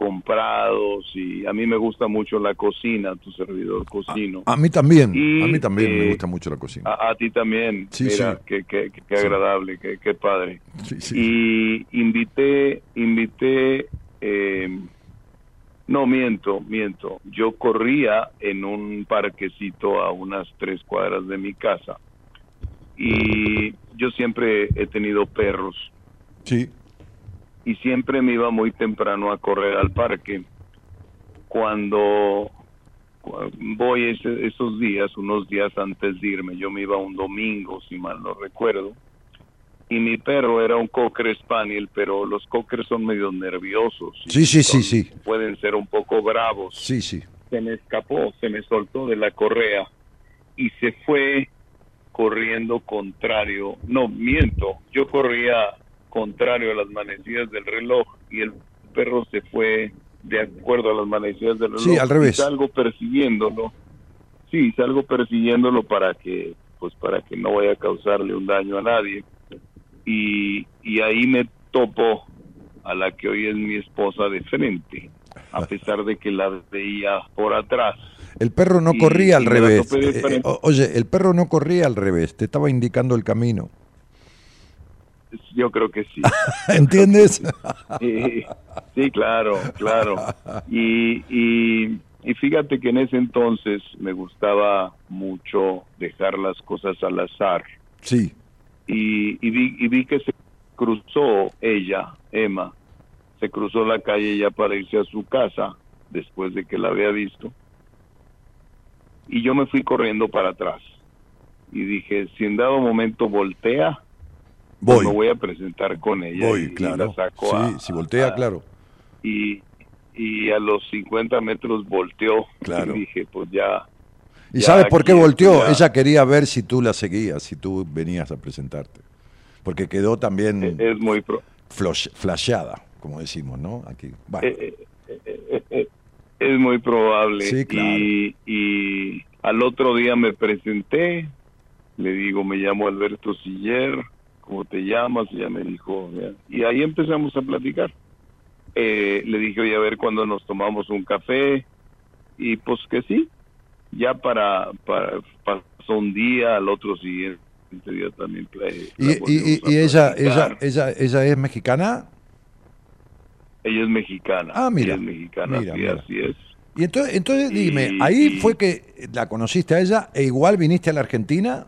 comprados y a mí me gusta mucho la cocina, tu servidor cocino. A mí también, Y, a mí también me eh, gusta mucho la cocina. A, a ti también, Sí, mira, sí. qué, qué, qué Sí. agradable, qué, qué padre. Sí, sí. Y invité, invité, eh, no miento, miento, yo corría en un parquecito a unas tres cuadras de mi casa y yo siempre he tenido perros Sí. Y siempre me iba muy temprano a correr al parque. Cuando cu- voy ese- esos días, unos días antes de irme, yo me iba un domingo, si mal no recuerdo, y mi perro era un cocker spaniel, pero los cockers son medio nerviosos. Sí, sí, son- sí, sí. Pueden ser un poco bravos Sí, sí. se me escapó, se me soltó de la correa y se fue corriendo contrario. No, miento, yo corría contrario a las manecillas del reloj y el perro se fue de acuerdo a las manecillas del reloj. Sí, al revés. Y salgo persiguiéndolo. Sí, salgo persiguiéndolo para que pues para que no vaya a causarle un daño a nadie. Y, y ahí me topo a la que hoy es mi esposa de frente, a pesar de que la veía por atrás. El perro no Y- corría al revés. Eh, o- oye, el perro no corría al revés, te estaba indicando el camino. Yo creo que sí. ¿Entiendes? Sí, sí, claro, claro. Y, y, y fíjate que en ese entonces me gustaba mucho dejar las cosas al azar. Sí. Y, y, vi, y vi que se cruzó ella, Emma, se cruzó la calle ya para irse a su casa después de que la había visto. Y yo me fui corriendo para atrás. Y dije, si en dado momento voltea, pues Voy. me voy a presentar con ella. y- Voy, y claro. la saco Sí, a- si voltea, a- claro. y, y a los 50 metros volteó. Claro. Y dije, pues ya. ¿Y ya sabes por qué volteó? ya. Ella quería ver si tú la seguías, si tú venías a presentarte. Porque quedó también Eh, Es muy. pro- flasheada, como decimos, ¿no? Aquí. Bueno, eh, eh, eh, es muy probable. Sí, claro. y, y al otro día me presenté. Le digo, me llamo Alberto Siller. ¿Cómo te llamas? Y ella me dijo. ya. Y ahí empezamos a platicar. Eh, le dije, oye, a ver cuándo nos tomamos un café. Y pues que sí. Ya para, para pasó un día, al otro siguiente día también. y, ella, ella, ella, ella es mexicana. Ella es mexicana. Ah, mira, Ella es mexicana, mira, sí, mira. así es. Y entonces, entonces Y- dime, ahí fue que la conociste a ella e igual viniste a la Argentina.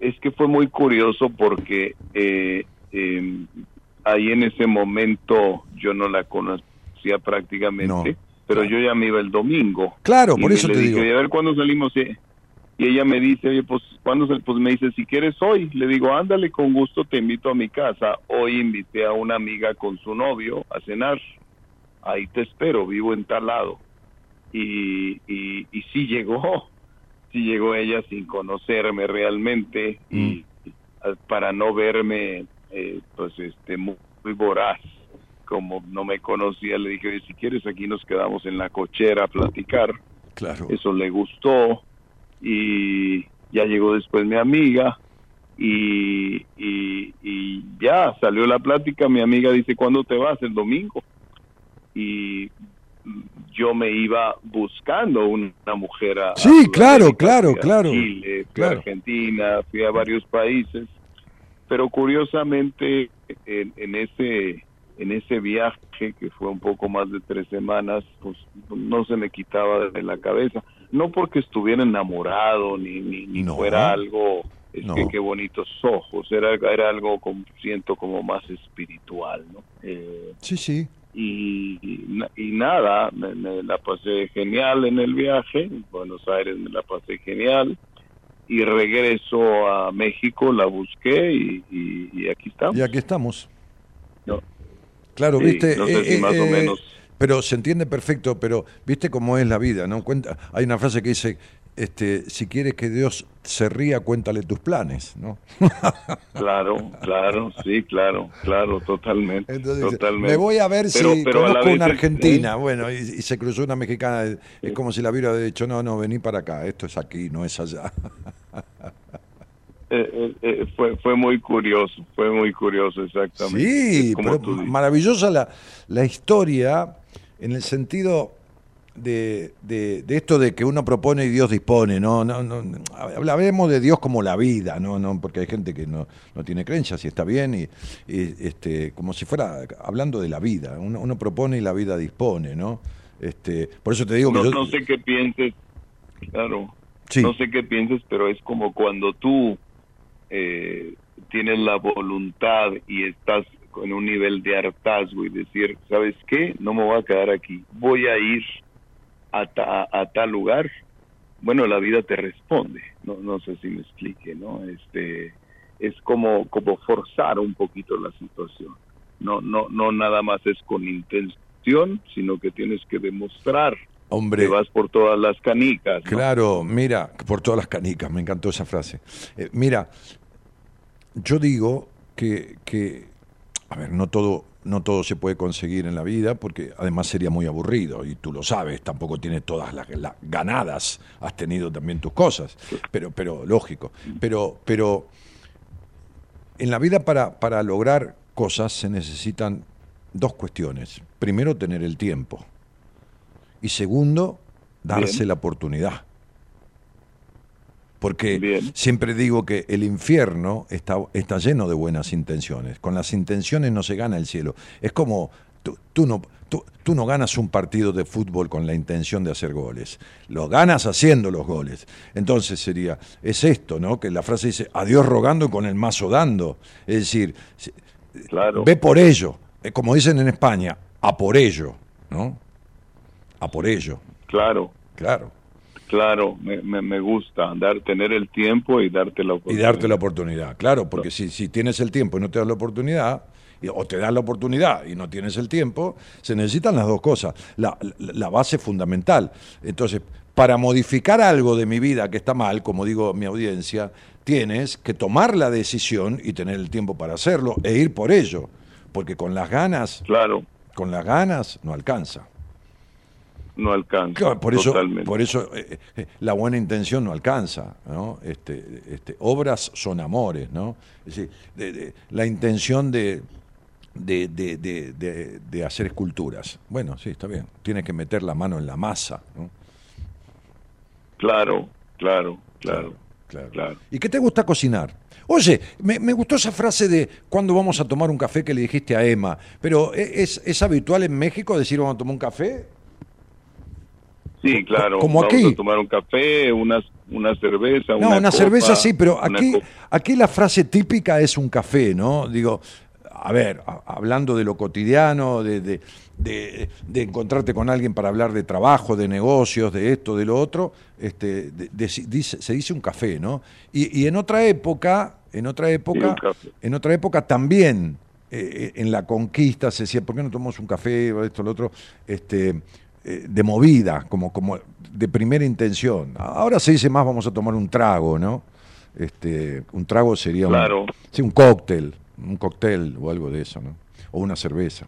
Es que fue muy curioso porque eh, eh, ahí en ese momento yo no la conocía prácticamente, No, pero yo ya me iba el domingo. Claro, por eso le te dije, digo. "Oye, a ver cuándo salimos. eh?". Y ella me dice, oye, pues, ¿cuándo sal-?" Pues me dice, si quieres hoy. Le digo, ándale, con gusto te invito a mi casa. Hoy invité a una amiga con su novio a cenar. Ahí te espero, vivo en tal lado. Y, y, y sí llegó, sí llegó ella sin conocerme realmente y ah, para no verme, eh, pues, este, muy, muy voraz. Como no me conocía, le dije, si quieres aquí nos quedamos en la cochera a platicar Claro. eso le gustó y ya llegó después mi amiga y, y, y ya salió la plática, mi amiga dice, ¿cuándo te vas? El domingo. Y yo me iba buscando una mujer a... a Sí, claro, claro, a claro, Chile, fui claro. a Argentina, fui a varios países, pero curiosamente en, en ese en ese viaje que fue un poco más de tres semanas, pues no se me quitaba de la cabeza. No porque estuviera enamorado ni, ni, ni No. fuera algo, es No. que qué bonitos ojos, era, era algo como, siento como más espiritual, ¿no? Eh, Sí, sí. Y, y na- y nada, me, me la pasé genial en el viaje, en Buenos Aires me la pasé genial y regreso a México, la busqué y, y- y aquí estamos. Y aquí estamos. No. Claro, Sí, viste. no sé si más o menos. Pero se entiende perfecto, pero viste cómo es la vida, ¿no? Cuenta, hay una frase que dice, este, si quieres que Dios se ría, cuéntale tus planes, ¿no? Claro, claro, sí, claro, claro, totalmente. Entonces totalmente. me voy a ver Pero- si pero a conozco vez una argentina. ¿eh? Bueno, y, y se cruzó una mexicana. Es es como si la hubiera dicho, no, no, vení para acá, esto es aquí, no es allá. Eh, eh, eh, fue, fue muy curioso, fue muy curioso, exactamente. Sí, pero maravillosa la, la historia en el sentido de, de, de esto de que uno propone y Dios dispone, ¿no? no, no hablamos de Dios como la vida, ¿no? no porque hay gente que no, no tiene creencias y está bien, y, y, este, como si fuera hablando de la vida. Uno, uno propone y la vida dispone, ¿no? Este, por eso te digo que no, yo- no sé qué pienses, claro, Sí. no sé qué pienses, pero es como cuando tú eh, tienes la voluntad y estás en un nivel de hartazgo y decir, ¿sabes qué? No me voy a quedar aquí, voy a ir a, ta- a tal lugar. Bueno, la vida te responde, no, no sé si me explique, ¿no? Este, es como, como forzar un poquito la situación. No, no, no nada más es con intención, sino que tienes que demostrar Hombre, que vas por todas las canicas. ¿no? Claro, mira, por todas las canicas, me encantó esa frase. Eh, mira, yo digo que, que, a ver, no todo, no todo se puede conseguir en la vida, porque además sería muy aburrido, y tú lo sabes, tampoco tienes todas las, las ganadas, has tenido también tus cosas, pero, pero lógico. Pero, pero en la vida para, para lograr cosas se necesitan dos cuestiones. Primero, tener el tiempo. Y segundo, darse Bien. la oportunidad. Porque Bien. siempre digo que el infierno está, está lleno de buenas intenciones. Con las intenciones no se gana el cielo. Es como tú, tú no, tú, tú no ganas un partido de fútbol con la intención de hacer goles. Lo ganas haciendo los goles. Entonces sería, es esto, ¿no? Que la frase dice, a Dios rogando y con el mazo dando. Es decir, Claro. ve por ello. Eh, Como dicen en España, a por ello, ¿no? A por ello, Claro, claro. Claro, me, me, me gusta dar, tener el tiempo y darte la Y oportunidad. darte la oportunidad, claro, porque si, si tienes el tiempo y no te das la oportunidad, y- o te das la oportunidad y no tienes el tiempo, se necesitan las dos cosas, la, la- la base fundamental. Entonces, para modificar algo de mi vida que está mal, como digo mi audiencia, tienes que tomar la decisión y tener el tiempo para hacerlo e ir por ello, porque con las ganas, Claro, con las ganas no alcanza. No alcanza. Claro, por eso, totalmente. por eso eh, eh, la buena intención no alcanza, ¿no? Este, este, obras son amores, ¿no? Es decir, de- de- la intención de, de, hacer esculturas. Bueno, sí, está bien. Tienes que meter la mano en la masa, ¿no? Claro, claro, claro. claro. claro. ¿Y qué te gusta cocinar? Oye, me, me gustó esa frase de cuando vamos a tomar un café que le dijiste a Emma, pero ¿e- ¿es, es habitual en México decir vamos a tomar un café? Sí, claro. como Vamos aquí. a tomar un café, una, una cerveza, No, una una, copa, cerveza sí, pero aquí, aquí la frase típica es un café, ¿no? Digo, a ver, a- hablando de lo cotidiano, de, de- de- de encontrarte con alguien para hablar de trabajo, de negocios, de esto, de lo otro, este, dice- se dice un café, ¿no? Y, y en otra época, en otra época, en otra época también eh, en la conquista se decía, ¿por qué no tomamos un café o esto, lo otro? Este, eh, de movida, como, como de primera intención. Ahora se dice más, vamos a tomar un trago, ¿no? Este, un trago sería Claro. un, sí, un cóctel, un cóctel o algo de eso, ¿no? O una cerveza.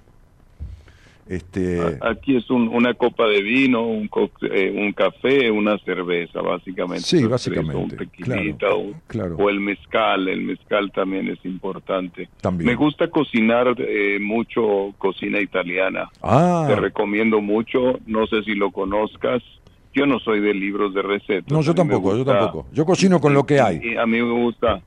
Este, Aquí es un- una copa de vino, un, eh, un café, una cerveza, básicamente. Sí, tres, básicamente, O un tequilita, claro, o, claro. o el mezcal. El mezcal también es importante. También. Me gusta cocinar eh, mucho cocina italiana. ah, Te recomiendo mucho. No sé si lo conozcas. Yo no soy de libros de recetas. no, yo tampoco, yo tampoco. Yo cocino con lo que hay. y a mí me gusta,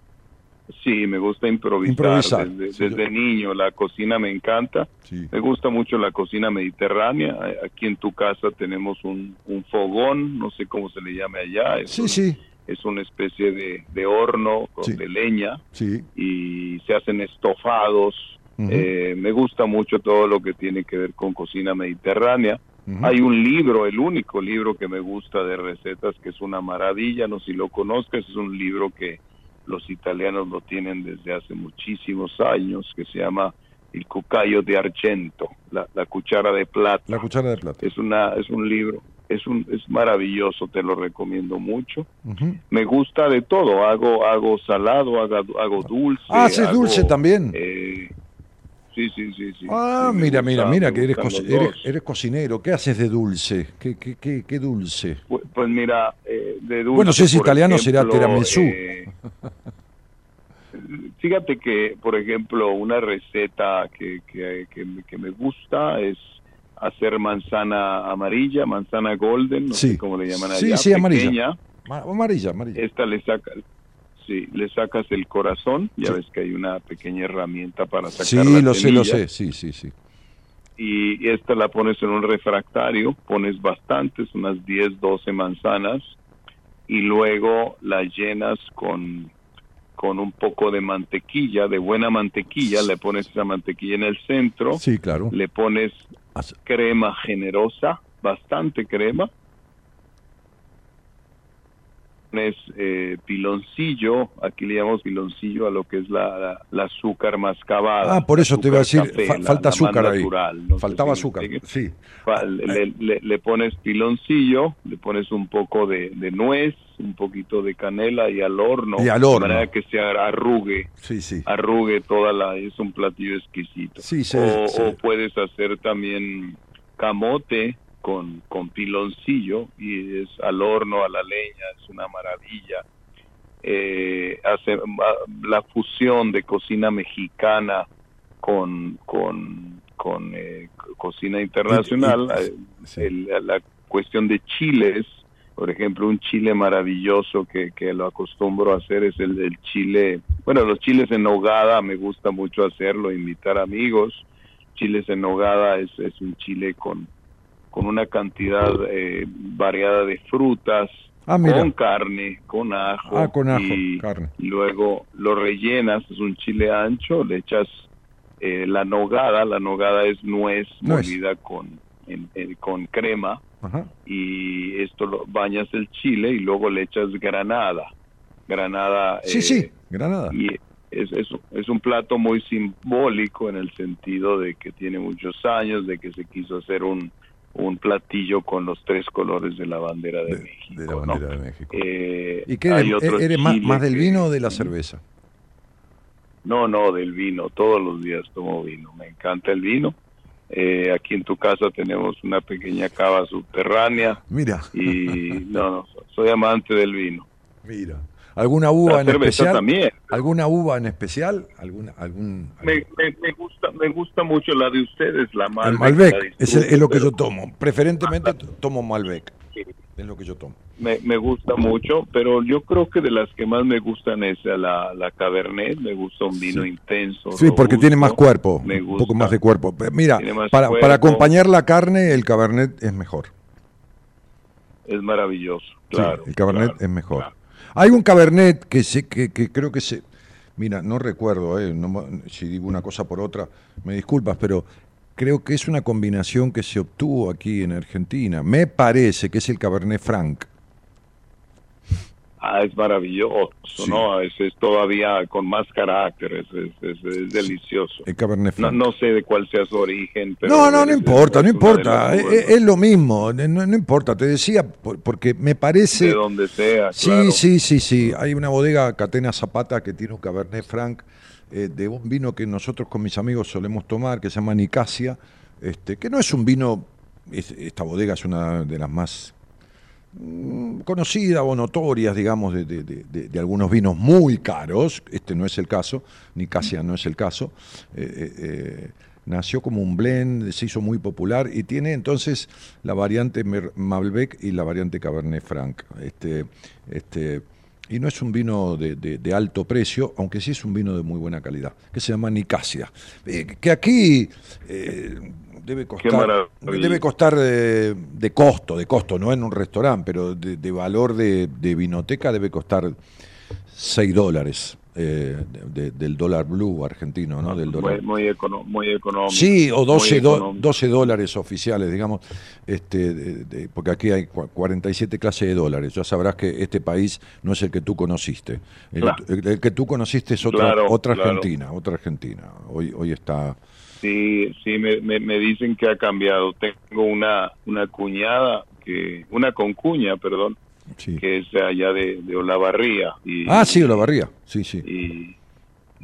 sí, me gusta improvisar. Improvisar, Desde, sí, desde yo- niño la cocina me encanta. Sí. Me gusta mucho la cocina mediterránea. Aquí en tu casa tenemos un, un fogón, no sé cómo se le llame allá. Es, Sí, un- sí, es una especie de, de horno Sí. de leña sí. y se hacen estofados. Eh, me gusta mucho todo lo que tiene que ver con cocina mediterránea. Hay un libro, el único libro que me gusta de recetas, que es una maravilla, no sé si lo conozcas, es un libro que los italianos lo tienen desde hace muchísimos años, que se llama El cucayo de argento, la, la cuchara de plata. La cuchara de plata. Es una, es un libro, es un, es maravilloso, te lo recomiendo mucho. Me gusta de todo, hago, hago salado, hago, hago dulce. Ah, ¿haces hago, dulce también? eh, sí, sí, sí, sí. Ah, Sí, mira, gusta- mira, mira, que eres, co- eres, cocinero. ¿Qué haces de dulce? ¿Qué, qué, qué, qué dulce? Pues, pues mira, eh, de dulce, Bueno, si es italiano, será ejemplo, tiramisú. eh, fíjate que, por ejemplo, una receta que, que, que, me- que me gusta es hacer manzana amarilla, manzana golden, no Sí. sé cómo le llaman allá, sí, amarilla. pequeña. Ma- Amarilla, amarilla. Esta le sacas, sí, le sacas el corazón, ya Sí. ves que hay una pequeña herramienta para sacar Sí, lo sé, lo sé. Sí, sí, sí. y esta la pones en un refractario, pones bastantes, unas 10, 12 manzanas, y luego la llenas con, con un poco de mantequilla, de buena mantequilla, le pones esa mantequilla en el centro, Sí, claro. le pones crema generosa, bastante crema, pones eh, piloncillo, aquí le llamamos piloncillo a lo que es la, la- la azúcar mascabada. Ah, por eso te iba a decir, café, fa- falta la azúcar ahí. natural, no sé Faltaba si azúcar. Sí. Le, le- le pones piloncillo, le pones un poco de, de nuez, un poquito de canela y al horno. Y al horno. De manera que se arrugue, Sí, sí. arrugue toda la... Es un platillo exquisito. Sí, sí, o, sí. o puedes hacer también camote con, con piloncillo y es al horno, a la leña, es una maravilla. Eh, la fusión de cocina mexicana con, con, con eh, co- cocina internacional. Eh, sí. el- la cuestión de chiles, por ejemplo, un chile maravilloso que, que lo acostumbro a hacer es el, el chile, bueno, los chiles en nogada, me gusta mucho hacerlo, invitar amigos. Chiles en nogada es, es un chile con, con una cantidad eh, variada de frutas, Ah, con carne, con ajo. Ah, con ajo, y, carne. luego lo rellenas, es un chile ancho, le echas eh, la nogada, la nogada es nuez, Nuez. molida con, en- en- con crema Ajá. y esto lo bañas el chile y luego le echas granada. Granada. Sí, eh, sí, Granada. Y es, es, es un plato muy simbólico en el sentido de que tiene muchos años, de que se quiso hacer un, un platillo con los tres colores de la bandera de, De, México. de la ¿no? bandera de México. Eh, ¿Y qué hay eres, otro eres más, chile más del que- vino o de la cerveza? No, no, del vino. Todos los días tomo vino. Me encanta el vino. Eh, aquí en tu casa tenemos una pequeña cava subterránea Mira, y no, no, soy amante del vino. mira. ¿Alguna uva La en especial? también. ¿Alguna uva en especial? ¿Alguna, algún, Me, me, me gusta, me gusta mucho la de ustedes, la Malbec. el Malbec, es, el- es lo que yo disfruto, tomo. Preferentemente tomo Malbec. Es lo que yo tomo. Me, me gusta mucho, pero yo creo que de las que más me gustan es la, la Cabernet. Me gusta un vino Sí. intenso. Sí, porque robusto. tiene más cuerpo, Me un gusta. poco más de cuerpo. Pero Mira, para, cuerpo. para acompañar la carne, el Cabernet es mejor. Es maravilloso, Sí, claro. el Cabernet claro, es mejor. claro. Hay un Cabernet que, se, que, que creo que se... Mira, no recuerdo, eh, no si digo una cosa por otra, me disculpas, pero creo que es una combinación que se obtuvo aquí en Argentina. Me parece que es el Cabernet Franc. Ah, es maravilloso, Sí. ¿no? Es, es todavía con más carácter, es, es, es- es delicioso. El Cabernet No, Franc. no sé de cuál sea su origen, pero... no, no, no importa, no importa. Es, las- es lo mismo, no, no importa. Te decía, por- porque me parece... De donde sea, Sí, claro. sí, sí, sí. Hay una bodega, Catena Zapata, que tiene un Cabernet Franc eh, de un vino que nosotros con mis amigos solemos tomar, que se llama Nicasia, este, que no es un vino, es- esta bodega es una de las más conocidas o notorias, digamos, de, de- de- algunos vinos muy caros. Este no es el caso, Nicasia no es el caso. Eh, eh, eh, nació como un blend, se hizo muy popular y tiene entonces la variante Malbec y la variante Cabernet Franc. Este, este, y no es un vino de, alto precio, aunque sí es un vino de muy buena calidad, que se llama Nicasia. Que aquí debe costar, debe costar de costo, de costo, no en un restaurante, pero de, de valor de, de vinoteca debe costar 6 dólares. eh, de- del dólar blue argentino, ¿no? Del dólar. Muy, muy, econo- muy económico. Sí, o 12, muy do- económico. 12 dólares oficiales, digamos, este, porque aquí hay cua- 47 clases de dólares. Ya sabrás que este país no es el que tú conociste. El, Claro. el- el que tú conociste es otra, Claro, otra claro. Argentina, otra Argentina. Hoy, hoy está... Sí, sí, me, me, me dicen que ha cambiado. Tengo una, una cuñada, que una concuña, perdón, Sí. que es de allá de, de Olavarría. Y, Ah, sí, Olavarría, sí, sí. Y,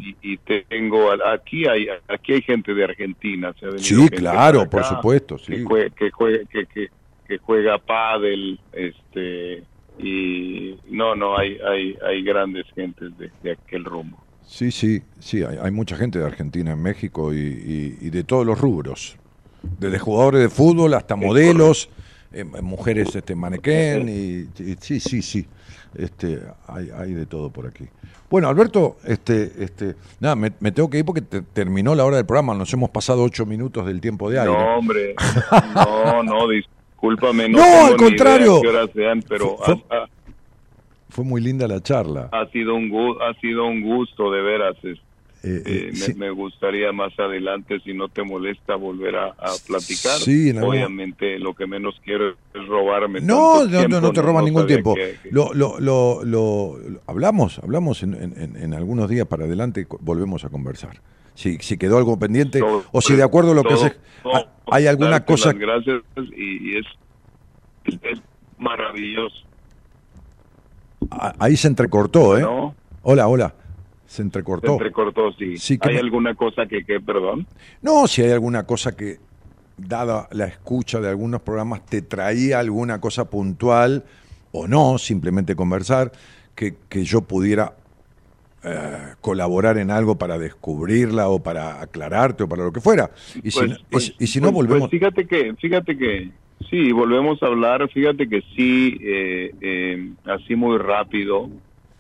y, y tengo, aquí hay aquí hay gente de Argentina. Se ha Sí, claro, por supuesto, Que sí. juega, que juega, que, que, que juega pádel, este, y no, no, hay, hay, hay grandes gentes de, de aquel rumbo. Sí, sí, sí, hay, hay mucha gente de Argentina en México y, y- y de todos los rubros. Desde jugadores de fútbol hasta modelos, eh, mujeres este manequén y, y- sí, sí, sí. Este, hay, hay de todo por aquí. Bueno, Alberto, este, este, nada, me, me tengo que ir porque te- terminó la hora del programa. Nos hemos pasado ocho minutos del tiempo de aire. No, hombre, no, no, discúlpame, no, No, tengo al ni idea contrario. qué horas sean, pero Fue muy linda la charla. ha sido un gu- ha sido un gusto de veras. Eh, eh, eh, me, sí. me gustaría más adelante, si no te molesta, volver a, a platicar. Sí, en algún- Obviamente, lo que menos quiero es robarme. No, no, tiempo, no, no te roba ningún sabía tiempo. que- que- Lo, lo, lo, lo- hablamos, hablamos en, en- en- algunos días para adelante, volvemos a conversar. Si, si quedó algo pendiente todo- o si de acuerdo a lo que todo- ha- hay alguna cosa... gracias y, y es, es maravilloso. A- Ahí se entrecortó, ¿eh? ¿no? Hola, hola. Se Se entrecortó. entrecortó, sí. Sí, que ¿Hay me- alguna cosa que, que, perdón? No, si hay alguna cosa que, dada la escucha de algunos programas, te traía alguna cosa puntual o no, simplemente conversar, que, que yo pudiera eh, colaborar en algo para descubrirla o para aclararte o para lo que fuera. Y si, Pues- no- y pues- si- no, pues- volvemos... fíjate que, fíjate que, Sí, volvemos a hablar. Fíjate que sí, eh, eh, así muy rápido.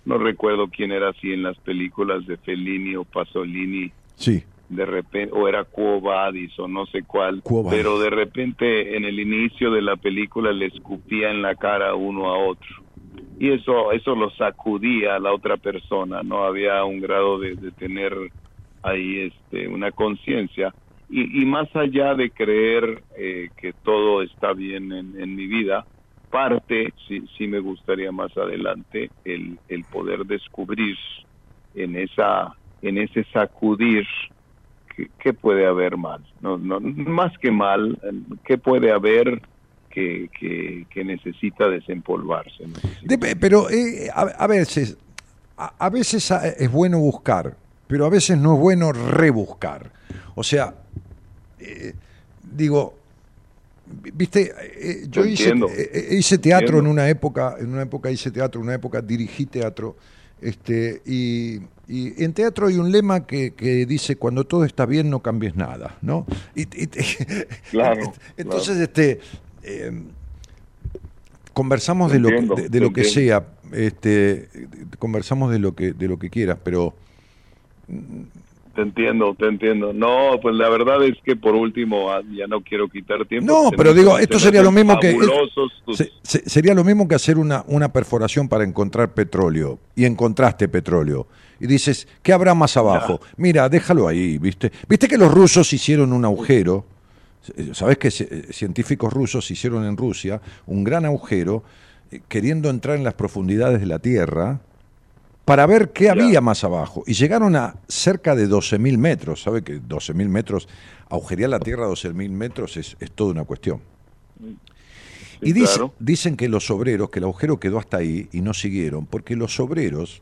No recuerdo quién era así en las películas de Fellini o Pasolini. Sí. De repente, o era Quo Vadis o no sé cuál. Pero de repente en el inicio de la película le escupía en la cara uno a otro. Y eso, eso lo sacudía a la otra persona. No había un grado de, de tener ahí este, una conciencia. Y, y más allá de creer eh, que todo está bien en, en mi vida, parte, sí, sí me gustaría más adelante, el, el poder descubrir en esa en ese sacudir qué, puede haber mal. No, no, más que mal, qué puede haber que, que, necesita desempolvarse. pero eh, a, a veces, a, veces ah, es bueno buscar, pero a veces no es bueno rebuscar. O sea, eh, digo, vi- viste, eh, yo Te hice, eh, eh, hice teatro Entiendo. en una época, en una época hice teatro, en una época dirigí teatro, este, y, y en teatro hay un lema que, que dice cuando todo está bien no cambies nada, ¿no? Y- y- Claro, entonces, este eh, conversamos de lo, Entiendo, que, de, de lo que sea, este, conversamos de lo que de lo que quieras, pero Te entiendo, te entiendo. No, pues la verdad es que por último, ah, ya no quiero quitar tiempo. no, pero digo, esto sería lo mismo que fabulosos tus- se- se- sería lo mismo que hacer una, una perforación para encontrar petróleo y encontraste petróleo y dices, ¿qué habrá más abajo? Mira, déjalo ahí, ¿viste? ¿Viste que los rusos hicieron un agujero? ¿Sabés que eh, científicos rusos hicieron en Rusia un gran agujero eh, queriendo entrar en las profundidades de la Tierra para ver qué había más abajo? Y llegaron a cerca de 12.000 metros. ¿Sabe que 12.000 metros, agujerear la Tierra a 12.000 metros es, es toda una cuestión? Sí, Y dice- claro. dicen que los obreros, que el agujero quedó hasta ahí y no siguieron, porque los obreros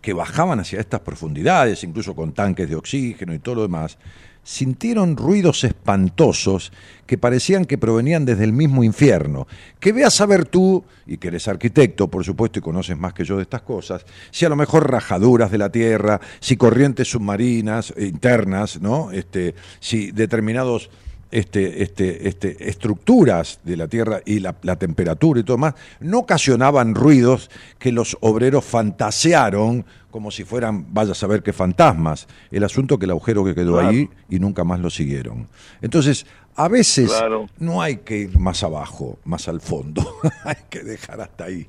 que bajaban hacia estas profundidades, incluso con tanques de oxígeno y todo lo demás, sintieron ruidos espantosos que parecían que provenían desde el mismo infierno. Que veas a saber tú, y que eres arquitecto, por supuesto, y conoces más que yo de estas cosas, si a lo mejor rajaduras de la tierra, si corrientes submarinas eh, internas, ¿no? Este, si determinados este, este, este, estructuras de la Tierra y la, la temperatura y todo más, no ocasionaban ruidos que los obreros fantasearon como si fueran, vaya a saber qué fantasmas. El asunto que el agujero que quedó Claro. ahí y nunca más lo siguieron. Entonces, a veces Claro. no hay que ir más abajo, más al fondo, hay que dejar hasta ahí.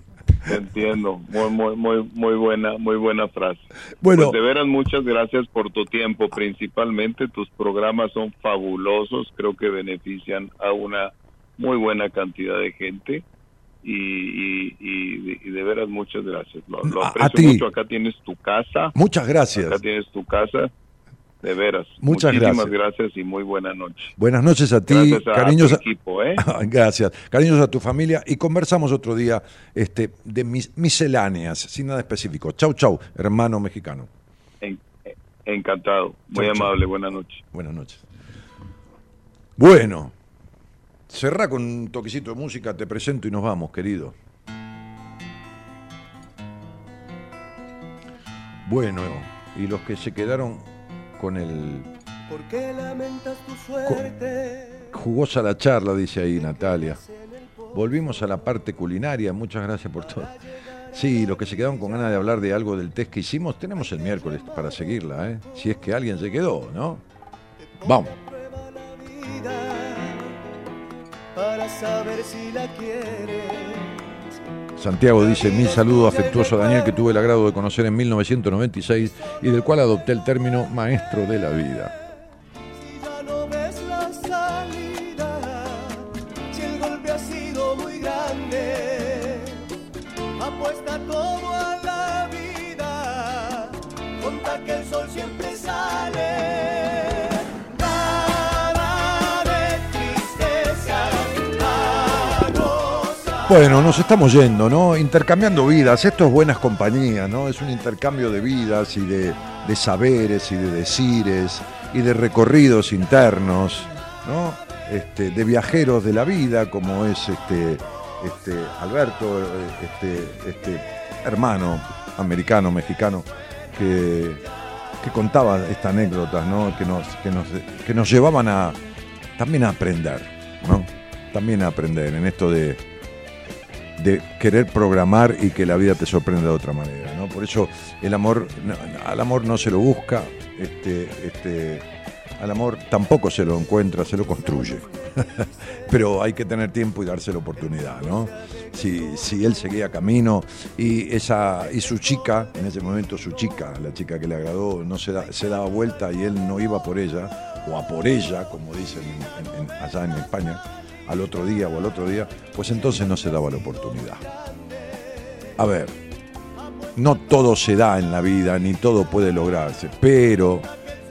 Entiendo, muy, muy, muy, muy buena, muy buena frase. Bueno. Pues de veras, muchas gracias por tu tiempo. Principalmente tus programas son fabulosos, creo que benefician a una muy buena cantidad de gente. Y, y, y de- y de veras, muchas gracias. Lo, lo A- a aprecio ti. mucho. Acá tienes tu casa. Muchas gracias. Acá tienes tu casa. De veras. Muchas Muchísimas gracias. gracias y muy buena noche. Buenas noches a ti, Gracias a cariños. tu a- equipo, ¿eh? Gracias. Cariños a tu familia y conversamos otro día este, de mis, misceláneas, sin nada específico. Chau, chau, hermano mexicano. En- encantado. Muy chau. amable. Buenas noches. Buenas noches. Bueno, cerrá con un toquecito de música, te presento y nos vamos, querido. Bueno, y los que se quedaron con el ¿Por qué lamentas tu suerte? Jugosa la charla, dice ahí Natalia. Volvimos a la parte culinaria, muchas gracias por todo. Sí, los que se quedaron con ganas de hablar de algo del test que hicimos, tenemos el miércoles para seguirla, ¿eh? Si es que alguien se quedó, ¿no? Vamos. Para saber si la quieres. Santiago dice, mi saludo afectuoso a Daniel que tuve el agrado de conocer en 1996 y del cual adopté el término maestro de la vida. Bueno, nos estamos yendo, ¿no? Intercambiando vidas, esto es buenas compañías, ¿no? Es un intercambio de vidas y de, de saberes y de decires y de recorridos internos, ¿no? Este, de viajeros de la vida, como es este, este Alberto, este, este hermano americano, mexicano, que, que contaba estas anécdotas, ¿no? Que nos, que nos, que nos llevaban a también a aprender, ¿no? también a aprender en esto de, de querer programar y que la vida te sorprenda de otra manera, ¿no? Por eso el amor, al amor no se lo busca, este, este, al amor tampoco se lo encuentra, se lo construye. Pero hay que tener tiempo y darse la oportunidad, ¿no? Si, si él seguía camino y esa y su chica, en ese momento su chica, la chica que le agradó, no se, se daba vuelta y él no iba por ella, o a por ella, como dicen en- en- allá en España, al otro día o al otro día, pues entonces no se daba la oportunidad. A ver, no todo se da en la vida, ni todo puede lograrse, pero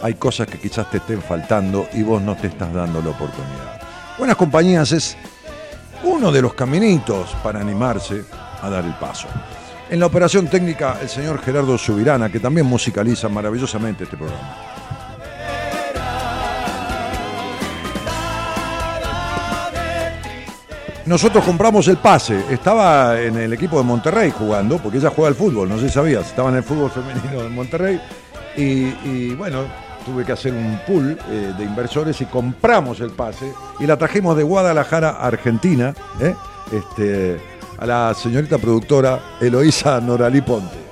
hay cosas que quizás te estén faltando y vos no te estás dando la oportunidad. Buenas compañías es uno de los caminitos para animarse a dar el paso. En la operación técnica, el señor Gerardo Subirana, que también musicaliza maravillosamente este programa. Nosotros compramos el pase. Estaba en el equipo de Monterrey jugando, porque ella juega al fútbol, no sé si sabías. Estaba en el fútbol femenino de Monterrey. Y, bueno, tuve que hacer un pool eh, de inversores y compramos el pase. Y la trajimos de Guadalajara Argentina, ¿eh? este, a la señorita productora Eloísa Noralí Ponte.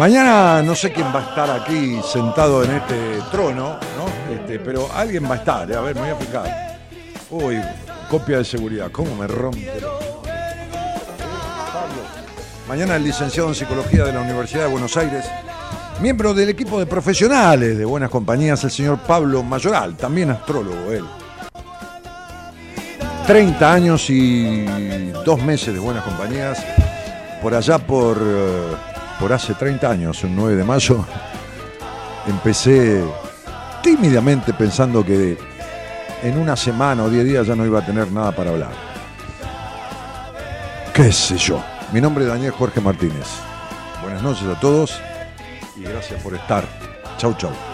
Mañana no sé quién va a estar aquí sentado en este trono, ¿no? Este, pero alguien va a estar, ¿eh? a ver, me voy a fijar. Uy, copia de seguridad, ¿cómo me rompe? Mañana el licenciado en Psicología de la Universidad de Buenos Aires, miembro del equipo de profesionales de Buenas Compañías, el señor Pablo Mayoral, también astrólogo él. 30 años y dos meses de Buenas Compañías, por allá por, eh, por hace 30 años, un 9 de mayo, empecé tímidamente pensando que en una semana o 10 días ya no iba a tener nada para hablar. ¿Qué sé yo? Mi nombre es Daniel Jorge Martínez. Buenas noches a todos y gracias por estar. Chau, chau.